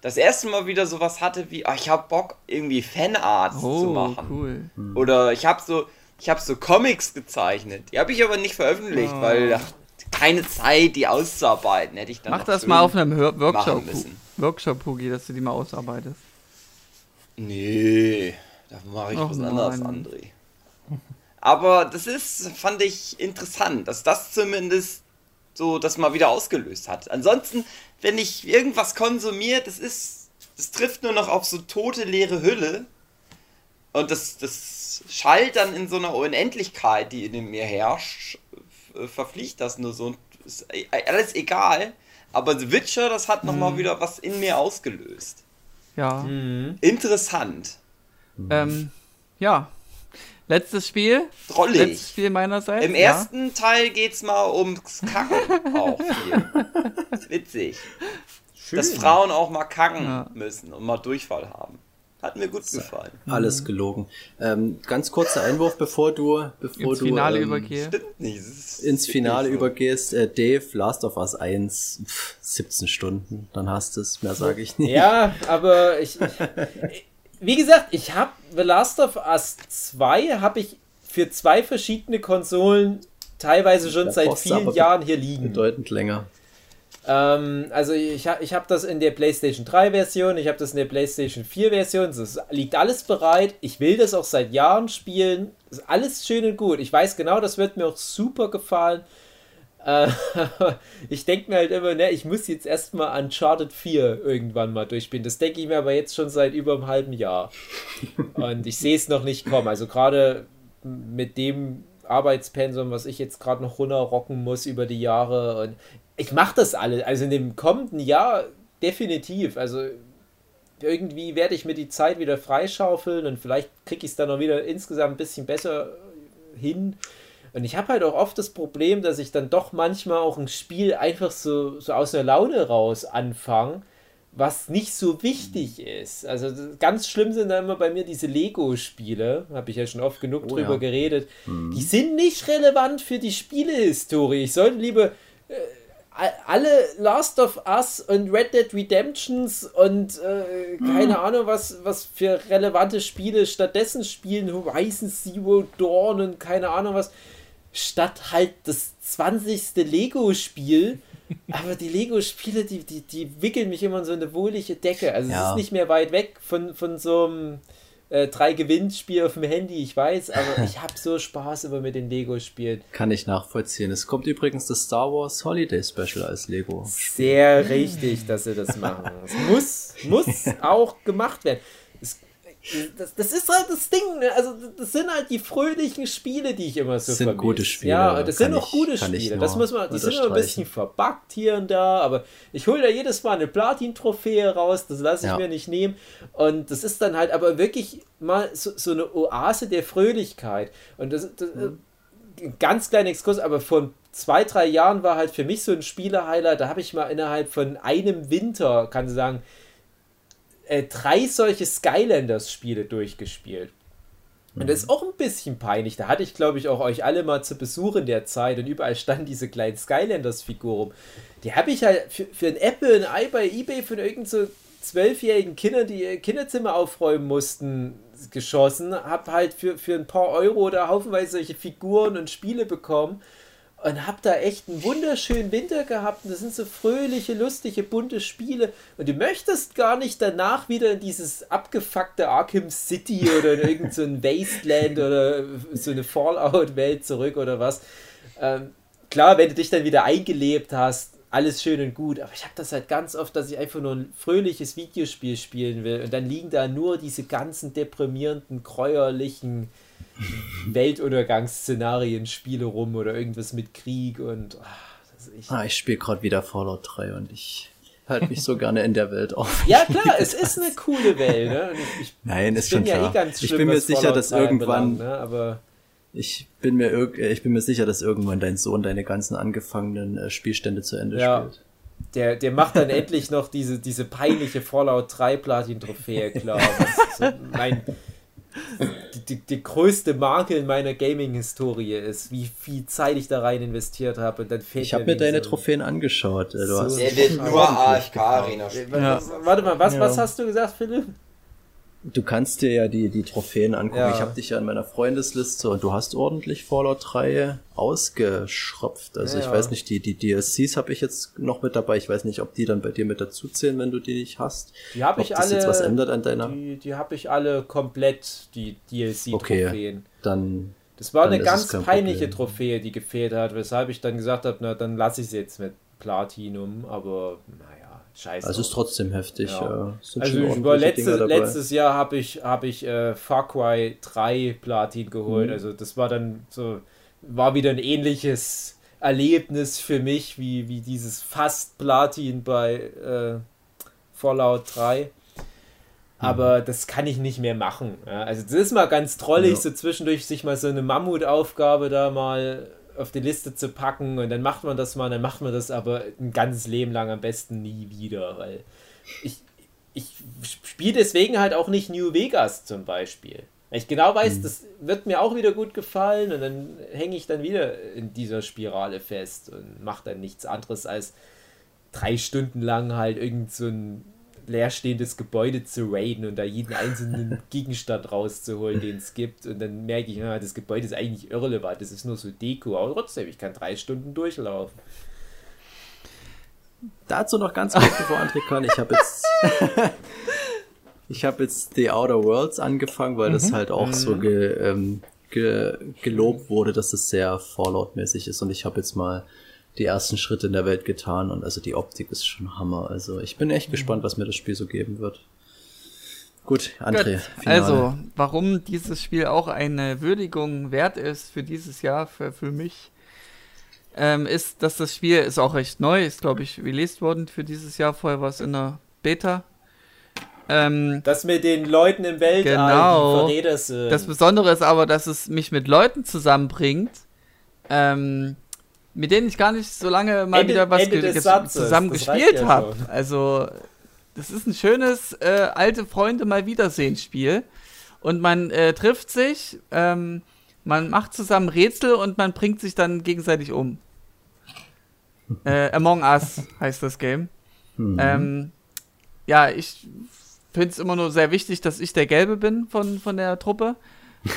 das erste Mal wieder sowas hatte wie, ah, ich habe Bock, irgendwie Fanarts zu Oh, machen. cool. Oder ich habe so, ich habe so Comics gezeichnet. Die habe ich aber nicht veröffentlicht, Oh. weil ach, keine Zeit, die auszuarbeiten, hätte ich dann Mach das mal auf einem Hör Workshop. Workshop, Pugi, dass du die mal ausarbeitest. Nee, da mache ich Och was anderes, Mann. André. Aber das ist, fand ich interessant, dass das zumindest so das mal wieder ausgelöst hat. Ansonsten, wenn ich irgendwas konsumiere, das ist, das trifft nur noch auf so tote, leere Hülle. Und das, das schallt dann in so einer Unendlichkeit, die in mir herrscht, äh, verfliegt das nur so. Und ist e- alles egal. Aber The Witcher, das hat nochmal wieder was in mir ausgelöst. Ja. Mhm. Interessant. Ähm, ja. Letztes Spiel. Drollig. Letztes Spiel meinerseits. Im ja. ersten Teil geht's mal ums Kacken auch viel. <laughs> Witzig. Dass Frauen auch mal kacken Ja. müssen und mal Durchfall haben. Hat mir gut gefallen. Alles gelogen. Ähm, ganz kurzer Einwurf, bevor du, bevor Ins du Finale ähm, ist ins Finale so. übergehst. Äh, Dave, Last of Us 1, pff, 17 Stunden, dann hast du es. Mehr sage ich nicht. Ja, aber ich, ich <laughs> wie gesagt, ich habe The Last of Us 2 habe ich für zwei verschiedene Konsolen teilweise schon seit vielen Jahren hier liegen. Bedeutend länger. Ähm, also ich, ich habe das in der PlayStation 3 Version, ich habe das in der PlayStation 4 Version, das liegt alles bereit. Ich will das auch seit Jahren spielen. Ist alles schön und gut. Ich weiß genau, das wird mir auch super gefallen. Äh, <laughs> ich denke mir halt immer, ne, ich muss jetzt erstmal Uncharted 4 irgendwann mal durchspielen. Das denke ich mir aber jetzt schon seit über einem halben Jahr. Und ich sehe es noch nicht kommen. Also gerade mit dem Arbeitspensum, was ich jetzt gerade noch runterrocken muss über die Jahre. Und ich mache das alle. Also in dem kommenden Jahr definitiv. Also irgendwie werde ich mir die Zeit wieder freischaufeln und vielleicht kriege ich es dann noch wieder insgesamt ein bisschen besser hin. Und ich habe halt auch oft das Problem, dass ich dann doch manchmal auch ein Spiel einfach so, so aus einer Laune raus anfange, was nicht so wichtig ist. Also ganz schlimm sind da immer bei mir diese Lego-Spiele, habe ich ja schon oft genug Oh drüber ja. geredet. Die sind nicht relevant für die Spielehistorie. Ich sollte lieber äh, alle Last of Us und Red Dead Redemptions und äh, keine Ahnung, was, was für relevante Spiele stattdessen spielen, Horizon Zero Dawn und keine Ahnung was, statt halt das 20. Lego-Spiel. <laughs> Aber die Lego-Spiele, die, die, die wickeln mich immer in so eine wohlige Decke. Also es Ja. ist nicht mehr weit weg von, von so einem äh, drei Gewinnspiel auf dem Handy, ich weiß, aber ich habe so Spaß immer mit den Lego-Spielen. Kann ich nachvollziehen. Es kommt übrigens das Star Wars Holiday Special als Lego. Sehr richtig, dass sie das machen. Es muss, muss <laughs> auch gemacht werden. Es, das, das ist halt das Ding. ne? Also, das sind halt die fröhlichen Spiele, die ich immer so Das sind vermisse. gute Spiele, Ja, das sind auch gute Spiele. Das muss man, die sind immer ein bisschen verbuggt hier und da, aber ich hole da jedes Mal eine Platin-Trophäe raus, das lasse ich Ja. mir nicht nehmen. Und das ist dann halt aber wirklich mal so, so eine Oase der Fröhlichkeit. Und das, das Mhm. ein ganz kleiner Exkurs, aber vor zwei, drei Jahren war halt für mich so ein Spielehighlight, da habe ich mal innerhalb von einem Winter, kann ich sagen, äh, drei solche Skylanders-Spiele durchgespielt. Und das ist auch ein bisschen peinlich. Da hatte ich, glaube ich, auch euch alle mal zu Besuch in der Zeit und überall standen diese kleinen Skylanders-Figuren rum. Die habe ich halt für, für ein Apple, ein Ei bei Ebay von irgend so zwölfjährigen Kindern, die ihr Kinderzimmer aufräumen mussten, geschossen. Hab halt für, für ein paar Euro da haufenweise solche Figuren und Spiele bekommen. Und hab da echt einen wunderschönen Winter gehabt. Und das sind so fröhliche, lustige, bunte Spiele. Und du möchtest gar nicht danach wieder in dieses abgefuckte Arkham City oder in irgendein so <laughs> Wasteland oder so eine Fallout-Welt zurück oder was. Ähm, klar, wenn du dich dann wieder eingelebt hast, alles schön und gut. Aber ich habe das halt ganz oft, dass ich einfach nur ein fröhliches Videospiel spielen will. Und dann liegen da nur diese ganzen deprimierenden, gräuerlichen Weltuntergangsszenarien, Spiele rum oder irgendwas mit Krieg und ach, echt. Ah, ich spiele gerade wieder Fallout 3 und ich halt mich so gerne in der Welt auf. Ja, klar, es ist eine coole Welt. Ne? Ich, ich, Nein, ist bin schon ja klar. eh ganz ich schlimm, bin mir sicher, Fallout dass 3 irgendwann, anbelangt, ne? aber ich bin mir äh, ich bin mir sicher, dass irgendwann dein Sohn deine ganzen angefangenen äh, Spielstände zu Ende Ja. spielt. der, der macht dann endlich noch diese, diese peinliche Fallout 3 Platin-Trophäe klar. <laughs> Mein, die, die, die größte Makel in meiner Gaming-Historie ist, wie viel Zeit ich da rein investiert habe und dann fehlt Ich habe mir deine so- Trophäen angeschaut. äh, Du So hast Der wird nur AFK-Arena spielen. Ja. Warte mal, was, Ja. was hast du gesagt, Philipp? Du kannst dir ja die, die Trophäen angucken. Ja. Ich habe dich ja in meiner Freundesliste und du hast ordentlich Fallout 3 ausgeschröpft. Also ich Ja. weiß nicht, die, die DLCs habe ich jetzt noch mit dabei. Ich weiß nicht, ob die dann bei dir mit dazu zählen, wenn du die nicht hast. Die habe ich alle. jetzt was ändert an deiner- Die, die habe ich alle komplett, die DLC-Trophäen. Okay. Dann Das war Dann eine ganz peinliche Problem. Trophäe, die gefehlt hat, weshalb ich dann gesagt habe, na dann lasse ich es jetzt mit Platinum, aber naja, scheiße. also es ist trotzdem heftig. Ja. Ja. Also ordentliche letzte, letztes Jahr habe ich, hab ich äh, Far Cry 3 Platin geholt. Mhm. Also das war dann so, war wieder ein ähnliches Erlebnis für mich wie, wie dieses fast Platin bei äh, Fallout 3. Aber das kann ich nicht mehr machen. Ja, also das ist mal ganz trollig, so zwischendurch sich mal so eine Mammutaufgabe da mal auf die Liste zu packen und dann macht man das mal, dann macht man das aber ein ganzes Leben lang am besten nie wieder, weil ich, ich spiele deswegen halt auch nicht New Vegas zum Beispiel. Weil ich genau weiß, das wird mir auch wieder gut gefallen und dann hänge ich dann wieder in dieser Spirale fest und mache dann nichts anderes als drei Stunden lang halt irgend so ein leerstehendes Gebäude zu raiden und da jeden einzelnen <laughs> Gegenstand rauszuholen, den es gibt. Und dann merke ich, ja, das Gebäude ist eigentlich irrelevant, das ist nur so Deko, aber trotzdem, ich kann drei Stunden durchlaufen. Dazu noch ganz kurz, bevor André kann. Ich habe jetzt, <laughs> ich habe jetzt The Outer Worlds angefangen, weil das halt auch so ge, ähm, ge, gelobt wurde, dass es sehr Fallout-mäßig ist. Und ich habe jetzt mal die ersten Schritte in der Welt getan. Und also die Optik ist schon Hammer. Also ich bin echt gespannt, was mir das Spiel so geben wird. Gut, André. Gut, also, warum dieses Spiel auch eine Würdigung wert ist für dieses Jahr, für, für mich, ähm, ist, dass das Spiel ist auch recht neu, ist, glaube ich, released worden für dieses Jahr. Vorher war es in der Beta. Ähm, Das mit den Leuten im Weltall, Genau. sind. das Besondere ist aber, dass es mich mit Leuten zusammenbringt, ähm, mit denen ich gar nicht so lange mal Ende- wieder was ge zusammen gespielt ja habe. Also, das ist ein schönes äh, alte Freunde mal wiedersehen Spiel. Und man äh, trifft sich, ähm, man macht zusammen Rätsel und man bringt sich dann gegenseitig um. Äh, Among Us heißt das Game. Mhm. Ähm, ja, ich finde es immer nur sehr wichtig, dass ich der Gelbe bin von, von der Truppe.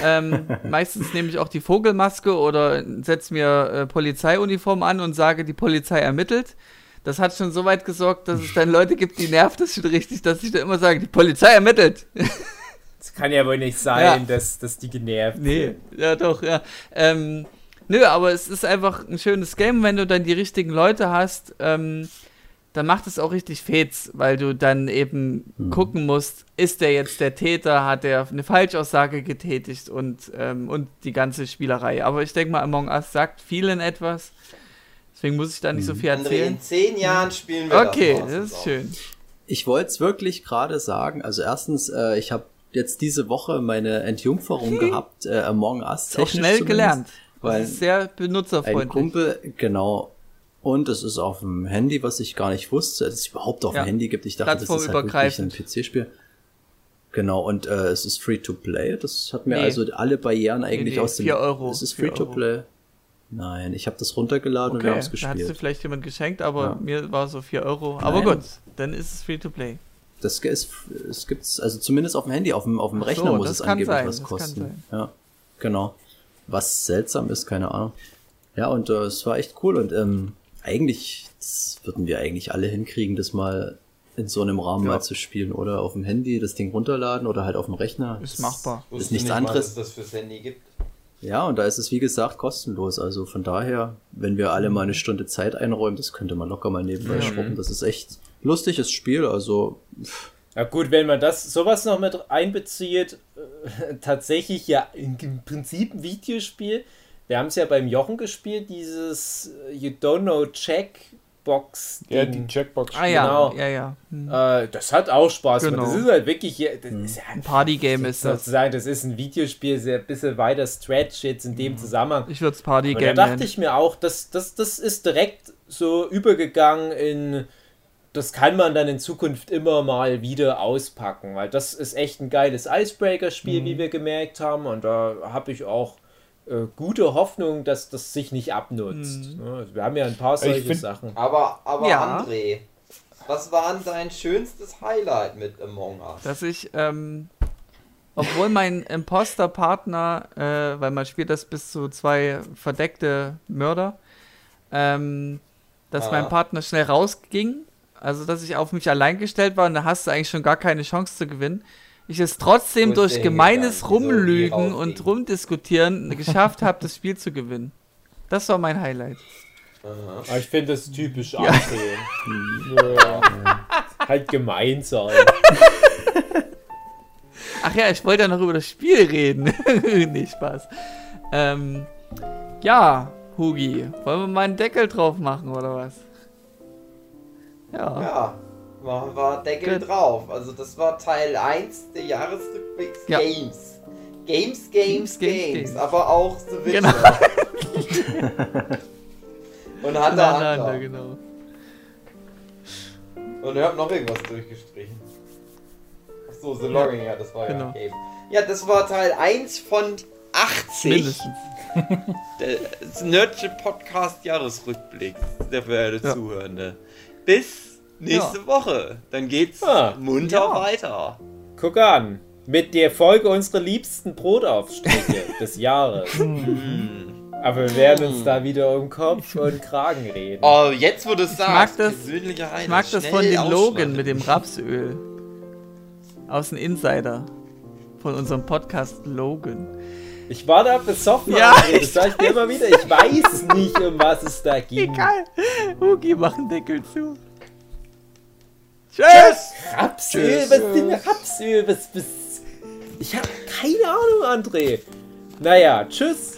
Ähm, meistens nehme ich auch die Vogelmaske oder setze mir äh, Polizeiuniform an und sage, die Polizei ermittelt. Das hat schon so weit gesorgt, dass es dann Leute gibt, die nervt das schon richtig, dass ich dann immer sage, die Polizei ermittelt. Das kann ja wohl nicht sein, Ja. dass, dass die genervt Nee, sind. ja doch, ja. Ähm, nö, aber es ist einfach ein schönes Game, wenn du dann die richtigen Leute hast, ähm, dann macht es auch richtig Fets, weil du dann eben gucken musst, ist der jetzt der Täter, hat der eine Falschaussage getätigt und, ähm, und die ganze Spielerei. Aber ich denke mal, Among Us sagt vielen etwas. Deswegen muss ich da nicht so viel André, erzählen. in zehn Jahren spielen wir Okay, das. das ist schön. Ich wollte es wirklich gerade sagen. Also erstens, äh, ich habe jetzt diese Woche meine Entjungferung gehabt, äh, Among Us. Technisch schnell gelernt. Weil Das ist sehr ein benutzerfreundlich. Kumpel, genau. Und es ist auf dem Handy, was ich gar nicht wusste, dass es überhaupt auf Ja. dem Handy gibt. Ich dachte, das ist halt wirklich ein. PC-Spiel. Genau, und äh, es ist free to play. Das hat mir Nee. also alle Barrieren eigentlich nee, aus dem. 4 Euro, Es ist 4 free to Euro. play. Nein, ich habe das runtergeladen und wir haben es da hat gespielt. vielleicht jemand geschenkt, aber Ja. mir war so 4 Euro. Aber Nein. gut, dann ist es free to play. Das ist, es gibt's, also zumindest auf dem Handy, auf dem, auf dem Rechner so, muss es angeblich sein, was kosten. Ja, genau. Was seltsam ist, keine Ahnung. Ja, und äh, es war echt cool und ähm, eigentlich, das würden wir eigentlich alle hinkriegen, das mal in so einem Rahmen Ja. mal zu spielen oder auf dem Handy das Ding runterladen oder halt auf dem Rechner. Ist Das machbar. Ist nichts anderes. dass es das fürs Handy gibt. Ja, und da ist es wie gesagt kostenlos. Also von daher, wenn wir alle mal eine Stunde Zeit einräumen, das könnte man locker mal nebenbei Mhm. schruppen. Das ist echt lustiges Spiel. Also Ja gut, wenn man das sowas noch mit einbezieht, äh, <laughs> tatsächlich ja im Prinzip ein Videospiel. Wir haben es ja beim Jochen gespielt, dieses äh, You Don't Know Check Checkbox. Ja, die Checkbox. Ah ja, Genau. ja, ja. Hm. Äh, das hat auch Spaß. Genau. Das ist halt wirklich, das ist ja Ein Partygame ist das. sozusagen, das ist ein Videospiel, sehr ein bisschen weiter Stretch jetzt in dem Zusammenhang. Ich würde es Und da Partygame dachte nennen. ich mir auch, das, das, das ist direkt so übergegangen in, das kann man dann in Zukunft immer mal wieder auspacken, weil das ist echt ein geiles Icebreaker-Spiel, Mhm. wie wir gemerkt haben. Und da habe ich auch äh, gute Hoffnung, dass das sich nicht abnutzt. Mhm. Also wir haben ja ein paar solche find- Sachen. Aber, aber Ja. André, was war denn dein schönstes Highlight mit Among Us? dass ich, ähm, obwohl mein Imposter-Partner, äh, weil man spielt das bis zu zwei verdeckte Mörder, ähm, dass Ah. mein Partner schnell rausging, also dass ich auf mich allein gestellt war und da hast du eigentlich schon gar keine Chance zu gewinnen. Ich es trotzdem durch gemeines Rumlügen und Rumdiskutieren geschafft habe, das Spiel zu gewinnen. Das war mein Highlight. Aha. Ich finde das typisch André. ja. Halt gemein sein. Ach ja, ich wollte ja noch über das Spiel reden. <laughs> nee, Spaß. Ähm, ja, Hugi, wollen wir mal einen Deckel drauf machen oder was? Ja. Ja, war, war Deckel Gut. drauf. Also das war Teil 1 der Jahresrückblicks Ja. Games. Games, Games, Games, Games, Games. aber auch The Witcher. Genau. <laughs> Und Voneinander, Hunter. genau. Und ihr habt noch irgendwas durchgestrichen. Achso, The Logging, ja, das war ja Genau. ein Game. Ja, das war Teil 1 von 80. Mindestens. <laughs> Das Nerdsche Podcast Jahresrückblick, der verehrte Ja. Zuhörende. Bis nächste Woche. Dann geht's Ah, munter ja. weiter. Guck an. Mit der Folge unserer liebsten Brotaufstriche <laughs> des Jahres. Aber wir werden uns da wieder um Kopf und Kragen reden. Oh, jetzt wo du es mag sagst, das-. Ich mag das von den Logan mit dem Rapsöl. Aus dem Insider. Von unserem Podcast Logan. Ich war da besoffen, Ja, André, das sag ich dir immer wieder. Ich weiß nicht, um was es da <laughs> ging. Egal. Hugi, mach den Deckel zu. Tschüss! Rapsöl, was ist denn Rapsöl? Was, was? Ich habe keine Ahnung, André. Naja, tschüss.